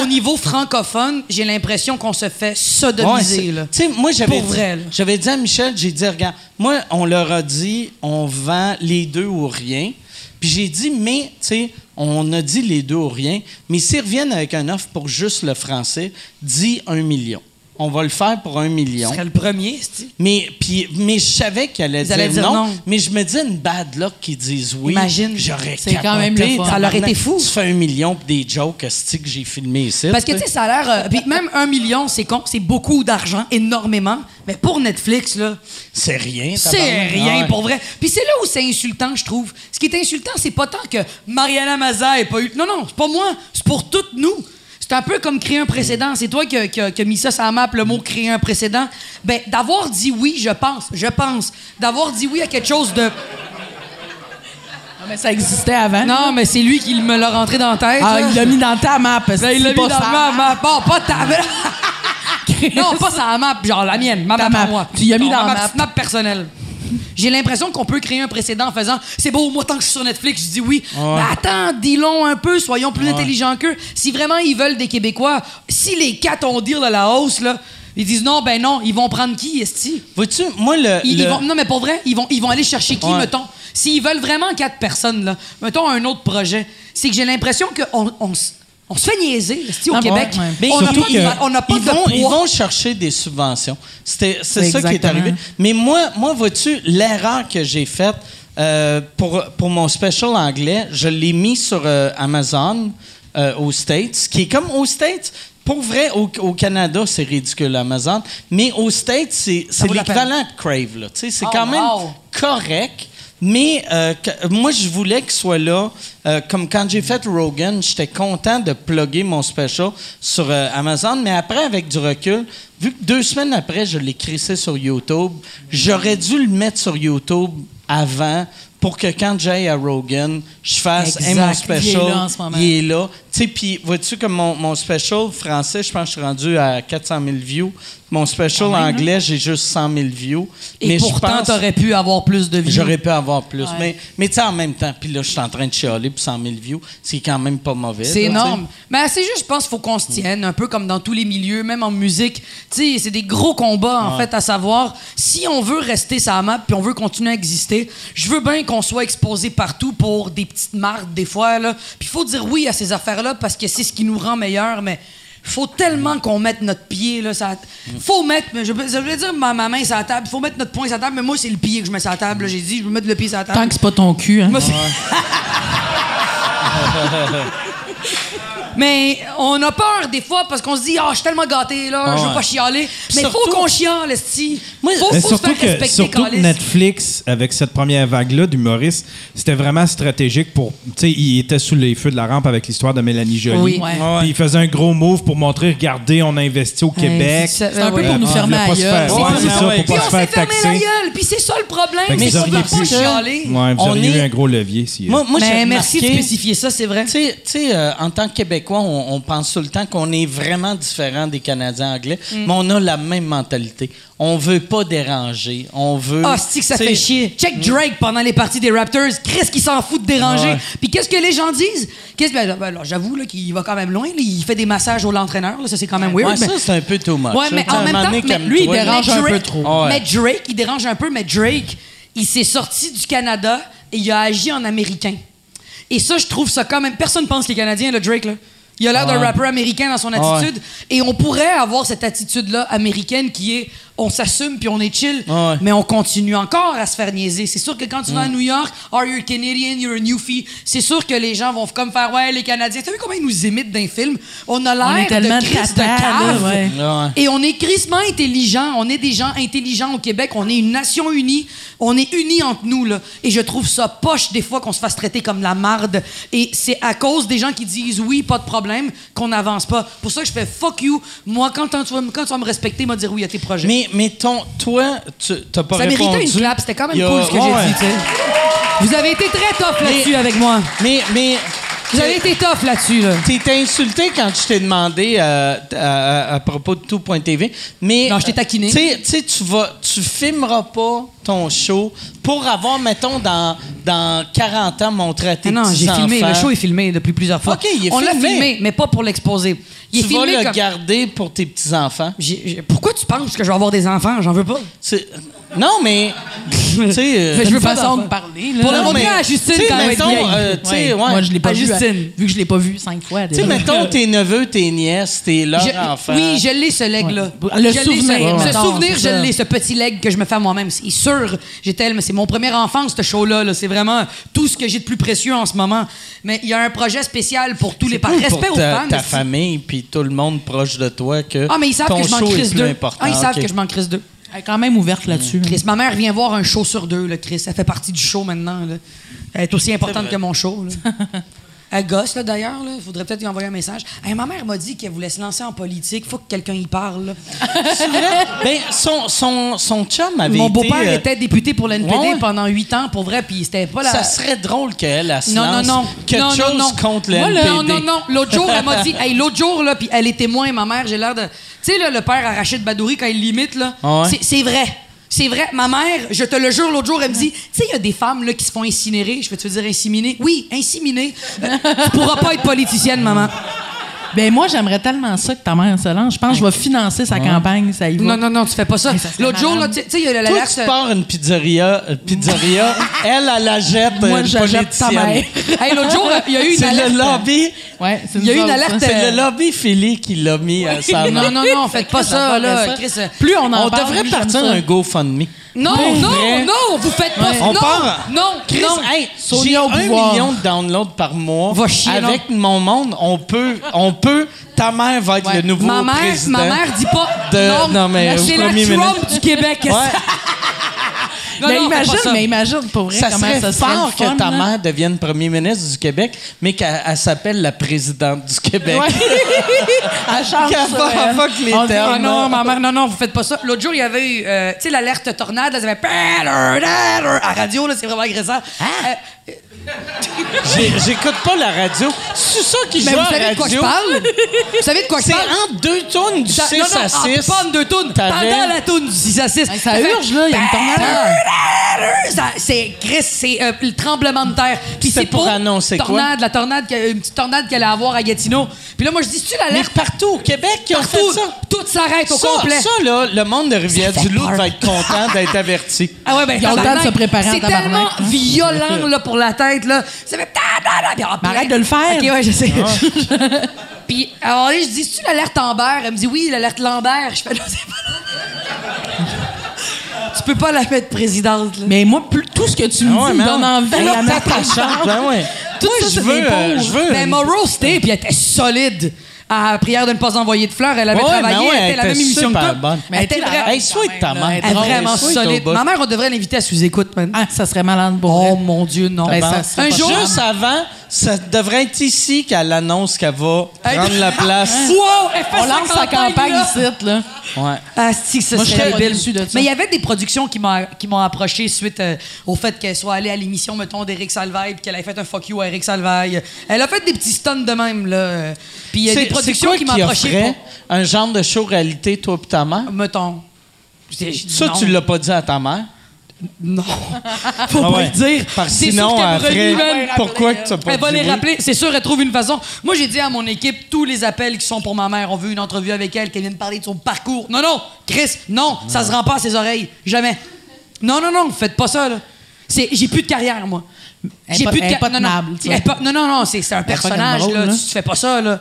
qu'au niveau francophone, j'ai l'impression qu'on se fait sodomiser, là? Tu sais, moi, j'avais dit, j'avais dit à Michel, j'ai dit, regarde, moi, on leur a dit, on vend les deux ou rien. J'ai dit, mais, tu sais, on a dit les deux ou rien, mais s'ils reviennent avec un offre pour juste le français, dis un million. On va le faire pour un million. serais le premier, c'est Mais, puis, mais je savais qu'elle allait dire, non, non. Mais je me disais une bad luck qui disent oui. Imagine. J'aurais C'est quand même le fun. Ça leur été fou. Tu fais un million pour des jokes que j'ai filmé ici. Parce que, tu sais, ça a l'air. euh, puis même un million, c'est con, c'est beaucoup d'argent, énormément. Mais pour Netflix, là, c'est rien. c'est rien Ouais. pour vrai. Puis c'est là où c'est insultant, je trouve. Ce qui est insultant, c'est pas tant que Mariana Maza ait pas eu. Non, non, c'est pas moi. C'est pour toutes nous. C'est un peu comme créer un précédent. C'est toi qui as mis ça sur la map, le mot créer un précédent. Ben, d'avoir dit oui, je pense, je pense. D'avoir dit oui à quelque chose de. Ah, mais ça existait avant. Non, mais c'est lui qui me l'a rentré dans la tête. Ah, là. il l'a mis dans ta map. Ben, il l'a c'est mis pas dans ma map. Bon, pas ta <laughs> Non, pas sa map, genre la mienne, ma map, à map. moi. Tu y as mis Non, dans ma petite map personnelle. J'ai l'impression qu'on peut créer un précédent en faisant c'est beau, moi, tant que je suis sur Netflix, je dis oui. Mais attends, dis-le un peu, soyons plus intelligents qu'eux. Si vraiment ils veulent des Québécois, si les quatre ont deal à la hausse, là, ils disent non, ben non, ils vont prendre qui, Esti? Vois-tu, moi, le. Ils, ils le- vont, non, mais pour vrai, ils vont, ils vont aller chercher qui, Ouais. mettons? S'ils veulent vraiment quatre personnes, là, mettons un autre projet, c'est que j'ai l'impression qu'on on, on se fait niaiser, au Ah, Québec. ouais, ouais. Mais on n'a pas, de- on pas ils de vont, ils vont chercher des subventions. C'est ça qui est arrivé. Mais moi, moi vois-tu, l'erreur que j'ai faite euh, pour, pour mon special anglais, je l'ai mis sur euh, Amazon euh, aux States, qui est comme aux States. Pour vrai, au, au Canada, c'est ridicule, Amazon. Mais aux States, c'est l'équivalent de Crave. C'est Oh, quand même wow. correct. Mais euh, que- moi, je voulais qu'il soit là. Euh, comme quand j'ai fait Rogan, j'étais content de plugger mon special sur euh, Amazon. Mais après, avec du recul, vu que deux semaines après, je l'ai crissé sur YouTube, j'aurais dû le mettre sur YouTube avant pour que quand j'aille à Rogan, je fasse Exact. Hey, mon Il est special. là en ce moment. il est là. Tu sais, puis vois-tu comme mon, mon special français, je pense que je suis rendu à 400 000 views. Mon special anglais, j'ai juste 100 000 views. Et Mais pourtant, pense- t'aurais pu avoir plus de vie. J'aurais pu avoir plus. Mais, mais tu sais, en même temps, puis là, je suis en train de chialer pour 100 000 views. C'est quand même pas mauvais. C'est énorme. Mais c'est juste, je pense qu'il faut qu'on se tienne, un peu comme dans tous les milieux, même en musique. Tu sais, c'est des gros combats, en fait, à savoir, si on veut rester sa map puis on veut continuer à exister, je veux bien qu'on soit exposé partout pour des petites marques, des fois, là. Puis il faut dire oui à ces affaires-là parce que c'est ce qui nous rend meilleurs, mais faut tellement qu'on mette notre pied, là. Ça... Faut mettre, je, veux dire ma, ma main sur la table, faut mettre notre poing sur la table, mais moi, c'est le pied que je mets sur la table. J'ai dit, je veux mettre le pied sur la table. Tant que c'est pas ton cul, hein. Moi, <laughs> Mais on a peur des fois parce qu'on se dit, ah, je suis tellement gâté, là, je veux pas chialer. Mais il faut Surtout- qu'on chiale, esti. Moi, faut, faut se surtout faire que, respecter, surtout que. Netflix, avec cette première vague-là d'humoristes, c'était vraiment stratégique pour. Tu sais, il était sous les feux de la rampe avec l'histoire de Mélanie Joly. Oui. Ouais. Puis il faisait un gros move pour montrer, regardez, on a investi au Québec. c'est C'est un peu ouais. pour nous fermer la pas se gueule. faire- C'est ça, ouais. pour Puis pas on se faire s'est fermé taxer. la gueule, puis c'est ça le problème, c'est qu'on veut auriez pas chialer. Ouais, vous auriez eu un gros levier. Moi, Mais merci de spécifier ça, c'est vrai. Tu sais- tu sais, euh, en tant que Québécois, on, on pense tout le temps qu'on est vraiment différent des Canadiens anglais, Mm. mais on a la même mentalité. on veut pas déranger. On veut. Ah, c'est que ça fait chier? Check Drake pendant les parties des Raptors. Chris qui s'en fout de déranger. Ouais. Puis qu'est-ce que les gens disent? Qu'est-ce ben, ben, j'avoue qu'il va quand même loin. là. Il fait des massages au l'entraîneur. Ça, c'est quand même weird. Ouais, mais- ça, c'est un peu too much. Ouais, mais Ça, en un même temps, mais lui, il dérange un peu trop. Mais Drake, il dérange un peu, mais Drake, il s'est sorti du Canada et il a agi en américain. Et ça, je trouve ça quand même. Personne pense qu'il est canadien, le Drake, là. Il a l'air d'un Ouais. rappeur américain dans son attitude. Et on pourrait avoir cette attitude-là américaine qui est on s'assume puis on est chill, Ouais. mais on continue encore à se faire niaiser. C'est sûr que quand tu vas à New York, are you Canadian, you're a newfie, c'est sûr que les gens vont comme faire ouais, les Canadiens. T'as vu comment ils nous imitent dans les films? On a l'air de Chris de cave. ouais. Ouais. Et on est crissement intelligents. On est des gens intelligents au Québec. On est une nation unie. On est unis entre nous, là. Et je trouve ça poche des fois qu'on se fasse traiter comme la marde. Et c'est à cause des gens qui disent oui, pas de problème, qu'on n'avance pas. Pour ça que je fais fuck you. Moi, quand, tu vas, me- quand tu vas me respecter, me dire oui à tes projets. Mais, mais ton, toi, tu t'as pas ça répondu. méritait une clap. C'était quand même cool ce que j'ai dit, tu sais. Vous avez été très tough là-dessus avec moi. Mais, mais Vous avez été tough là-dessus, là. T'es insulté quand je t'ai demandé euh, à, à- à propos de tout.tv, mais Non, je t'ai taquiné. Tu sais- tu sais, tu vas, tu filmeras pas ton show pour avoir, mettons, dans, dans 40 ans, montré à tes Ah non, j'ai filmé. Le show est filmé depuis plusieurs fois. OK, il est On l'a filmé. mais pas pour l'exposer. Il Tu est vas filmé le comme... garder pour tes petits-enfants. Pourquoi tu penses que je vais avoir des enfants? J'en veux pas. Non, mais. <laughs> tu sais. euh, Mais je veux pas façon de parler. Là. Pour la non, montrer mais- à Justine tu sais, quand mettons, vieille. euh, Ouais. ouais. Moi, je l'ai pas À vu. Justine. Vu que je l'ai pas vu cinq fois. Tu sais, mettons <laughs> tes neveux, tes nièces, tes leurs Je- enfants. Oui, je l'ai, ce leg-là. Ouais. Je Le l'ai, souvenir, Ce, souvenir, je l'ai, ce petit leg que je me fais à moi-même. C'est sûr, j'ai tellement. C'est mon premier enfant, ce show-là. là. C'est vraiment tout ce que j'ai de plus précieux en ce moment. Mais il y a un projet spécial pour tous les parents. Respect pour aux ta, fans. ta famille puis tout le monde proche de toi que Ah, mais ils savent ton que je m'en show est crise plus deux. important. Ah, ils savent que je m'en crise deux. Elle est quand même ouverte là-dessus. Chris, ma mère vient voir un show sur deux, là, Chris. Elle fait partie du show maintenant. là. Elle est aussi importante que mon show. là. <laughs> Elle gosse, là, d'ailleurs. Il faudrait peut-être lui envoyer un message. Hey, ma mère m'a dit qu'elle voulait se lancer en politique. faut que quelqu'un y parle. <laughs> Ben, son, son, son chum avait Mon été, beau-père euh, était député pour l'NPD ouais, ouais. pendant huit ans, pour vrai, puis c'était pas la... Ça serait drôle qu'elle, elle se non, non, lance non. quelque non, chose non, non. contre le NPD. Non, non, non. L'autre jour, elle m'a dit... Hey, l'autre jour, là, puis elle est témoin, ma mère, j'ai l'air de... Tu sais, là, le père à Rachid Badouri, quand il l'imite, là, Ah ouais? c'est vrai. C'est vrai. Ma mère, je te le jure, l'autre jour, elle me dit, tu sais, il y a des femmes qui se font incinérer. Je fais, tu veux dire inséminer? Oui, inséminer. <laughs> Tu pourras pas être politicienne, maman. Ben moi, j'aimerais tellement ça que ta mère se lance. Je pense que je vais financer sa campagne, ça y va. Non, non, non, tu fais pas ça. L'autre jour, là, tu sais, il y a Toi, l'alerte... tu pars une pizzeria, euh, pizzeria <laughs> elle, elle la jette Moi, une je jette ta mère. Hey, l'autre jour, il y a eu une C'est alerte... le lobby, Ouais, c'est Il y a eu une alerte, c'est le lobby Philly qui l'a mis à sa main. Non, non, non, faites pas ça, là. Chris. euh, Plus on en On parle, devrait plus j'aime partir ça. un GoFundMe. Non, Pour non, vrai. non, vous faites pas ça. On non, part. Non, Chris, non. hey, j'ai un pouvoir. million de downloads par mois. Va chier, Avec mon monde, on peut, on peut. Ta mère va être le nouveau ma mère, président. ma mère dit pas de- non, non, mais c'est la premier Trump ministre. du Québec. Ouais. <laughs> Non, mais non, imagine, ça. mais imagine pour vrai Ça comment serait ça serait fort fun, que ta là. mère devienne premier ministre du Québec, mais qu'elle elle s'appelle la présidente du Québec. Ouais. <laughs> Elle change ça, va- elle. fuck les Ah termes. non, ma mère, non, non, vous faites pas ça. L'autre jour, il y avait eu, euh, tu sais, l'alerte tornade, là, ça fait à la radio, là, c'est vraiment agressant. Euh, J'ai- J'écoute pas la radio. C'est ça qui mais joue vous à savez la de quoi je radio? parle? Vous savez de quoi je C'est parle? entre deux tonnes du Ça- 6 non, non, à en- 6. Pas en deux. T'avais- Pendant la tourne du 6 à 6. Hey, ça urge, là, il y a une tornade. Ça- C'est Chris, c'est euh, le tremblement de terre. Puis c'est pour annoncer quoi? tornade, la tornade, une petite tornade qu'elle allait avoir à Gatineau. Puis là, moi, je dis, tu Mais l'alerte partout au Québec, ils ont partout, fait ça. tout s'arrête au complet. ça, là, le monde de Rivière-du-Loup va être content d'être averti. Ah ouais, ben, Ils ont le temps de se préparer C'est tellement violent là, pour la tête. Là. Ça fait... Puis en Mais arrête de le faire. OK, ouais, je sais. <laughs> Puis, alors, je dis, tu l'alerte Amber? Elle me dit, oui, l'alerte Lambert. Je fais, non, c'est pas... tu peux pas la mettre présidente. Là. Mais moi, plus, tout ce que tu me Ah ouais, dis me mais donne envie de Ben la là, mettre. Ben ouais. Tout Moi, ça, je c'est veux, euh, pauvres. je veux. Ben, elle m'a roasté, puis elle était solide. À la prière de ne pas envoyer de fleurs, elle avait Ouais, travaillé, mais ouais, elle était elle la même émission que toi. bonne. Mais elle était Mais vra- Hey, sois ta mère. elle est vraiment solide. Ma mère, on devrait l'inviter à sous-écoute, man. Ah, ça serait malade pour Oh mon Dieu, non. Ben, ça Un jour-. Juste avant, ça devrait être ici qu'elle annonce qu'elle va prendre la place. <laughs> Wow, elle fait On lance sa campagne là. ici, là. Ouais. Ah, si, ça Moi, serait débile. de ça. Mais il y avait des productions qui m'ont qui m'ont approché suite euh, au fait qu'elle soit allée à l'émission, mettons, d'Éric Salvaille, puis qu'elle ait fait un fuck you à Éric Salvaille. Elle a fait des petits stunts de même, là. Puis il y a C'est- des productions quoi qui m'ont approché pour... un genre de show réalité, toi et ta mère? Mettons. Dit Ça, non. tu l'as pas dit à ta mère? Non. Faut Ah pas ouais. le dire. Parce que C'est sinon, sûr qu'elle me après, relie, pourquoi que tu as pas Elle va les oui? rappeler. C'est sûr, elle trouve une façon. Moi, j'ai dit à mon équipe, tous les appels qui sont pour ma mère, on veut une entrevue avec elle, qu'elle vienne parler de son parcours. Non, non, Chris, non, ça se rend pas à ses oreilles. Jamais. Non, non, non, faites pas ça, là. C'est, j'ai plus de carrière, moi. Elle est J'ai pas- plus de elle est ca- pas non, non. non, non, non, c'est, c'est un personnage, comme là. drôle, là. Tu, tu fais pas ça, là.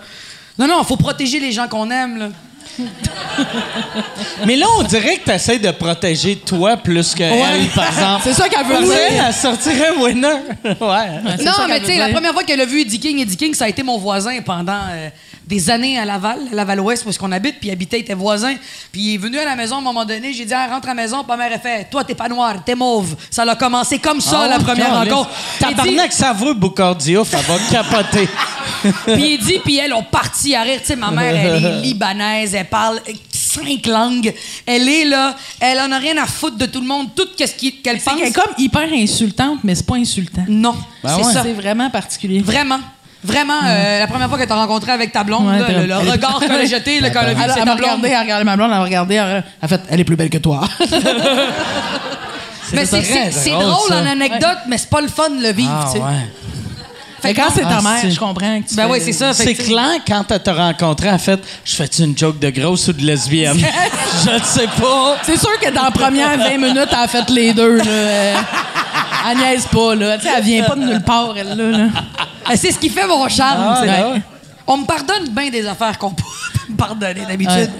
Non, non, faut protéger les gens qu'on aime, là. <laughs> Mais là, on dirait que tu essaies de protéger toi plus que elle, par exemple. C'est ça qu'elle veut Parce dire. elle sortirait winner. ouais. Non, mais tu sais, veut la première fois qu'elle a vu Eddie King, Eddie King, ça a été mon voisin pendant euh, des années à Laval, à Laval-Ouest, où est-ce qu'on habite, puis il habitait, il était voisin. Puis il est venu à la maison à un moment donné, j'ai dit, ah, rentre à la maison, puis ma mère a fait, toi, t'es pas noir, t'es mauve. Ça a commencé comme ça, Ah la première rencontre. Il dit- Tabarnak, ça vaut Boucardiouf, elle va capoter. <laughs> Puis il dit, puis elle, on partit à rire. Tu sais, ma mère, elle est libanaise, elle parle euh, cinq langues. Elle est là, elle en a rien à foutre de tout le monde, tout ce qu'elle C'est pense. qu'elle est comme hyper insultante, mais c'est pas insultant. Non, Ben c'est ouais. ça. C'est vraiment particulier. Vraiment. Vraiment, euh, la première fois que t'as rencontré avec ta blonde, Ouais, là, t'as- le, le elle regard qu'elle a jeté, là, quand elle a vu Elle, que elle c'est m'a ta blonde. regardé, elle a regardé ma blonde, elle m'a regardé, elle a fait Elle est plus belle que toi. <laughs> Mais c'est- c'est c'est drôle, drôle ça. en anecdote, mais c'est pas le fun de le vivre, Ah, tu sais. Fait que quand c'est ta Ah, mère, c'est- je comprends que tu Ben fais- oui, c'est ça. fait C'est que, tu clair, quand elle t'a rencontré, elle a fait Je fais-tu une joke de grosse ou de lesbienne? <laughs> Je ne sais pas. C'est sûr que dans la première 20 minutes, elle a fait les deux. Là. Euh, Elle niaise pas, là. Tu sais, elle vient pas de nulle part, elle, là. là. Ah, C'est ce qui fait mon charme. Ah, tu sais. ouais. On me pardonne bien des affaires qu'on peut me pardonner d'habitude.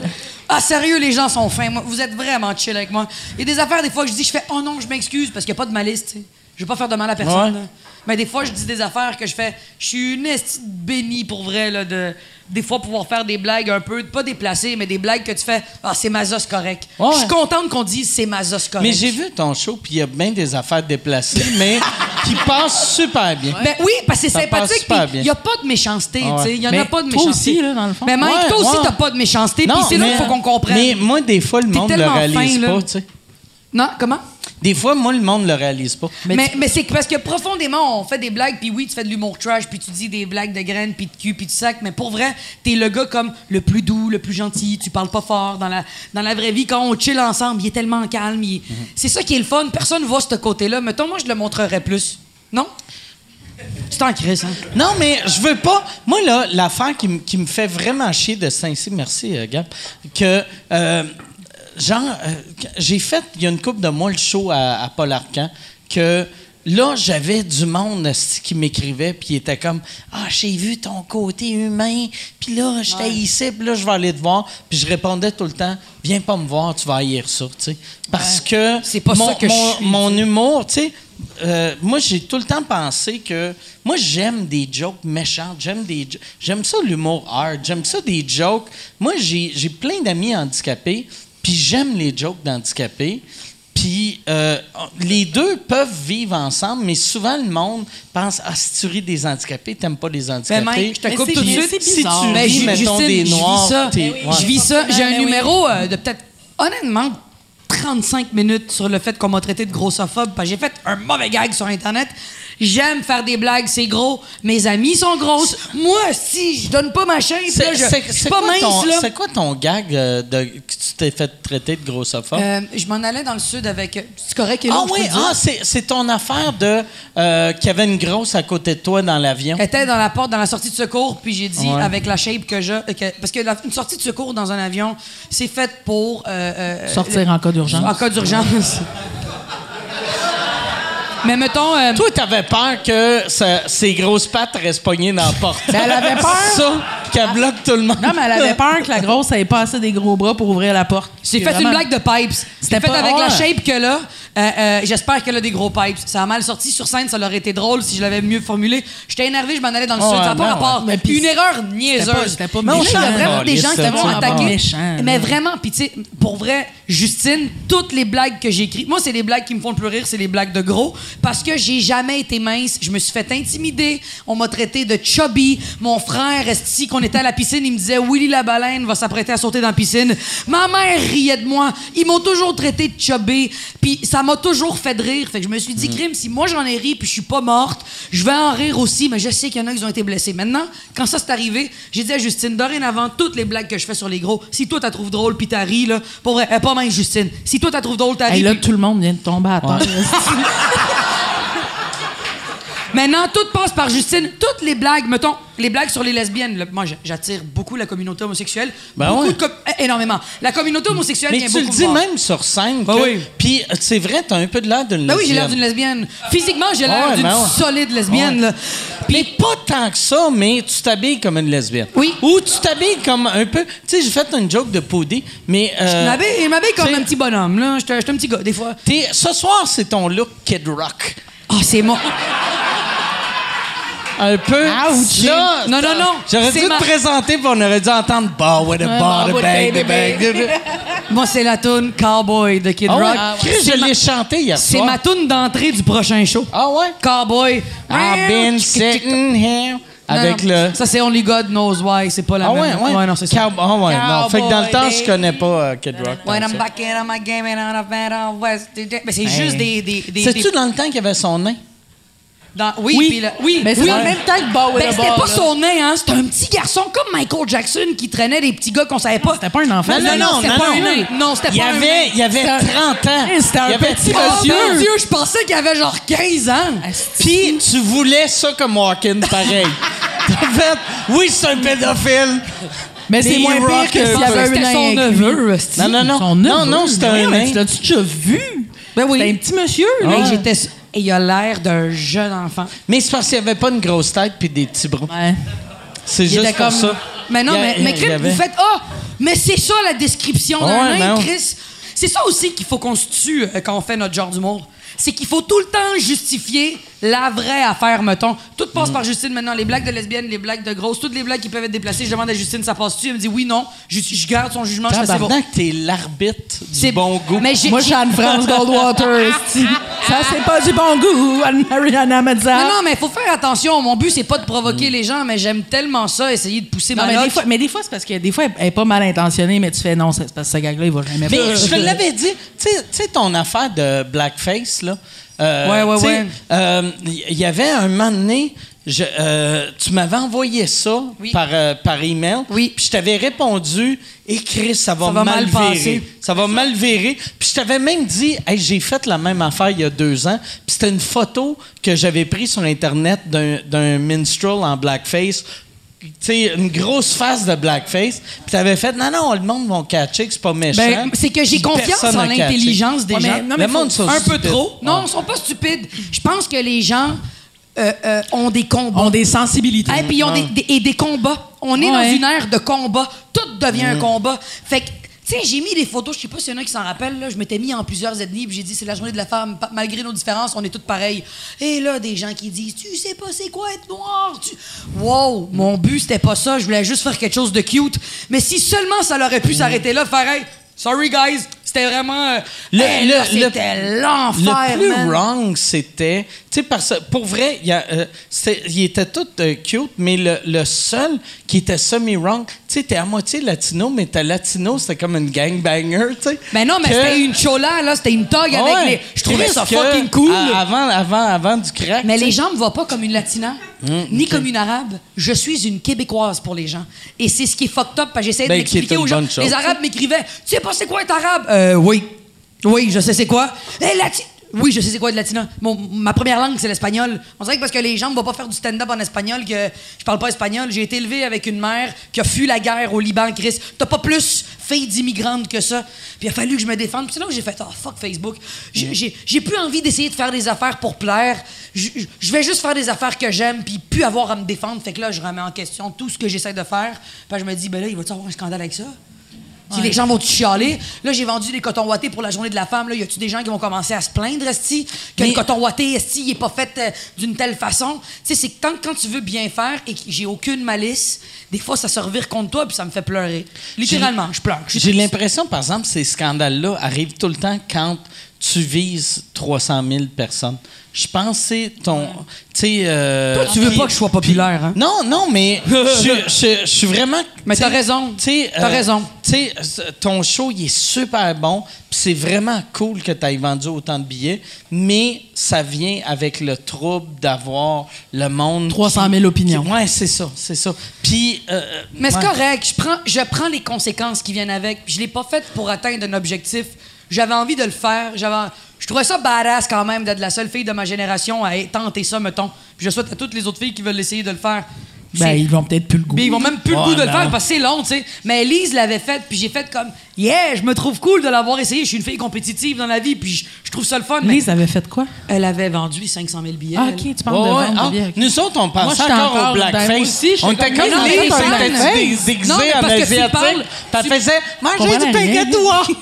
Ah, sérieux, les gens sont fins. Moi, vous êtes vraiment chill avec moi. Il y a des affaires, des fois, je dis, je fais, oh non, je m'excuse parce qu'il n'y a pas de malice, tu sais. Je veux pas faire de mal à personne. Ouais. là. Mais des fois, je dis des affaires que je fais. Je suis une esti de bénie pour vrai, là, de des fois pouvoir faire des blagues un peu, pas déplacées, mais des blagues que tu fais. Ah, c'est Mazos correct. Ouais. Je suis contente qu'on dise c'est Mazos correct. Mais j'ai vu ton show, puis il y a bien des affaires déplacées, mais <laughs> qui passent super bien. Ben oui, parce que c'est sympathique. Il n'y a pas de méchanceté. Ah ouais. tu sais. Il n'y en Mais a pas de toi méchanceté. aussi, là, dans le fond. Mais Mike, toi aussi, t'as pas de méchanceté. Puis c'est là qu'il faut qu'on comprenne. Mais moi, des fois, le monde le réalise fin, pas, tu sais. Non, comment? Des fois, moi, le monde le réalise pas. Mais, mais, c'est parce que profondément, on fait des blagues, puis oui, tu fais de l'humour trash, puis tu dis des blagues de graines, puis de cul, puis de sac, mais pour vrai, t'es le gars comme le plus doux, le plus gentil, tu parles pas fort. Dans la, dans la vraie vie, quand on chill ensemble, il est tellement calme. il est- C'est ça qui est le fun. Personne voit ce côté-là. Mettons, moi, je le montrerais plus. Non? Tu t'en crées, ça. Non, mais je veux pas. Moi, là, l'affaire qui, me fait vraiment chier de Saint-Cyr, merci, euh, Gab, que. euh, genre, euh, j'ai fait, il y a une couple de mois, le show à, à Paul Arcan, que. Là, j'avais du monde qui m'écrivait, puis il était comme Ah, j'ai vu ton côté humain, puis là, j'étais ici, puis là, je vais aller te voir. Puis je répondais tout le temps Viens pas me voir, tu vas haïr ça, tu sais. Parce que. C'est pas mon, ça que je mon- suis, Mon humour, tu sais, euh, moi, j'ai tout le temps pensé que. Moi, j'aime des jokes méchantes. J'aime des. J'aime ça, l'humour hard. J'aime ça, des jokes. Moi, j'ai plein d'amis handicapés, puis j'aime les jokes d'handicapés. Puis euh, les deux peuvent vivre ensemble, mais souvent le monde pense Ah, si tu ris des handicapés, t'aimes pas les handicapés. Ben, Mike, je te Mais coupe tout de suite. si tu ris, Ju- mettons, Justine, des je vis noirs, ça. ouais. Je vis ça. J'ai un numéro euh, de peut-être, honnêtement, 35 minutes sur le fait qu'on m'a traité de grossophobe. J'ai fait un mauvais gag sur Internet. J'aime faire des blagues, c'est gros. Mes amis sont grosses. Moi, si je donne pas ma je, je suis c'est pas quoi mince, ton- là. C'est quoi ton gag euh, de, que tu t'es fait traiter de grossophobe? Euh, je m'en allais dans le sud avec. C'est correct, Ah Hello, je oui, peux le dire? ah, c'est, c'est ton affaire de euh, qu'il y avait une grosse à côté de toi dans l'avion. Elle était dans la porte, dans la sortie de secours, puis j'ai dit, Ouais. avec la shape que j'ai. que- parce que la- une sortie de secours dans un avion, c'est faite pour. euh, euh, Sortir en cas d'urgence. En cas d'urgence. <laughs> Mais mettons. euh, Toi, t'avais peur que ses grosses pattes restent pognées dans la porte. Mais elle avait peur. Ça, qu'elle bloque tout le monde. Non, mais elle avait peur que la grosse ait pas assez des gros bras pour ouvrir la porte. J'ai fait vraiment- une blague de pipes. C'était fait pas- avec la shape que là. Euh, euh, J'espère qu'elle a des gros pipes. Ça a mal sorti sur scène, ça aurait été drôle si je l'avais mieux formulé. J'étais énervé, je m'en allais dans le Oh, sud. Ça n'a ouais, pas non, rapport. ouais. Une erreur niaiseuse. c'était pas Mais il y a vraiment des gens qui attaqué. méchant, Mais vraiment, puis tu sais, pour vrai, Justine, toutes les blagues que j'ai écrites, moi, c'est les blagues qui me font le plus rire, c'est les blagues de gros. Parce que j'ai jamais été mince. Je me suis fait intimider. On m'a traité de chubby. Mon frère, ici, qu'on était à la piscine, il me disait Willy la baleine va s'apprêter à sauter dans la piscine. Ma mère riait de moi. Ils m'ont toujours traité de chubby. Puis ça ça m'a toujours fait de rire. Fait que je me suis dit, crime, si moi j'en ai ri puis je suis pas morte, je vais en rire aussi, mais je sais qu'il y en a qui ont été blessés. Maintenant, quand ça s'est arrivé, j'ai dit à Justine, dorénavant, toutes les blagues que je fais sur les gros, si toi t'as trouvé drôle puis t'as ri, là, pour vrai, pas même Justine, si toi t'as trouvé drôle, t'as ri. Hey, là, tout le monde vient de tomber à terre. <laughs> <laughs> Maintenant, tout passe par Justine. Toutes les blagues, mettons, les blagues sur les lesbiennes. là, moi, j'a- j'attire beaucoup la communauté homosexuelle. Ben beaucoup ouais. de com- eh, énormément. La communauté homosexuelle Mais vient tu beaucoup le me dis voir. même sur scène. Ben que- oui. Puis euh, c'est vrai, t'as un peu de l'air d'une Ben oui, j'ai l'air d'une lesbienne. lesbienne. Physiquement, j'ai l'air Ouais, d'une ben ouais. solide lesbienne. Ouais. là. Puis pas tant que ça, mais tu t'habilles comme une lesbienne. Oui. Ou tu t'habilles comme un peu. Tu sais, j'ai fait une joke de Poudy, mais. Je euh, m'habille je m'habille comme t'sais- un petit bonhomme. là. J'étais j'étais un petit gars, des fois. t'es- ce soir, c'est ton look Kid Rock. Ah, c'est moi. Un peu. Ouch. Là, Non, non, non. J'aurais dû C'est ma- te présenter, puis on aurait dû entendre Bar with a bar, the bag, the bag. Moi, c'est la tune Cowboy de Kid Ah ouais? Rock. Chris, C'est je ma- l'ai chanté hier C'est soir. ma tune d'entrée du prochain show. Ah ouais? Cowboy. I've been sitting here. Avec Non, non. le. Ça, c'est Only God Knows Why. C'est pas la Ah ouais, même. ouais. non, c'est ça. Cow- Ah ouais, non. Fait que dans le temps, je connais pas euh, Kid Rock. When I'm back in my game and a band on West. Mais c'est juste des. des, des C'est-tu des- dans le temps qu'il avait son nain? Dans- oui, Oui. le- oui. Mais oui. même temps que Ben, c'était pas là. son nez, hein. C'était un petit garçon comme Michael Jackson qui traînait des petits gars qu'on savait pas. C'était pas un enfant. Non, non, non, c'était non, pas non. un nain. Non, c'était pas un nain. il y avait C'était un- 30 ans. C'était un avait petit 30 Oh mon Dieu, je pensais qu'il avait genre 15 ans. Puis tu voulais ça comme Walken, pareil. <laughs> T'as fait, oui, c'est un pédophile. Mais c'est moins pire que s'il y avait un C'était son neveu. Non, non, non. Non, non, c'était un nain. Tu l'as-tu déjà vu? Ben oui. C'était un petit monsieur, là. Hey, j'étais. Et il a l'air d'un jeune enfant. Mais c'est parce qu'il n'y avait pas une grosse tête puis des petits bras. Ouais. C'est juste pour comme- ça. Mais non, a- mais, avait- vous faites Ah, mais c'est ça la description d'un nain, non. Chris? C'est ça aussi qu'il faut qu'on se tue euh, quand on fait notre genre d'humour. C'est qu'il faut tout le temps justifier la vraie affaire, mettons. Tout passe Mm. par Justine maintenant. Les blagues de lesbiennes, les blagues de grosses, toutes les blagues qui peuvent être déplacées. Je demande à Justine, ça passe-tu? Elle me dit oui, non. Je, je garde son jugement, je fais bon. Tabarnak, t'es l'arbitre du bon goût. Mais j'ai- Moi, je suis Anne-France Goldwater. <laughs> ça, c'est pas du bon goût, Anne-Mariana Mazza. Non, non, mais il faut faire attention. Mon but, c'est pas de provoquer les gens, mais j'aime tellement ça, essayer de pousser Non, ma mais, note. des fois, mais des fois, c'est parce que des fois, elle est pas mal intentionnée, mais tu fais non, c'est parce que ce gag-là, il va jamais Mais je te l'avais dit, tu sais, ton affaire de blackface, là. Euh, Ouais, ouais, ouais. euh, Il y avait un moment donné, je- euh, tu m'avais envoyé ça Oui. par, euh, par email. Oui. Puis je t'avais répondu, écris, ça va, Ça va mal, mal virer. Ça va mal virer. Puis je t'avais même dit, hey, j'ai fait la même affaire il y a deux ans. Puis c'était une photo que j'avais prise sur Internet d'un minstrel en blackface. Tu sais, une grosse face de blackface. Puis t'avais fait, non, non, le monde va catcher que c'est pas méchant. Ben, c'est que j'ai confiance en l'intelligence des Ouais, mais- gens. non, Le mais monde sont un peu trop. Non, ils sont pas stupides. Je pense que les gens euh, euh, ont des combats. ont des sensibilités. Et puis ils ont des, des- et des combats. On est dans une ère de combat. Tout devient un combat. Fait que, sais, j'ai mis des photos, je sais pas s'il y en a qui s'en rappellent, là, je m'étais mis en plusieurs ethnies, puis j'ai dit, c'est la journée de la femme, malgré nos différences, on est toutes pareilles. Et là, des gens qui disent, tu sais pas c'est quoi être noir. Tu... Wow, mon but, c'était pas ça, je voulais juste faire quelque chose de cute. Mais si seulement ça aurait pu s'arrêter là, faire, hey, sorry guys, c'était vraiment. euh, Le- hey, le- c'était l'enfer, Le plus man. wrong, c'était. Tu sais, parce pour vrai, il, y a, euh, il était tout euh, cute, mais le, le seul qui était semi-wrong, sais, t'es à moitié latino, mais t'es latino, c'était comme une gangbanger, tu sais. Mais non, mais Que- c'était une chola, là, c'était une tog avec les. Je trouvais ça fucking cool. à- avant, avant, avant du crack. Mais tu les gens me voient pas comme une latina, ni comme une arabe. Je suis une québécoise pour les gens. Et c'est ce qui est fucked up, parce que j'essaie de Ben, est m'expliquer aux gens. Les arabes m'écrivaient Tu sais pas c'est quoi être arabe Euh, oui. Oui, je sais c'est quoi. Eh, lati- Oui, je sais c'est quoi être latina. Mon- ma première langue, c'est l'espagnol. On dirait que parce que les gens me voient pas faire du stand-up en espagnol que je parle pas espagnol. J'ai été élevé avec une mère qui a fui la guerre au Liban, Chris. T'as pas plus fille d'immigrante que ça. Puis il a fallu que je me défende. Puis c'est là où j'ai fait, oh fuck Facebook. J'ai- J'ai j'ai plus envie d'essayer de faire des affaires pour plaire. Je vais juste faire des affaires que j'aime, puis plus avoir à me défendre. Fait que là, je remets en question tout ce que j'essaie de faire. Puis je me dis, ben là, il va-tu avoir un scandale avec ça? Les gens vont te chialer? Là, j'ai vendu des cotons wattés pour la journée de la femme. Là, y a-tu des gens qui vont commencer à se plaindre, Esti, que Mais- le coton watté, Esti, il est pas fait euh, d'une telle façon? Tu sais, c'est que quand, quand tu veux bien faire et que j'ai aucune malice, des fois, ça se revire contre toi puis ça me fait pleurer. Littéralement, je pleure. J'ai l'impression, par exemple, ces scandales-là arrivent tout le temps quand tu vises 300 000 personnes. Je pense que c'est ton. Euh, Toi, tu veux pas que je sois populaire, hein? Non, non, mais <laughs> je, suis vraiment. Mais t'as raison. T'as raison. Tu sais, ton show, il est super bon. Puis c'est vraiment cool que tu aies vendu autant de billets. Mais ça vient avec le trouble d'avoir le monde. 300 qui- 000 opinions. qui- ouais, c'est ça, c'est ça. Puis. euh, Mais c'est ouais. correct, je prends, je prends les conséquences qui viennent avec. Puis Je l'ai pas fait pour atteindre un objectif. J'avais envie de le faire. J'avais, je trouvais ça badass quand même d'être la seule fille de ma génération à tenter ça, mettons. Puis je souhaite à toutes les autres filles qui veulent essayer de le faire. Ben, ils vont peut-être plus le goût. mais ils vont même plus le goût de le faire parce que c'est long, tu sais. Mais Elise l'avait fait, puis j'ai fait comme, yeah, je me trouve cool de l'avoir essayé. Je suis une fille compétitive dans la vie, puis je, je trouve ça le fun. mais Lise avait fait quoi? elle avait vendu 500 000 billets. Ah, ok, tu parles de ouais, vendre ah. Nous autres, on pensait encore encore- au ben, blackface. moi aussi, j'étais on était comme, comme mais non, les mais t'es un c'était blackface. dé- déguisés Non, mais en parce que tu asiatique. tu- faisait manger du pain gâtois. <laughs>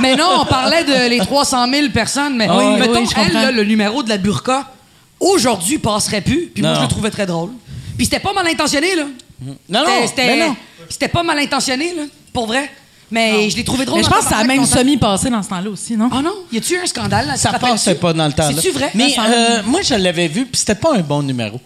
Mais non, on parlait de les 300 000 personnes, mais Ah mettons, elle, le numéro de la burqa, aujourd'hui, passerait plus. Puis moi, je le trouvais très drôle. Puis c'était pas mal intentionné, là. Non, non, C'était- c'était- mais non. C'était pas mal intentionné, là, pour vrai. Mais je l'ai trouvé drôle. Mais je en pense que ça a même longtemps. semi-passé dans ce temps-là aussi, non? Ah non? Y a-tu eu un scandale? là? Ça passait pas dans le temps. là. C'est-tu vrai? Mais euh, moi, je l'avais vu, puis c'était pas un bon numéro.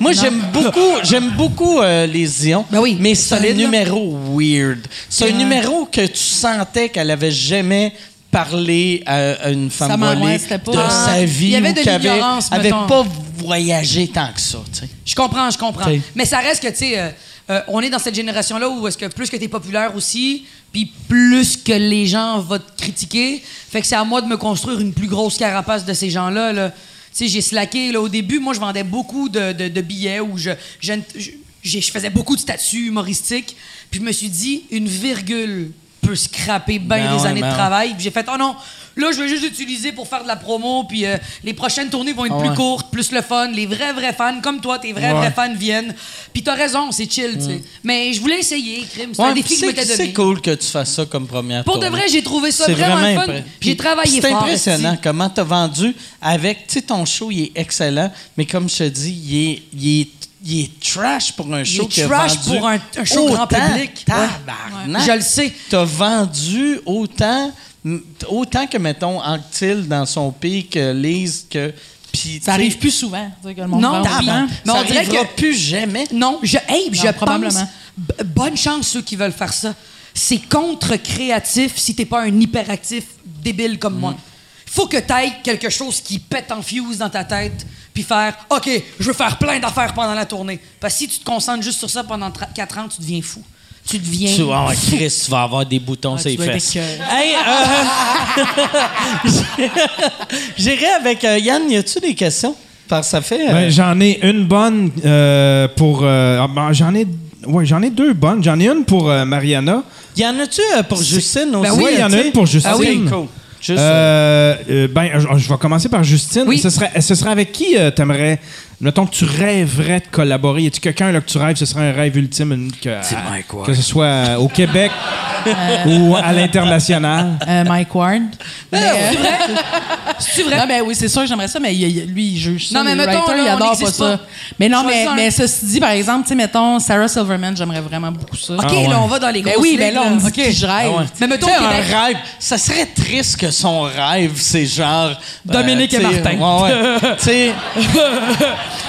Moi, j'aime beaucoup, <laughs> j'aime beaucoup euh, les ions. Ben oui, mais c'est un là. numéro weird. C'est un numéro que tu sentais qu'elle avait jamais parlé à, une femme voilée pas- de Ah, sa vie il y avait ou de qu'elle avait, l'ignorance, avait mettons. pas voyagé tant que ça. tu sais. Je comprends, je comprends. T'sais. Mais ça reste que, tu sais, euh, euh, on est dans cette génération-là où est-ce que plus que t'es populaire aussi, puis plus que les gens vont te critiquer, fait que c'est à moi de me construire une plus grosse carapace de ces gens-là. Là. Tu sais, j'ai slacké. Là, au début, moi, je vendais beaucoup de, de- de billets où je, je, je faisais beaucoup de statuts humoristiques. Puis je me suis dit, une virgule peut scraper bien Ben des ouais, années ben de ouais. travail. Puis j'ai fait, oh non, là, je vais juste l'utiliser pour faire de la promo. Puis euh, les prochaines tournées vont être Ah plus courtes, plus le fun. Les vrais, vrais fans, comme toi, tes vrais, Ouais. vrais fans viennent. Puis t'as raison, c'est chill, tu sais. Mais je voulais essayer, crime. C'est un défi que je c'est- m'étais donné. C'est cool que tu fasses ça comme première Pour de vrai, j'ai trouvé ça C'est vraiment, vraiment fun. J'ai travaillé C'est fort. impressionnant esti. comment tu as vendu avec, tu sais, ton show, il est excellent, mais comme je te dis, il est, il est, il est trash pour un show qui trash vendu pour un- un show grand public. Je le sais. T'as vendu autant, autant que, mettons, Anctil dans son pic, que Lise, que... puis, Ça arrive plus souvent. que le monde Non. Mais on dirait que- plus jamais. Non, je, hey, je pense. probablement. b- bonne chance ceux qui veulent faire ça. C'est contre-créatif si t'es pas un hyperactif débile comme moi. Faut que t'ailles quelque chose qui pète en fuse dans ta tête, puis faire OK, je veux faire plein d'affaires pendant la tournée. Parce que si tu te concentres juste sur ça pendant 4 ans, tu deviens fou. Tu deviens. Tu, ah ouais, Chris, tu vas avoir des boutons Ah, sur les fesses. Hey, euh, <laughs> J'irai avec euh, Yann. Y a-tu des questions? Parce que ça fait. euh, Ben, j'en ai une bonne euh, pour. euh, ah, ben, j'en ai. Ouais, j'en ai deux bonnes. J'en ai une pour euh, Mariana. y en a-tu euh, pour Justine aussi? Ben oui, il y en a une pour Justine. Ah oui, cool. Juste, euh, Euh, euh, ben, je, je vais commencer par Justine. Oui. Ce serait, ce serait avec qui euh, t'aimerais. Mettons que tu rêverais de collaborer? Y a-tu quelqu'un là, que tu rêves, ce serait un rêve ultime une- que, que ce soit euh, au Québec ou à l'international? Euh, Mike Ward. Mais, euh, C'est vrai? Non, ben oui, c'est sûr que j'aimerais ça, mais il- lui, il juge ça. Non, mais les mettons, writers, là, il on adore pas n'existe ça. pas. Mais non, mais, mais ceci dit, par exemple, tu sais, mettons, Sarah Silverman, j'aimerais vraiment beaucoup ça. OK, Ah ouais. là, on va dans les Ben grosses oui, ben là, on me dit qui je rêve. Ah ouais. Mais mettons Tu sais, au un Québec. rêve, ça serait triste que son rêve, c'est genre. euh, Dominique et tu sais, Martin. Ouais, ouais. <laughs> tu sais,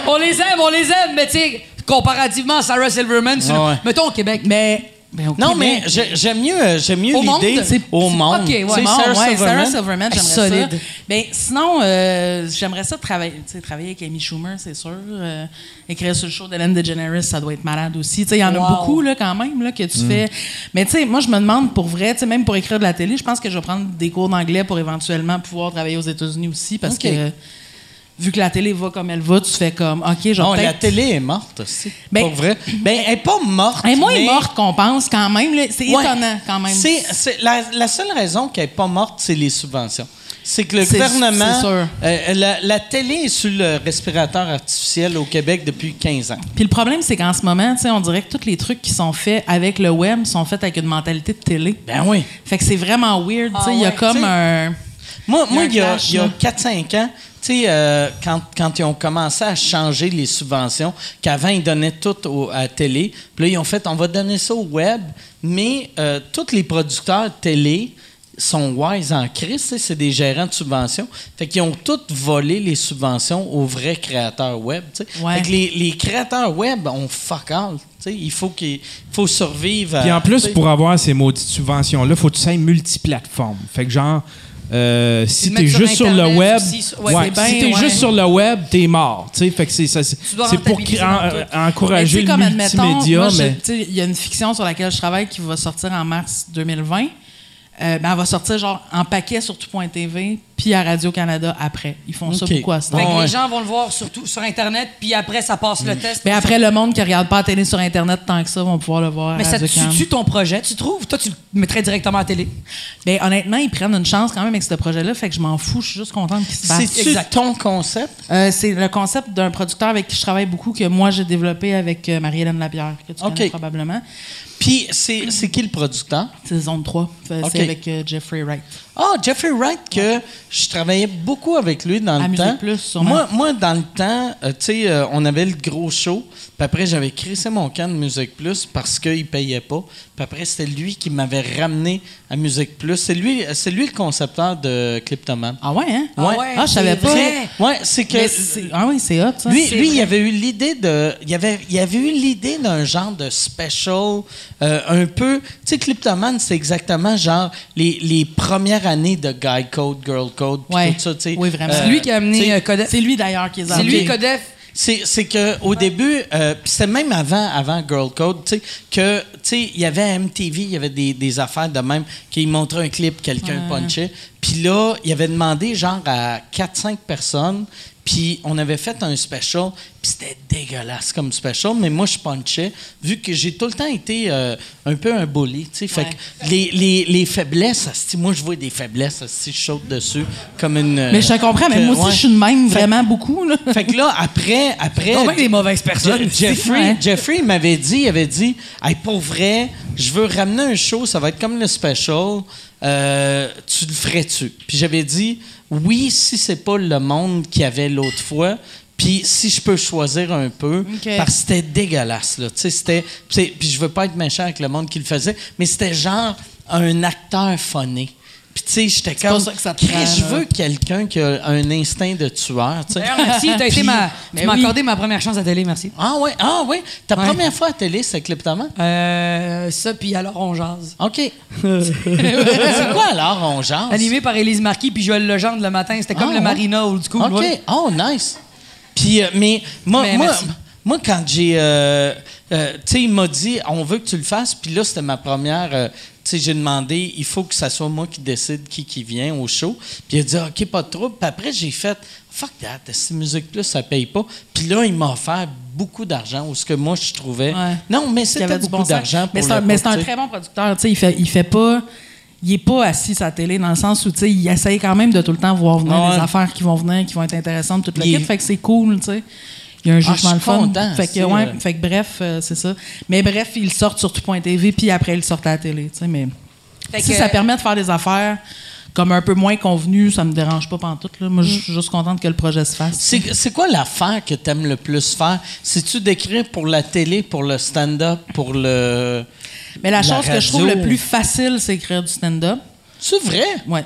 on les aime, on les aime, mais tu sais, comparativement à Sarah Silverman, c'est le- Ouais. mettons au Québec. Mais. Ben, au non, mais j'ai- j'aime mieux, euh, j'aime mieux Au monde? l'idée C'est- au monde. OK, ouais. Sarah ouais, Silverman. Sarah Silverman, j'aimerais Solide. ça. Ben, sinon, euh, j'aimerais ça travailler, tu sais, travailler avec Amy Schumer, c'est sûr. Euh, écrire sur le show d'Hélène DeGeneres, ça doit être malade aussi. Tu sais, il y en Wow. a beaucoup là, quand même là, que tu fais. Mais tu sais, moi, je me demande pour vrai, tu sais, même pour écrire de la télé, je pense que je vais prendre des cours d'anglais pour éventuellement pouvoir travailler aux États-Unis aussi parce que vu que la télé va comme elle va, tu fais comme, OK, je vais Non, la télé est morte aussi. Ben- pour vrai. Ben, elle est pas morte. Elle est moins mais- morte qu'on pense quand même. C'est Ouais. étonnant quand même. La, la seule raison qu'elle n'est pas morte, c'est les subventions. C'est que le gouvernement. c'est sûr. euh, la, la télé est sur le respirateur artificiel au Québec depuis 15 ans. Puis le problème, c'est qu'en ce moment, tu sais, on dirait que tous les trucs qui sont faits avec le web sont faits avec une mentalité de télé. Ben oui. Fait que c'est vraiment weird. tu sais, Il y a comme un. Moi, Il y a moi un il y a, clash, il y a là. 4-5 ans, tu sais, euh, quand, quand ils ont commencé à changer les subventions, qu'avant ils donnaient tout au- à la télé, puis là ils ont fait, on va donner ça au web, mais euh, tous les producteurs de télé sont wise en crise, c'est des gérants de subventions. Fait qu'ils ont tous volé les subventions aux vrais créateurs web. Ouais. Fait que les, les créateurs web ont fuck all. Il faut qu'il faut survivre. Puis en plus, pour avoir ces maudites subventions-là, faut que tu sois multiplateforme. Fait que genre, euh, si t'es juste sur le web, ouais, si t'es juste sur le web, t'es mort. Fait que c'est ça, c'est pour en- encourager le multimédia, mais Il y a une fiction sur laquelle je travaille qui va sortir en mars 2020. Euh, ben, elle va sortir genre en paquet sur tout.tv puis à Radio-Canada après. Ils font ça beaucoup à ce temps. Les gens vont le voir surtout sur Internet, puis après, ça passe le test. Mais après, le monde qui regarde pas la télé sur Internet tant que ça vont pouvoir le voir Mais à ça tue ton projet, tu trouves? Toi, tu le mettrais directement à la télé. Ben, honnêtement, ils prennent une chance quand même avec ce projet-là, fait que je m'en fous, je suis juste contente qu'ils se. C'est-tu Exact. ton concept? Euh, c'est le concept d'un producteur avec qui je travaille beaucoup, que moi j'ai développé avec euh, Marie-Hélène Lapierre, que tu connais probablement. Puis c'est c'est qui le producteur? C'est Zone 3. Fait- Ok. C'est avec euh, Jeffrey Wright. Ah, Jeffrey Wright, que je travaillais beaucoup avec lui dans À le temps. Plus, sûrement. moi, moi, dans le temps, euh, tu sais, euh, on avait le gros show. Puis après, j'avais crissé mon camp de Musique Plus parce qu'il payait pas. Puis après, c'était lui qui m'avait ramené à Musique Plus. C'est lui, c'est lui le concepteur de Cliptoman. Ah ouais, hein? Ouais. Ah, je savais pas. Ouais, c'est que ah oui, c'est hot, ça. lui, C'est lui vrai. il avait eu l'idée de, il avait, il avait eu l'idée d'un genre de special, euh, un peu, tu sais, Cliptoman, c'est exactement genre les, les premières années de Guy Code, Girl Code, puis Ouais. tout ça, tu sais. Oui, vraiment. Euh, C'est lui qui a amené sais, euh, Codef. C'est lui d'ailleurs qui les a C'est lui. Codef. c'est, c'est que au début, euh, puis c'était même avant, avant Girl Code, tu sais, que, il y avait à MTV, il y avait des, des affaires de même, qu'il montrait un clip, quelqu'un punchait, puis là, il avait demandé genre à 4-5 personnes, puis on avait fait un special, puis c'était dégueulasse comme special, mais moi, je punchais, vu que j'ai tout le temps été euh, un peu un bully, tu sais, fait Ouais. que les, les, les faiblesses, asti, moi, je vois des faiblesses, asti, je saute dessus, comme une... Mais je te comprends, mais moi aussi, ouais. je suis de même Fait- vraiment beaucoup. Là. fait que là, après, après. Donc, bien des mauvaises personnes. Je- Jeffrey, Ouais. Jeffrey m'avait dit, il avait dit, hey, pour vrai, je veux ramener un show, ça va être comme le special. euh, tu le ferais-tu? Puis j'avais dit, oui, si c'est pas le monde qu'il y avait l'autre fois. Puis si je peux choisir un peu, parce que c'était dégueulasse, là. Tu sais, c'était. Puis je veux pas être méchant avec le monde qui le faisait, mais c'était genre un acteur phoné. Puis tu sais, j'étais comme. ça que ça te prend, je veux quelqu'un qui a un instinct de tueur, tu sais. Merci, t'as été ma. Mais Tu m'as oui. accordé ma première chance à télé, merci. Ah oui, ah oui. Ta Ouais. première fois à télé, c'est Cliptoman? Euh, ça, puis alors on jase. OK. <laughs> c'est quoi alors, on jase? Animé par Élise Marquis puis Joël Legendre le matin. C'était comme Ah, le ouais? Marina old school. OK. ouais. Oh, nice. Puis, euh, mais moi, Mais moi, moi, quand j'ai. euh, euh, tu sais, il m'a dit, on veut que tu le fasses. Puis là, c'était ma première. J'ai demandé, il faut que ça soit moi qui décide qui qui vient au show. Puis il a dit, OK, pas de trouble. Puis après, j'ai fait, fuck that, si Musique Plus, ça paye pas. Puis là, il m'a offert beaucoup d'argent, ou ce que moi, je trouvais. Ouais. Non, mais c'était beaucoup bon d'argent Mais pour c'est un, le mais c'est un très bon producteur. tu sais, Il fait, il fait pas. Il est pas assis à la télé dans le sens où il essaye quand même de tout le temps voir venir Ouais. des affaires qui vont venir, qui vont être intéressantes, tout le Il kit. Fait que c'est cool, tu sais. Il y a un Ah, jugement je le fun. content, fait que, ouais, fait que bref, euh, c'est ça. Mais bref, ils sortent sur tout.tv, puis après, ils sortent à la télé. tu sais, Mais Fait si que- ça permet de faire des affaires comme un peu moins convenues, ça me dérange pas pantoute. Là. Moi, je suis juste contente que le projet se fasse. C'est quoi l'affaire que tu aimes le plus faire? C'est-tu d'écrire pour la télé, pour le stand-up, pour le. Mais la la chose que je trouve le plus facile, c'est écrire du stand-up. C'est vrai? Ouais.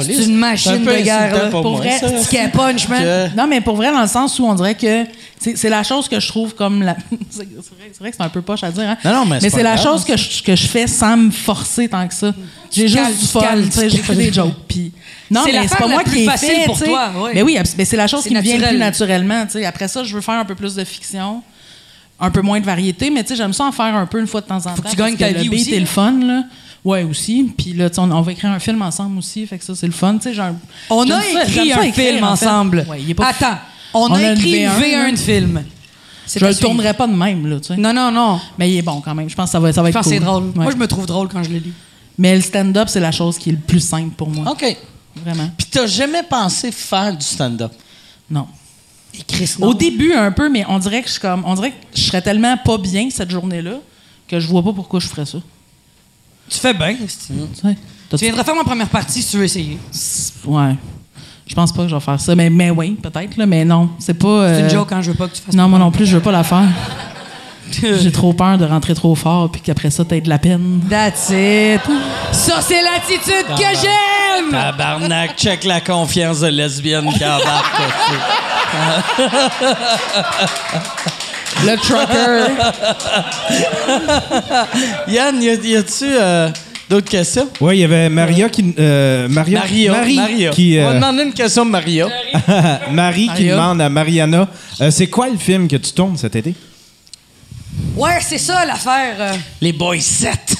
C'est une machine de guerre, là. pour vrai. Ce qui est punch, man. Que- Non, mais pour vrai, dans le sens où on dirait que c'est la chose que je trouve comme la. <laughs> c'est vrai, c'est vrai que c'est un peu poche à dire, hein? Non, non, mais c'est la grave. chose que je, que je fais sans me forcer tant que ça. J'ai juste du fun, j'écris cales. des jokes. Puis... Non, C'est mais c'est pas la moi plus qui est facile fait, pour toi. Mais oui, mais c'est la chose qui me vient le plus naturel. naturellement. tu sais. Après ça, je veux faire un peu plus de fiction, un peu moins de variété, mais tu sais, j'aime ça en faire un peu une fois de temps en temps. Faut que tu gagnes ta le vie beat aussi, est le fun, là. Ouais, aussi. Puis là, on, on va écrire un film ensemble aussi, fait que ça, c'est le fun. Tu sais, genre, On a ça- écrit un écrire, film en fait. ensemble. Ouais, il est pas Attends, on, On a, écrit une V1, V1 là. de film. Je le tournerai pas de même, là, tu sais. Non, non, non. Mais il est bon quand même. Je pense que ça va, ça va Je être pense que cool. c'est drôle. Ouais. Moi, je me trouve drôle quand je le lis. Mais le stand-up, c'est la chose qui est le plus simple pour moi. OK. Vraiment. Puis t'as jamais pensé faire du stand-up? Non. Chris, Au début, un peu, mais on dirait que je suis comme. On dirait que je serais tellement pas bien cette journée-là que je vois pas pourquoi je ferais ça. Tu fais bien. Tu viendras faire ma première partie si tu veux essayer. Ouais. Je pense pas que je vais faire ça. Mais, mais oui, peut-être, là, mais non. C'est pas. C'est euh, une joke quand je veux pas que tu fasses Non, moi non plus, je veux pas la faire. <laughs> J'ai trop peur de rentrer trop fort puis qu'après ça, t'aies de la peine. That's it. Ça, c'est l'attitude que j'aime! Tabarnak, check la confiance de lesbienne qui embarque. <laughs> Le trucker. <laughs> Yann, y a-tu euh, d'autres questions? Ouais, il y avait Maria qui. euh, Maria, Maria. Marie Maria. qui. On va euh, demander une question à Maria. <laughs> Marie qui Maria. demande à Mariana euh, c'est quoi le film que tu tournes cet été? Ouais, c'est ça l'affaire. euh. Les Boys 7. <laughs>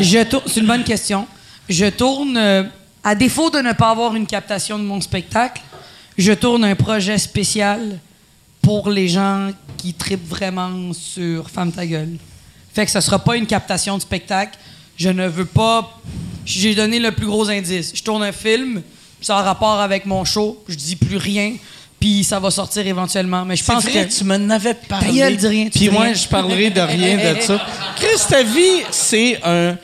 Je tourne. C'est une bonne question. Je tourne, euh, à défaut de ne pas avoir une captation de mon spectacle, je tourne un projet spécial pour les gens qui tripent vraiment sur Femme ta gueule. Fait que ce sera pas une captation de spectacle. Je ne veux pas. J'ai donné le plus gros indice. Je tourne un film, ça a rapport avec mon show. Je dis plus rien, puis ça va sortir éventuellement. Mais je pense vrai, que tu m'en avais parlé. Ta gueule, dis rien, tu Puis moi, rien. je parlerai de rien de <laughs> ça. Chris, ta vie, c'est un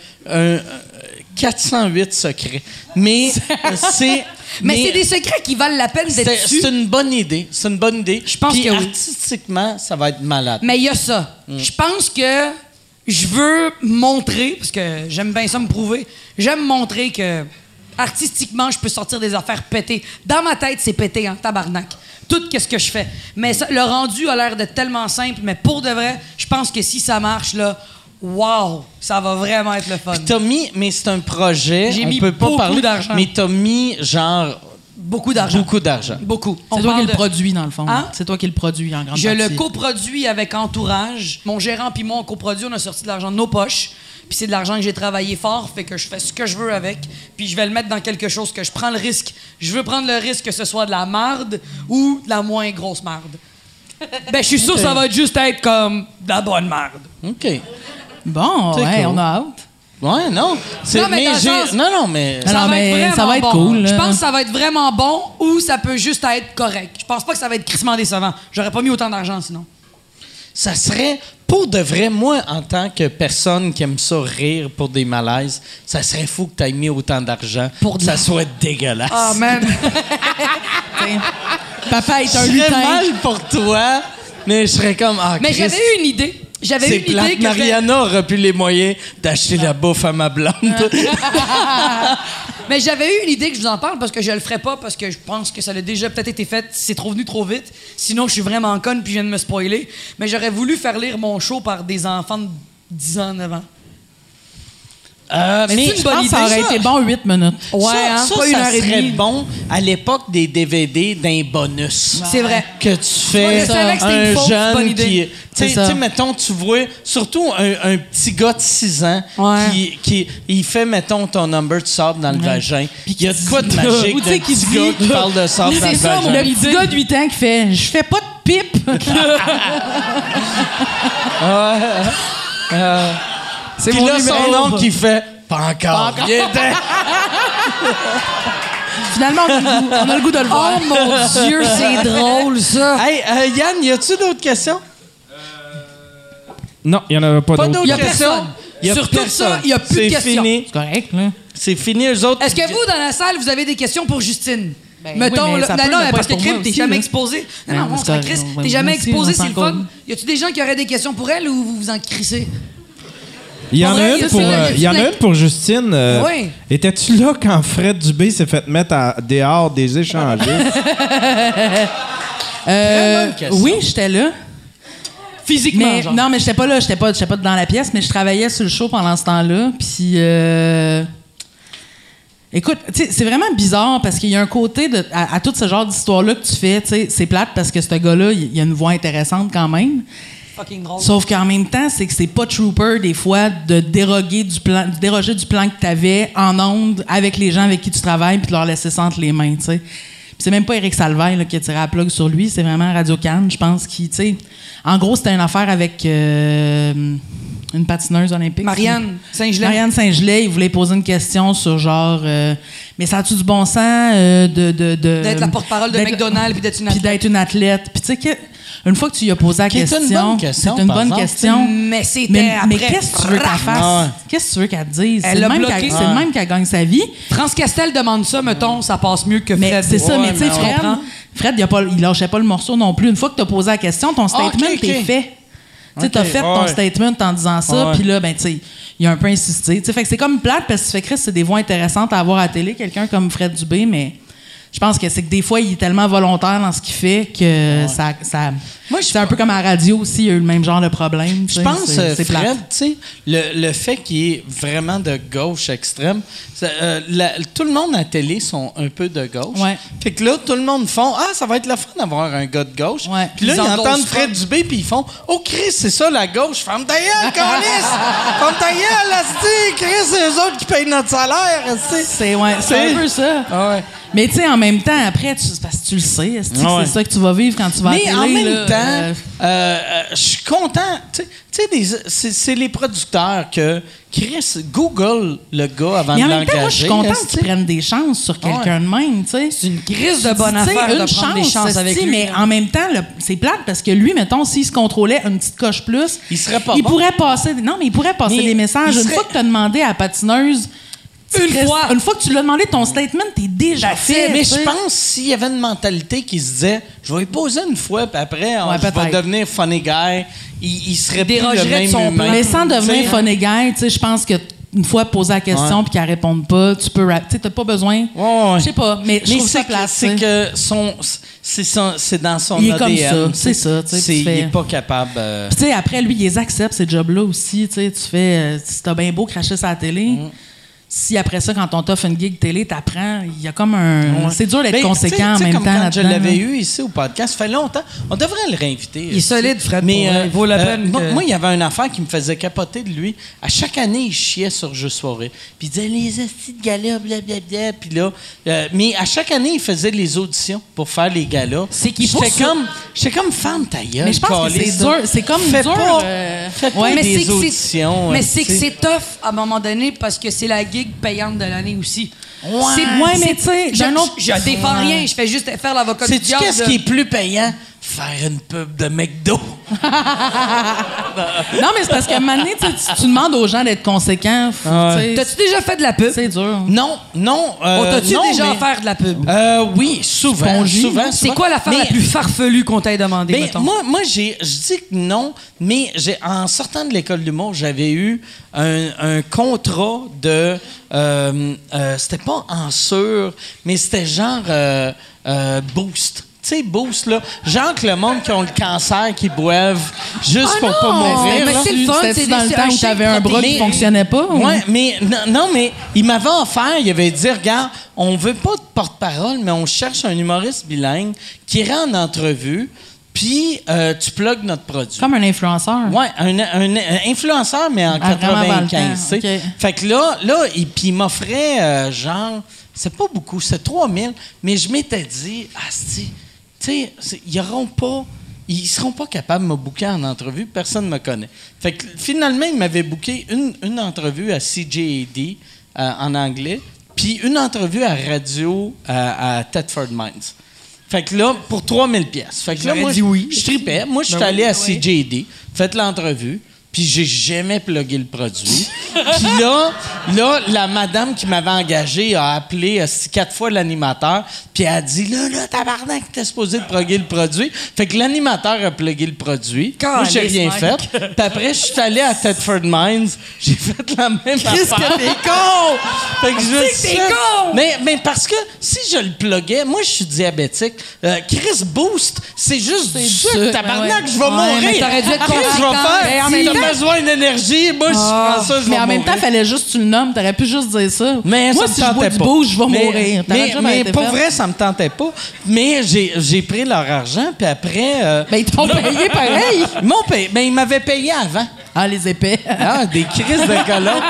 408 secrets. Mais <laughs> c'est... Mais, c'est des secrets qui valent la peine d'être c'est une bonne idée. C'est une bonne idée. Je pense Puis que oui. artistiquement, ça va être malade. Mais il y a ça. Je pense que je veux montrer, parce que j'aime bien ça me prouver, j'aime montrer que artistiquement, je peux sortir des affaires pétées. Dans ma tête, c'est pété en tabarnak. Tout ce que je fais. Mais ça- le rendu a l'air d'être tellement simple, mais pour de vrai, je pense que si ça marche, là, wow, ça va vraiment être le fun. T'as mis, mais c'est un projet. J'ai on mis peut pas beaucoup parler, d'argent. Mais t'as mis genre Beaucoup d'argent. beaucoup d'argent. Beaucoup. On C'est toi qui parle le de- produit, dans le fond. Hein? C'est toi qui le produit en grande Je partie. le coproduis avec Entourage. Mon gérant puis moi, on coproduit, on a sorti de l'argent de nos poches. Puis c'est de l'argent que j'ai travaillé fort, fait que je fais ce que je veux avec. Puis je vais le mettre dans quelque chose que je prends le risque. Je veux prendre le risque que ce soit de la marde ou de la moins grosse marde. <laughs> Ben, je suis sûr que ça va juste être comme de la bonne marde. OK. Bon, C'est ouais, cool. on a hâte. Ouais, non. Non, mais dans le j'ai- sens- Non, non, mais... Non, mais être ça va être bon. cool, là. Je pense que ça va être vraiment bon ou ça peut juste être correct. Je pense pas que ça va être crissement décevant. J'aurais pas mis autant d'argent sinon. Ça serait, pour de vrai, moi, en tant que personne qui aime ça rire pour des malaises, ça serait fou que tu aies mis autant d'argent pour que ça soit dégueulasse. Ah, man. <laughs> Papa est Je un serais lutin. mal pour toi, mais je serais comme... Ah, Mais Christ, j'avais eu une idée. J'avais eu une plate. idée que Mariana aurait plus les moyens d'acheter la bouffe à ma blonde. <laughs> Mais j'avais eu une idée que je vous en parle parce que je le ferai pas parce que je pense que ça a déjà peut-être été fait. C'est trop venu trop vite. Sinon, je suis vraiment conne puis je viens de me spoiler. Mais j'aurais voulu faire lire mon show par des enfants de 10 ans, 9 ans. Euh, Mais c'est une Je bonne pense que ça idée, aurait ça. été bon 8 minutes. Ouais, ça, hein, ça, pas une ça heure et serait demie. bon à l'époque des DVD d'un bonus. C'est vrai. Que tu fais savais que un fausse jeune idée. qui... Tu sais- mettons, tu vois, surtout un, un petit gars de 6 ans Ouais. qui, qui... Il fait, metton, ton number de sable dans le vagin. Puis Il y a de quoi de magique d'un petit dit- gars qui parle de sable dans le C'est ça, vagin. le petit gars de 8 ans qui fait Je fais pas de pipe. <laughs> <laughs> C'est mon là, son oncle qui fait... Pas encore. T'en. <laughs> Finalement, on a, le goût, on a le goût de le voir. Oh mon Dieu, c'est <laughs> drôle, ça. Hey, euh, Yann, y a-tu d'autres questions? Non, il n'y en avait pas, Pas d'autres. Questions? personne. Y a Sur tout personne. ça, il y a plus de C'est questions. fini. C'est correct, là. C'est fini, eux autres. Est-ce que vous, dans la salle, vous avez des questions pour Justine? Ben Mettons, oui, mais là- mais pas parce que Crime, t'es jamais là. exposé. Non, Ben, non, on c'est s'en crisse. on T'es jamais exposé, on c'est le fun. Y a-tu des gens qui auraient des questions pour elle ou vous vous en crissez? Il y en a une pour, y a- euh, il y en a une pour Justine. euh, Oui. Étais-tu là quand Fred Dubé s'est fait mettre à dehors des échangistes? <laughs> Euh, bonne question. oui, j'étais là. Physiquement, Mais, genre. non, mais j'étais pas là. J'étais pas, j'étais pas dans la pièce, mais je travaillais sur le show pendant ce temps-là. Puis. euh, Écoute, tu sais, c'est vraiment bizarre parce qu'il y a un côté de, à, à tout ce genre d'histoire-là que tu fais, tu sais, c'est plate parce que ce gars-là, il il a une voix intéressante quand même. Fucking drôle. Sauf qu'en même temps, c'est que c'est pas trooper des fois de déroger du plan, de déroger du plan que tu avais en onde avec les gens avec qui tu travailles puis de leur laisser ça entre les mains, tu sais. Puis c'est même pas Eric Salvaille là, qui a tiré la plug sur lui, c'est vraiment Radio Cannes, je pense qui, tu sais. En gros, c'était une affaire avec euh, une patineuse olympique. Marianne Saint-Gelais. Marianne Saint-Gelais, il voulait poser une question sur genre, euh, mais ça a-tu du bon sens euh, de, de, de- D'être la porte-parole de McDonald's puis d'être une puis athlète. d'être une athlète? Puis tu sais que Une fois que tu lui as posé la Qui est une question, bonne question, c'est une bonne question. Mais c'était Mais, mais qu'est-ce que tu veux qu'elle fasse? Ouais. Qu'est-ce que tu veux qu'elle te dise? C'est le même qu'elle c'est le même qu'elle gagne sa vie. France Castel demande ça, mettons, ça passe mieux que Mais Fred. c'est ça, mais tu sais, mais Fred, comprends? Fred, il, a pas, il lâchait pas le morceau non plus. Une fois que tu as posé la question, ton statement ok, ok. est fait. Tu sais, Ok, t'as fait ton ouais. statement en disant ça, puis là, ben, tu sais, il a un peu insisté. Tu sais, fait que c'est comme plate parce que tu fais Chris, c'est des voix intéressantes à avoir à la télé, quelqu'un comme Fred Dubé, mais je pense que c'est que des fois, il est tellement volontaire dans ce qu'il fait que ça. ça Moi, je c'est un peu comme à la radio aussi, il y a eu le même genre de problème. Je pense, c'est- euh. Fred, tu sais, le, le fait qu'il est vraiment de gauche extrême, euh, la- tout le monde à la télé sont un peu de gauche. Ouais. Fait que là, tout le monde font Ah, ça va être le fun d'avoir un gars de gauche. Ouais. Puis là, Ils entendent. Fred Dubé, puis ils font Oh, Chris, c'est ça la gauche. Ferme ta gueule, <laughs> Carlis! Ferme ta gueule, asti! Chris, c'est eux autres qui payent notre salaire, asti! C'est ouais, c'est un peu ça. Ah ouais. Mais tu sais, en même temps, après, tu, parce que tu le sais, Ouais. c'est ça que tu vas vivre quand tu vas à la Mais télé, en même là, temps, euh, euh, je suis content. Tu sais- c'est les producteurs que Chris Google le gars avant Mais en de temps, moi, je suis l'engager. contente qu'ils prennent des chances sur quelqu'un de même. C'est une crise de bonne affaire de une prendre des chances avec lui. Mais en même temps, c'est plate parce que lui, mettons, s'il se contrôlait une petite coche plus, Il serait pas il bon. pourrait passer. Non, mais il pourrait passer Mais des messages. Une serait- fois que tu as demandé à la patineuse. Une fois. Une fois que tu lui as demandé ton statement, t'es déjà fait. Mais je pense s'il y avait une mentalité qui se disait je vais y poser une fois, puis après, on- Ouais, je vais peut-être. devenir funny guy, il, il serait plus Dérogerait le même de son humain. plan. Mais sans devenir funny guy, tu sais, je pense que une fois posé la question Ouais. puis qu'elle réponde pas, tu peux rap. Tu sais, t'as pas besoin. Ouais, ouais. Je sais pas, mais je trouve ça c'est que, c'est son, c'est son- c'est dans son Il est ADN. comme ça, c'est ça, tu sais, Il est pas capable. euh, Puis, tu sais, après, lui, il les accepte, ces jobs-là aussi. Tu sais, tu fais. euh, si t'as bien beau cracher sa télé, Mm. Si après ça, quand on t'offre une gig télé, t'apprends, il y a comme un. C'est dur d'être Ben, conséquent tu sais- en même comme temps. Quand je l'avais eu ici au podcast, ça fait longtemps. On devrait le réinviter. Il est solide, Fred, Mais euh, Il vaut la euh, peine moi, que- moi, il y avait une affaire qui me faisait capoter de lui. À chaque année, il chiait sur Juste Soirée. Puis il disait les astis de gala, blablabla. Puis là, euh, mais à chaque année, il faisait les auditions pour faire les galas. C'est qu'il J'étais faut ça. comme, j'étais comme femme ta gueule. Mais je pense que c'est dur. C'est comme Fais dur. pas- euh, Fais pas ouais, mais des c'est que c'est- auditions. Mais euh, c'est que c'est tough à un moment donné parce que c'est la gig payante de l'année aussi. Ouais, mais tu sais, je, d'un autre- je défends rien, je fais juste faire l'avocat du diable. qu'est-ce qui est plus payant? Faire une pub de McDo. <laughs> Non, mais c'est parce qu'à un moment donné, tu demandes aux gens d'être conséquents. Ah T'as-tu déjà fait de la pub? C'est dur. Non, non. On Euh, non, déjà mais- offert de la pub? Euh, oui, souvent. Spongy. souvent, C'est quoi l'affaire la Mais- plus farfelue qu'on t'ait demandé, Ben, moi, moi j'ai, je dis que non, mais j'ai, en sortant de l'école d'humour, j'avais eu un, un contrat de. euh, euh, c'était pas en sur, mais c'était genre euh, euh, boost. Tu sais, boost, là. Genre que le monde qui ont le cancer, qui boivent juste Ah pour non! pas mourir. Mais c'est le fun, c'est dans le temps un où t'avais un bras qui fonctionnait pas? ou- Ouais, mais non, non, mais il m'avait offert, il avait dit regarde, on veut pas de porte-parole, mais on cherche un humoriste bilingue qui irait en entrevue, puis euh, tu plugues notre produit. Comme un influenceur. Ouais, un, un- un influenceur, mais en Ah, vraiment avant le 95. temps, tu sais. ok. Fait que là, là il, puis il m'offrait euh, genre, c'est pas beaucoup, c'est 3000, mais je m'étais dit, asti, tu sais, c'est- ils auront pas. Ils seront pas capables de me booker en entrevue, personne ne me connaît. Fait que finalement, il m'avait booké une, une entrevue à CJAD euh, en anglais, puis une entrevue à radio à, à Thetford Mines. Fait que là, pour 3000 pièces. Fait que là, moi, dit oui. je tripais. Moi, je suis allé à CJD, fait l'entrevue, puis j'ai jamais plugué le produit. puis là, là, la madame qui m'avait engagé a appelé euh, quatre fois l'animateur, puis elle a dit là, là, tabarnak, t'es supposé de plugger le produit. Fait que l'animateur a plugué le produit. Moi, j'ai rien fait. Puis après, je suis allé à Thetford Mines, j'ai fait la même Qu'est-ce affaire. que t'es con! Fait que je suis con! Mais, mais parce que si je le pluguais, moi, je suis diabétique. Euh, Chris Boost, c'est juste du sucre, sucre, tabarnak, ouais. je vais Ouais, mourir. mais t'aurais dû être Chris, je vais faire. Mais en si même t'as temps- besoin d'énergie, moi, je prends ça, je vais Mais en même temps, fallait juste que tu le nommes. T'aurais pu juste dire ça. Mais Moi, ça me si je bois tentait du pas. bouge, je vais Mais- mourir. Mais, mais pour vrai, ça me tentait pas. Mais j'ai pris leur argent, puis après... euh, Ben, ils t'ont payé pareil. <laughs> ils m'ont payé. Ben, ils m'avaient payé avant. Ah, les épais. Ah, des crises de colons.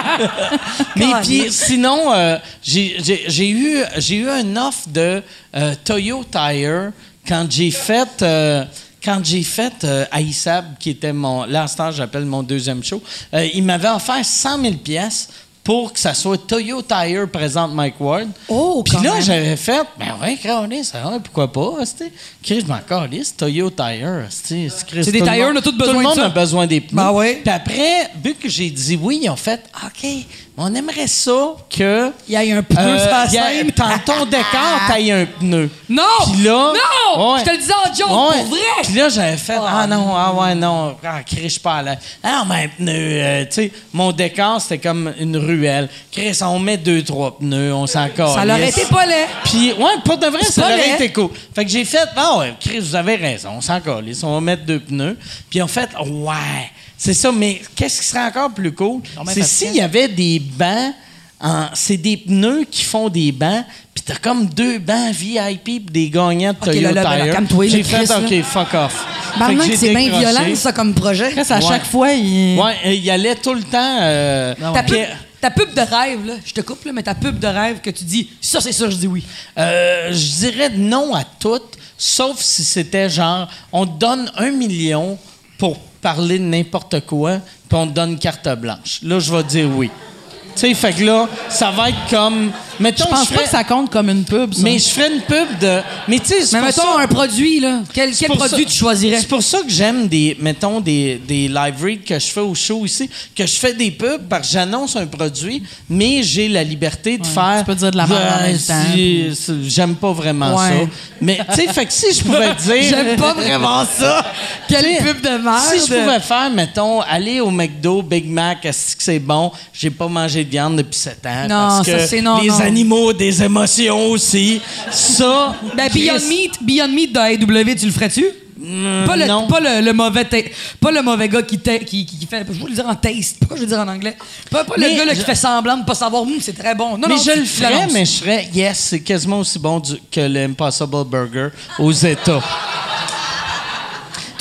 <laughs> Mais puis, sinon, euh, j'ai eu, eu un offre de euh, Toyo Tire quand j'ai fait. Quand j'ai fait euh, Aïssab, qui était mon. Temps, j'appelle mon deuxième show, euh, il m'avait offert 100 000 pièces pour que ça soit Toyo Tire présente Mike Ward. Oh, Puis là, j'avais fait, ben ouais, Carlis, ça va, pourquoi pas. Chris, je m'en calisse, Toyo Tire, C'est des tout le tires, monde- on a Tout besoin le de monde ça. a besoin des pneus. Ben ouais. Puis après, vu que j'ai dit oui, ils ont fait, OK, on aimerait ça que... Il y a un pneu euh, sur la. Dans ton décor, <laughs> t'ailles un pneu. Non! Puis là... Non! Ouais. Je te le disais en joke, Ouais. pour vrai! Puis là, j'avais fait, ah non, ah ouais, non, ah, Chris, je pas là. Ah, mais un pneu, euh, tu sais, mon décor, c'était comme une ruelle. Chris, on met deux, trois pneus, on s'en calisse. Ça l'aurait été pas laid. Puis, ouais, pour de vrai, ça aurait été cool. Fait que j'ai fait, ah ouais, Chris, vous avez raison, on s'en calisse, on va mettre deux pneus. Puis en fait, ouais, c'est ça, mais qu'est-ce qui serait encore plus cool? C'est s'il y avait des bancs, en- c'est des pneus qui font des bancs, puis t'as comme deux bancs VIP pis des gagnants de Ok, là, Toyota ben J'ai fait. OK, fuck off. Fait que c'est bien violent, ça, comme projet. Chris, à Ouais. chaque fois, il. Ouais, il allait tout le temps... euh, ta pub de rêve, là, je te coupe, là, mais ta pub de rêve que tu dis, ça, c'est ça, je dis oui. Euh, je dirais non à toutes, sauf si c'était genre, on te donne un million pour parler de n'importe quoi, puis on te donne carte blanche. Là, je vais dire oui. Tu sais, fait que là, ça va être comme. Mettons, Je pense ferais- pas que ça compte comme une pub, ça. Mais je ferais une pub de. Mais tu sais, mettons ça- un produit, là. Quel, produit ça- tu choisirais? C'est pour ça que j'aime des, mettons, des, des live reads que je fais au show ici, que je fais des pubs parce que j'annonce un produit, mais j'ai la liberté de faire. tu peux dire de la merde en même si- J'aime pas vraiment Ouais. ça. Mais, tu sais, fait que si je pouvais <laughs> dire. J'aime pas vraiment ça. <laughs> Quelle pub de merde. Si je pouvais faire, mettons, aller au McDo, Big Mac, est-ce que c'est bon? J'ai pas mangé de viande depuis 7 ans. Non, parce ça, c'est non, Les non. Animaux, des émotions aussi. Ça. Ben, Beyond Meat, Beyond Meat de AEW, tu le ferais-tu? pas le, non. pas le, le mauvais pas le mauvais gars qui, qui, qui fait je veux le dire en taste pas je veux dire en anglais pas, le gars là, je- qui fait semblant de pas savoir Hum, c'est très bon non mais non, je le ferais, mais je serais, yes, c'est quasiment aussi bon du- que l'Impossible Burger aux États.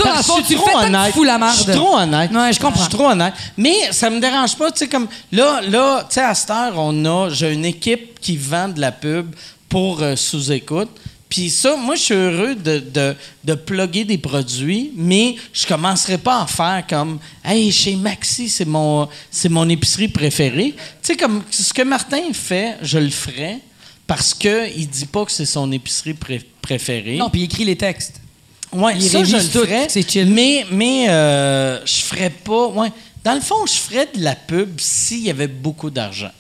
Je tu suis le trop fais tant que tu honnête. fous la merde Je suis trop honnête. Ouais, je comprends. Je suis trop honnête. Mais ça me dérange pas, tu sais, comme là, là, tu sais, à cette heure, on a, j'ai une équipe qui vend de la pub pour euh, sous-écoute. Puis ça, moi, je suis heureux de, de, de plugger des produits, mais je commencerai pas à faire comme Hey, chez Maxi, c'est mon, c'est mon épicerie préférée. Tu sais, comme ce que Martin fait, je le ferai parce qu'il dit pas que c'est son épicerie pré- préférée. non puis il écrit les textes Ouais, Il ça, je le tout, ferais. c'est chill. Mais, mais euh, je ferais pas. Ouais. Dans le fond, je ferais de la pub s'il y avait beaucoup d'argent.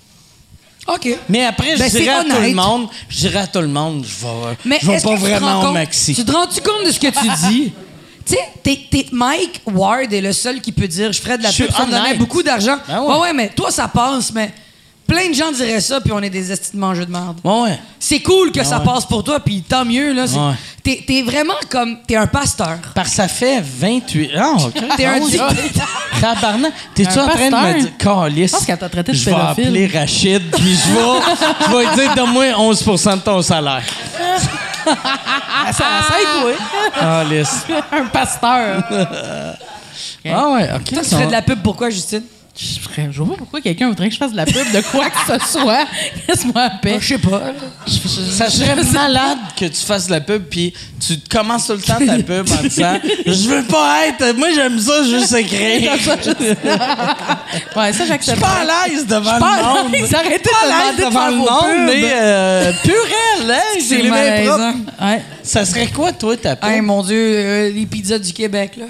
ok Mais après, je Ben, c'est dirais à tout le monde, je dirais à tout le monde, je vais, mais je vais pas que tu te vraiment au maxi. tu te rends-tu compte de ce que tu <laughs> dis? Tu sais, Mike Ward est le seul qui peut dire je ferais de la Je pub, ça me donnait beaucoup d'argent. Ben ouais. ouais, ouais, mais toi, ça passe, mais plein de gens diraient ça, puis on est des estis de mangeux de merde. Ouais, ouais. C'est cool que ça ouais. passe pour toi, puis tant mieux. là. Ouais. T'es, t'es vraiment comme. T'es un pasteur. Parce que ça fait 28. Ah, OK. <laughs> T'es un Ah. Tabarnak. T'es-tu Un en train de me dire, Calice, Je pense qu'elle t'a traité de Je vais appeler Rachid, puis je vais, je vais lui dire, donne-moi 11% de ton salaire. <laughs> ça, ça écoute. Calice. <laughs> un pasteur. Ah, ouais, OK. Toi, tu ferais de la pub pourquoi, Justine? Je je vois pas pourquoi quelqu'un voudrait que je fasse de la pub de quoi que ce soit. <laughs> Laisse-moi en paix. Je sais pas. Ça serait <laughs> malade que tu fasses de la pub puis tu commences tout le temps ta pub en disant je veux pas être moi j'aime ça juste écrire. <laughs> Ouais, ça, Je j'accepte. suis pas à l'aise devant le monde. de Pas à demander l'aise de devant le monde mais euh, purel hein, j'ai les mains malaisant. propres. Ouais. Ça serait quoi toi ta pub? Hey, mon Dieu, euh, les pizzas du Québec, là.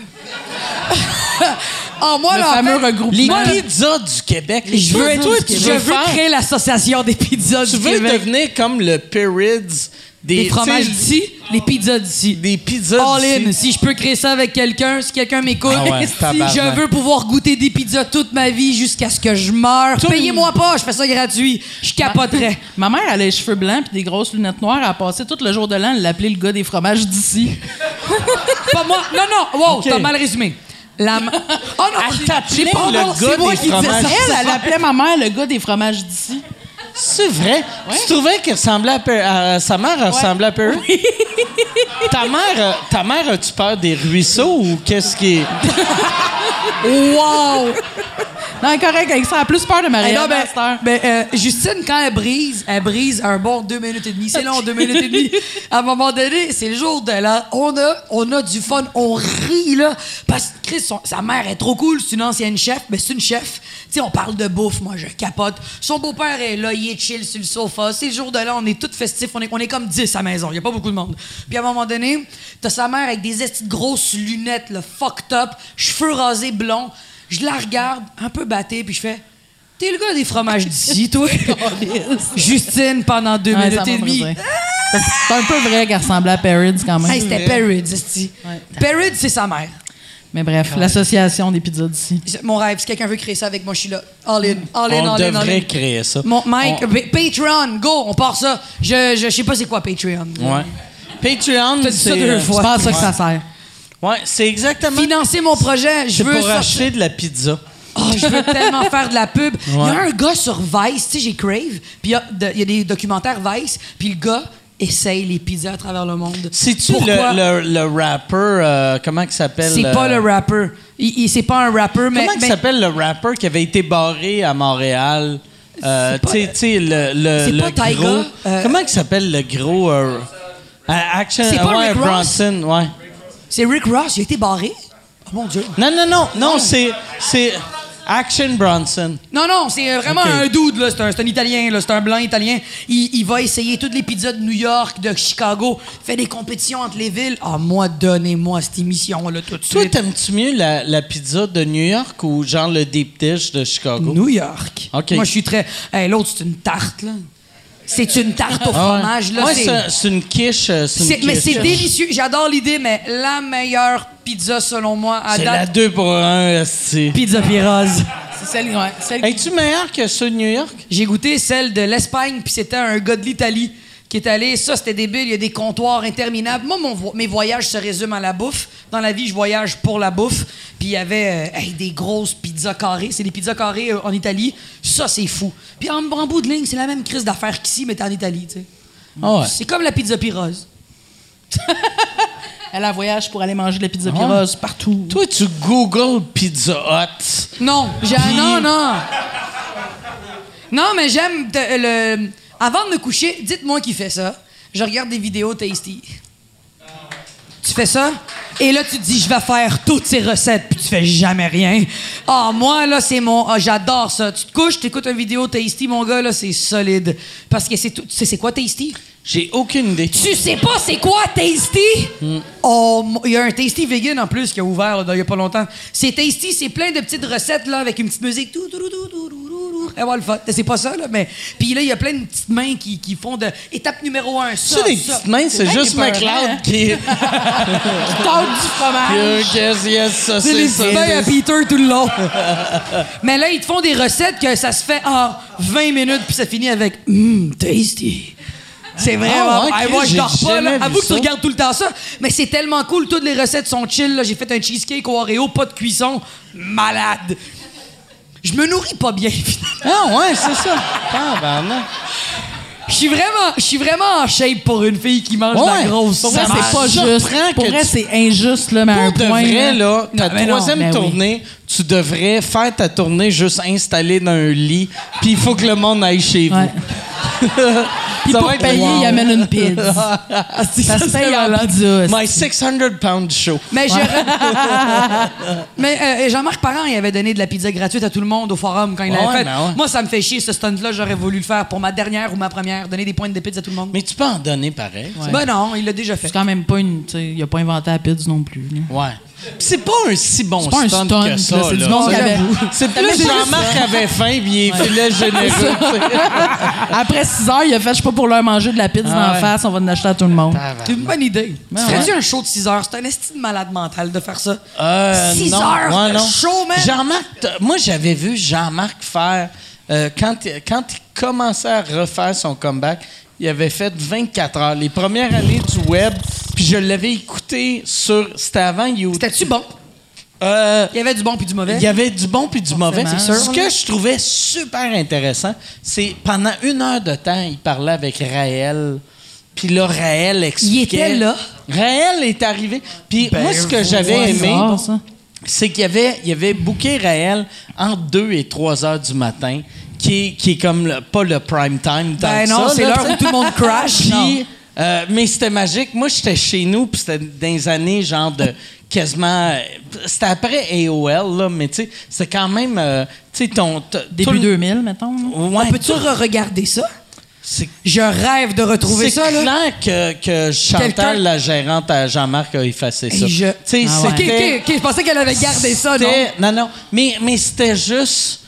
Oh, moi, Le là, en fameux fait, regroupement. Les pizzas du Québec. Les je veux, toi, du je Québec. veux créer l'association des pizzas tu du veux Québec. devenir comme le Perrids des Les fromages tu d'ici, les pizzas d'ici. des pizzas All in. Si je peux créer ça avec quelqu'un, si quelqu'un m'écoute, Ah ouais, <laughs> si tabarnak. je veux pouvoir goûter des pizzas toute ma vie jusqu'à ce que je meure. Payez-moi pas, je fais ça gratuit. Je capoterais. <laughs> Ma mère, elle a les cheveux blancs puis des grosses lunettes noires. Elle a passé tout le jour de l'an. Elle l'appelait le gars des fromages d'ici. pas moi. Non, non. Wow, Ok. t'as mal résumé. La <laughs> ma- Oh non, pas- le non, gars des fromages Elle, elle appelait ma mère le gars des fromages d'ici. C'est vrai? Tu trouvais qu'elle ressemblait à, sa mère ressemblait à Perry? ta mère, ta mère as-tu peur des ruisseaux ou qu'est-ce qui est? <laughs> Wow! Non, correct, avec ça. Elle a plus peur de Marie. non, ben, ben, euh, Justine, quand elle brise, elle brise un bon deux minutes et demie. C'est long, deux minutes et demie. À un moment donné, c'est le jour de là. On a, on a du fun, on rit, là. Parce que Chris, son- sa mère est trop cool. C'est une ancienne chef, mais c'est une chef. Sais, on parle de bouffe, moi, je capote. Son beau-père est là, il est chill sur le sofa. C'est le jour de là, on est tous festifs, on est, on est comme 10 à la maison, il y a pas beaucoup de monde. Puis à un moment donné, t'as sa mère avec des de grosses lunettes, là, fucked up, cheveux rasés blonds. Je la regarde, un peu battée, puis je fais... T'es le gars des fromages d'ici, toi? <laughs> Justine, pendant deux Ouais, minutes et demie. C'est un peu vrai qu'elle ressemblait à Parrots quand même. Hey, c'était Perrid, esti. Perrid, c'est sa mère. Mais bref, l'association des pizzas d'ici. C'est Mon rêve, si quelqu'un veut créer ça avec moi, je suis là. All in, all in, On all in, all devrait in. créer ça. Mon, Mike, On- Pa- Patreon, go, on part ça. Je, je, je sais pas c'est quoi Patreon. Ouais. Patreon, dit ça c'est deux euh, C'est fois. pas à ça que ça sert. Ouais, c'est exactement. Financer mon projet, je C'est veux pour sortir- acheter de la pizza. Oh, je veux tellement faire de la pub. Il y a un gars sur Vice, tu sais, j'ai Crave, puis y il y, a des documentaires Vice, puis le gars essaye les pizzas à travers le monde. C'est-tu le, le, le rapper, euh, comment il s'appelle? C'est pas euh, le rapper. Il, il- c'est pas un rapper, mais. Comment il mais- s'appelle le rapper qui avait été barré à Montréal? Euh, C'est pas- tu sais- le, le, pas gros. euh, comment il s'appelle le gros. action. C'est pas ouais, Rick Ross? Bronson, ouais. C'est Rick Ross, il a été barré? Oh mon Dieu. Non, non, non, non, c'est. C'est Action Bronson. Non, non, c'est euh, vraiment un dude, là. C'est un, Italien, là. C'est un blanc italien. Il, il va essayer toutes les pizzas de New York, de Chicago, fait des compétitions entre les villes. Ah, moi, donnez-moi cette émission-là tout de Toi, suite. t'aimes-tu mieux la, la pizza de New York ou genre le deep dish de Chicago? New York. Ok. Moi, je suis très. Hey, L'autre, c'est une tarte, là. C'est une tarte au Ah fromage, là. Ouais, c'est- c'est c'est une quiche. euh, C'est une c'est- mais c'est délicieux. J'adore l'idée, mais la meilleure pizza, selon moi, à C'est la date. deux pour un, esti. Pizza Piroz. C'est celle, ouais, celle Es-tu meilleur que ceux de New York? J'ai goûté celle de l'Espagne, puis c'était un gars de l'Italie qui est allé. Ça, c'était débile. Il y a des comptoirs interminables. Moi, mon vo- mes voyages se résument à la bouffe. Dans la vie, je voyage pour la bouffe. Puis il y avait euh, hey, des grosses pizzas carrées. C'est des pizzas carrées euh, en Italie. Ça, c'est fou. Puis en, en bout de ligne, c'est la même crise d'affaires qu'ici, mais t'es en Italie, tu sais. Ah ouais. C'est comme la pizza Piroz. <laughs> Elle a voyage pour aller manger de la pizza Piroz partout. Toi, tu Google Pizza Hut. Non, non, non. Non, mais j'aime le. Avant de me coucher, dites-moi qui fait ça. Je regarde des vidéos tasty. Tu fais ça? Et là, tu te dis, je vais faire toutes ces recettes, puis tu fais jamais rien. Ah, moi, là, c'est mon. Ah, j'adore ça. Tu te couches, tu écoutes une vidéo tasty, mon gars, là, c'est solide. Parce que c'est tout. Tu sais, c'est quoi tasty? J'ai aucune idée. Tu sais pas c'est quoi Tasty? Oh, mon- il y a un Tasty vegan en plus qui a ouvert il y a pas longtemps. C'est Tasty, c'est plein de petites recettes là avec une petite musique. Tout, tout, tout. C'est pas ça là, mais puis là il y a plein de petites mains qui, qui font de étape numéro un. Ça, Ça, des ça. petites mains, c'est juste McLeod hein? qui. <laughs> Tarte du fromage. yes, yes, ça, C'est c'est les à Peter tout le long. <laughs> mais là ils te font des recettes que ça se fait en 20 minutes puis ça finit avec Mmm, tasty. C'est vraiment. Ah, ouais, Ah, moi, je dors pas, là. Avoue que tu regardes tout le temps ça. Mais c'est tellement cool. Toutes les recettes sont chill. là. J'ai fait un cheesecake au Oreo, pas de cuisson. Malade. Je me nourris pas bien, <laughs> finalement. Ah, ouais, c'est ça. Tabarnak. Je suis vraiment, je suis vraiment en shape pour une fille qui mange de Ouais. la grosse. Pour vrai, c'est pas juste. Pour vrai, tu- c'est injuste, là, mais à un Pour de point. vrai, là, ta Non, mais non, troisième ben oui. tournée, tu devrais faire ta tournée juste installée dans un lit, puis il faut que le monde aille chez vous. Puis Ça pour payer, wow. il amène une pizza. <laughs> ça se paye en pizza. My 600 pound show. Mais, je- <laughs> mais euh, Jean-Marc Parent, il avait donné de la pizza gratuite à tout le monde au forum quand il l'avait Ouais, fait. ben ouais. Moi, ça me fait chier, ce stunt-là. J'aurais voulu le faire pour ma dernière ou ma première, donner des pointes de pizza à tout le monde. Mais tu peux en donner pareil. Ben non, il l'a déjà fait. C'est quand même pas une. tu sais, Il a pas inventé la pizza non plus. là. Ouais. Puis c'est pas un si bon C'est pas un stunt, stunt, que ça. là, c'est du là. monde qui Ça, avait-. C'est plus Jean-Marc avait faim, puis il filait généreux. tu sais. Après 6 heures, il a fait, je sais pas, pour leur manger de la pizza Ah ouais. face, on va en acheter à tout le monde. C'est une bonne idée. Ben tu ferais-tu ouais. un show de 6 heures? C'est un esti de malade mental de faire ça. Euh, 6 non. heures Ouais, de non. show, man! Jean-Marc, moi j'avais vu Jean-Marc faire euh, quand, quand il commençait à refaire son comeback, il avait fait 24 heures, les premières années du web, puis je l'avais écouté sur c'était avant YouTube. C'était-tu bon? Euh, Il y avait du bon puis du mauvais. il y avait du bon puis du mauvais. c'est sûr, Ce que je trouvais super intéressant, c'est pendant une heure de temps, il parlait avec Raël. Puis là, Raël expliquait. était là? Raël est arrivé. Puis Ben, moi, ce que j'avais aimé, c'est qu'il y avait, il y avait booké Raël entre 2 et 3 heures du matin, qui est, qui est comme le- pas le prime time. tant Ben que non, ça, c'est l'heure où tout le monde crash. Puis, euh, mais c'était magique. Moi, j'étais chez nous, puis c'était dans les années genre de quasiment. C'était après AOL, là, mais tu sais, c'est quand même. euh, tu sais, ton. Début le- 2000, mettons. Ouais, On peut-tu re-regarder ça? c'est Je rêve de retrouver c'est ça, là. clair que, que Chantal, la gérante à Jean-Marc, a effacé ça. Je- Tu sais, Ah ouais. Ok, c'était- ok, ok, je pensais qu'elle avait gardé ça, non? Non, non. Mais, mais c'était juste.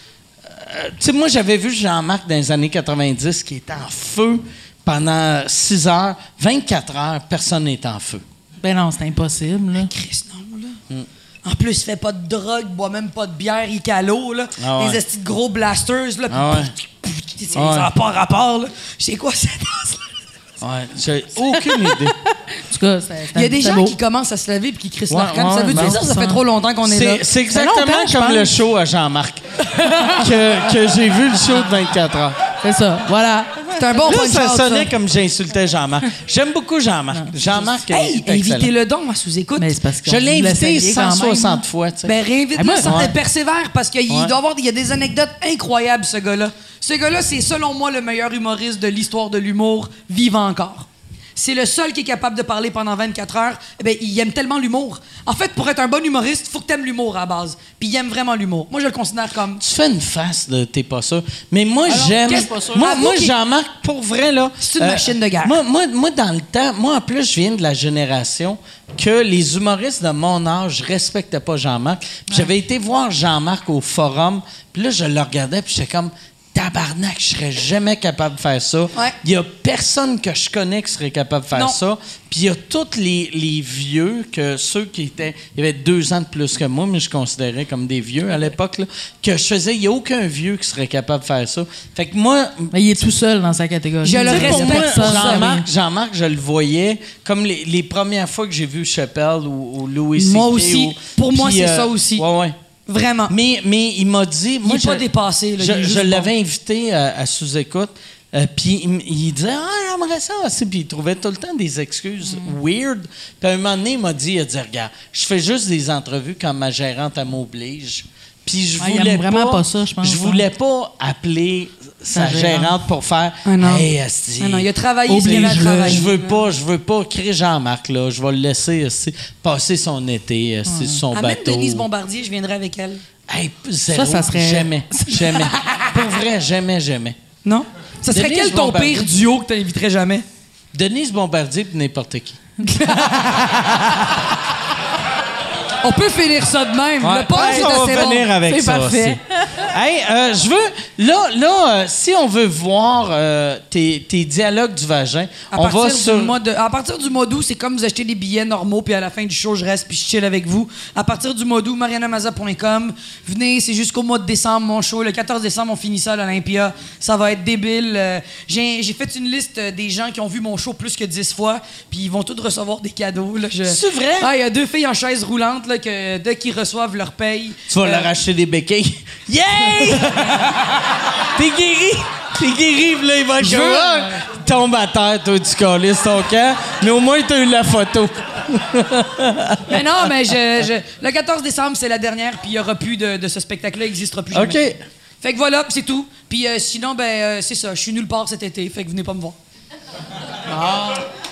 Euh, tu sais, moi, j'avais vu Jean-Marc dans les années 90 qui était en feu pendant 6 heures. 24 heures, personne n'est en feu. Ben non, c'est impossible. Là. Chris, non, là. En plus, il fait pas de drogue, boit même pas de bière, il calo, là. Ah ouais. Des estis de gros blasters, là. Ah ouais. Ah Ça n'a ouais. pas rapport, là. Je sais quoi cette danse-là? Ouais, j'ai aucune idée. <laughs> En tout cas, c'est- Il y a des gens beau. qui commencent à se lever puis qui crient Ouais, leur ouais, ça veut dire ça? Ça ça. fait trop longtemps qu'on est, là. C'est, c'est exactement je comme le show à Jean-Marc que, que j'ai vu le show de 24 heures. C'est ça, voilà. C'est un bon Là, point ça ça. sonnait comme j'insultais Jean-Marc. J'aime beaucoup Jean-Marc. Jean-Marc Hey, invitez-le donc à sous-écoute. Je l'ai invité 160 fois. tu sais. Ben, réinvite-le, ouais. persévère parce qu'il Ouais. doit avoir, il y a des anecdotes incroyables, ce gars-là. Ce gars-là, c'est selon moi le meilleur humoriste de l'histoire de l'humour vivant encore. C'est le seul qui est capable de parler pendant 24 heures. Eh ben, il aime tellement l'humour. En fait, pour être un bon humoriste, il faut que tu aimes l'humour à la base. Puis il aime vraiment l'humour. Moi, je le considère comme. Tu fais une face de t'es pas sûr. Mais moi, j'aime. Moi, moi Jean-Marc, pour vrai, là. euh, C'est une machine de guerre. Moi, moi, moi, dans le temps, moi, en plus, je viens de la génération que les humoristes de mon âge respectaient pas Jean-Marc. Puis J'avais été voir Jean-Marc au forum. Puis là, je le regardais, puis j'étais comme. Tabarnak, je serais jamais capable de faire ça. Ouais. Il y a personne que je connais qui serait capable de faire Non. ça. Puis il y a tous les, les vieux, que ceux qui étaient. Il y avait deux ans de plus que moi, mais je considérais comme des vieux à l'époque, là, que je faisais. Il n'y a aucun vieux qui serait capable de faire ça. Fait que moi. Mais il est tout seul dans sa catégorie. Je le respecte, Jean-Marc, Jean-Marc, je le voyais comme les, les premières fois que j'ai vu Chappelle ou, ou Louis. Moi aussi. ou- Pour moi, c'est ça aussi. Ouais, ouais. Vraiment. Mais, mais il m'a dit. Moi, pas je- dépassé, là, il Je, est juste je bon. l'avais invité à, à sous-écoute. euh, puis il, disait Ah, j'aimerais ça aussi. Puis il trouvait tout le temps des excuses Mm. weird. Puis à un moment donné, il m'a dit, il a dit Regarde, je fais juste des entrevues quand ma gérante m'oblige. Puis je Ah, il voulais aime vraiment pas ça, je pense, Je hein. voulais pas appeler sa, gérante. gérante. pour faire Ah non. Hey, asti, Ah non, il a travaillé, c'est Oblige-le. bien le travail. je veux pas, je veux pas créer Jean-Marc là. Je vais le laisser passer son été, esti, sur son Amène bateau. Denise Bombardier, je viendrai avec elle. Hey, zéro, Ça, ça serait- jamais, jamais. Pour vrai, jamais, jamais. Non? Ça serait Denise quel ton Bombardier. pire duo que tu n'inviterais jamais? Denise Bombardier puis n'importe qui. <laughs> On peut finir ça de même. le punch Ouais, est on assez va bon. venir avec ça parfait. aussi. hey, euh, je veux. Là, là euh, si on veut voir euh, tes, tes dialogues du vagin, À on partir, va du sur. mois de, à partir du mois d'août, c'est comme vous achetez des billets normaux, puis à la fin du show, je reste, puis je chill avec vous. À partir du mois d'août, marianamaza.com. Venez, c'est jusqu'au mois de décembre, mon show. Le 14 décembre, on finit ça à l'Olympia. Ça va être débile. J'ai fait une liste des gens qui ont vu mon show plus que 10 fois, puis ils vont tous recevoir des cadeaux. Je- C'est vrai? Ah, il y a deux filles en chaise roulante, là, que dès qu'ils reçoivent leur paye. Tu vas euh, leur acheter des béquilles. <laughs> Yay! <laughs> T'es guéri! T'es guéri, là, il va être comme, Ah! Tombe à terre, toi, tu calisses ton camp. Mais au moins, t'as eu la photo. <laughs> Mais non, mais je, je- le 14 décembre, c'est la dernière, puis il n'y aura plus de, de ce spectacle-là, il n'existera plus jamais. OK. Fait que voilà, c'est tout. Puis euh, sinon, ben, euh, c'est ça, je suis nulle part cet été, fait que venez pas me voir.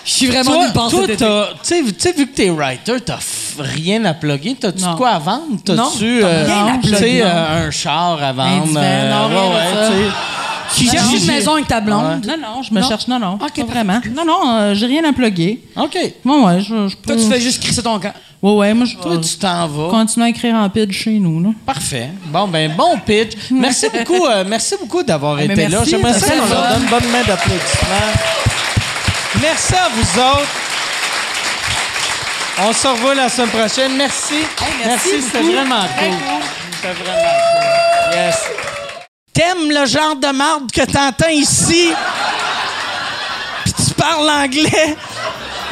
Je suis vraiment Toi, été. t'as- tu sais, vu que t'es writer, t'as rien à plugger. T'as-tu de quoi à vendre? T'as-tu t'as euh, euh, un char à vendre? euh, non, rien ouais. Tu cherches une maison avec ta blonde? Non, non, je me Non? cherche. Non, non. Ok, pas vraiment. Non, non, euh, j'ai rien à plugger. OK. Moi, ouais, je, je peux. Toi, tu fais juste crisser ton camp. Ouais, ouais, moi, je Toi, tu t'en vas. continue à écrire en pitch chez nous, là. Parfait. Bon, ben, bon pitch. Merci <laughs> beaucoup, euh, merci beaucoup d'avoir mais été là. merci, J'aimerais ça c'était qu'on le leur donne une bonne main d'applaudissements. Merci à vous autres. On se revoit la semaine prochaine. Merci. merci c'était beaucoup. vraiment cool. C'était vraiment cool. Yes. T'aimes le genre de marde que t'entends ici? Puis tu parles anglais?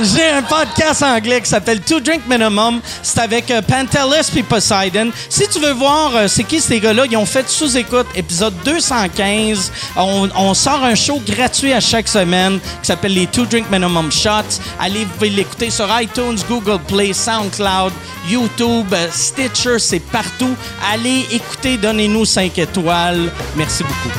J'ai un podcast anglais qui s'appelle Two Drink Minimum. C'est avec euh, Pantelis Poseidon. Si tu veux voir euh, c'est qui ces gars-là, ils ont fait sous-écoute épisode 215. On, on sort un show gratuit à chaque semaine qui s'appelle les Two Drink Minimum Shots. Allez, vous pouvez l'écouter sur iTunes, Google Play, SoundCloud, YouTube, euh, Stitcher, c'est partout. Allez écouter, donnez-nous 5 étoiles. Merci beaucoup.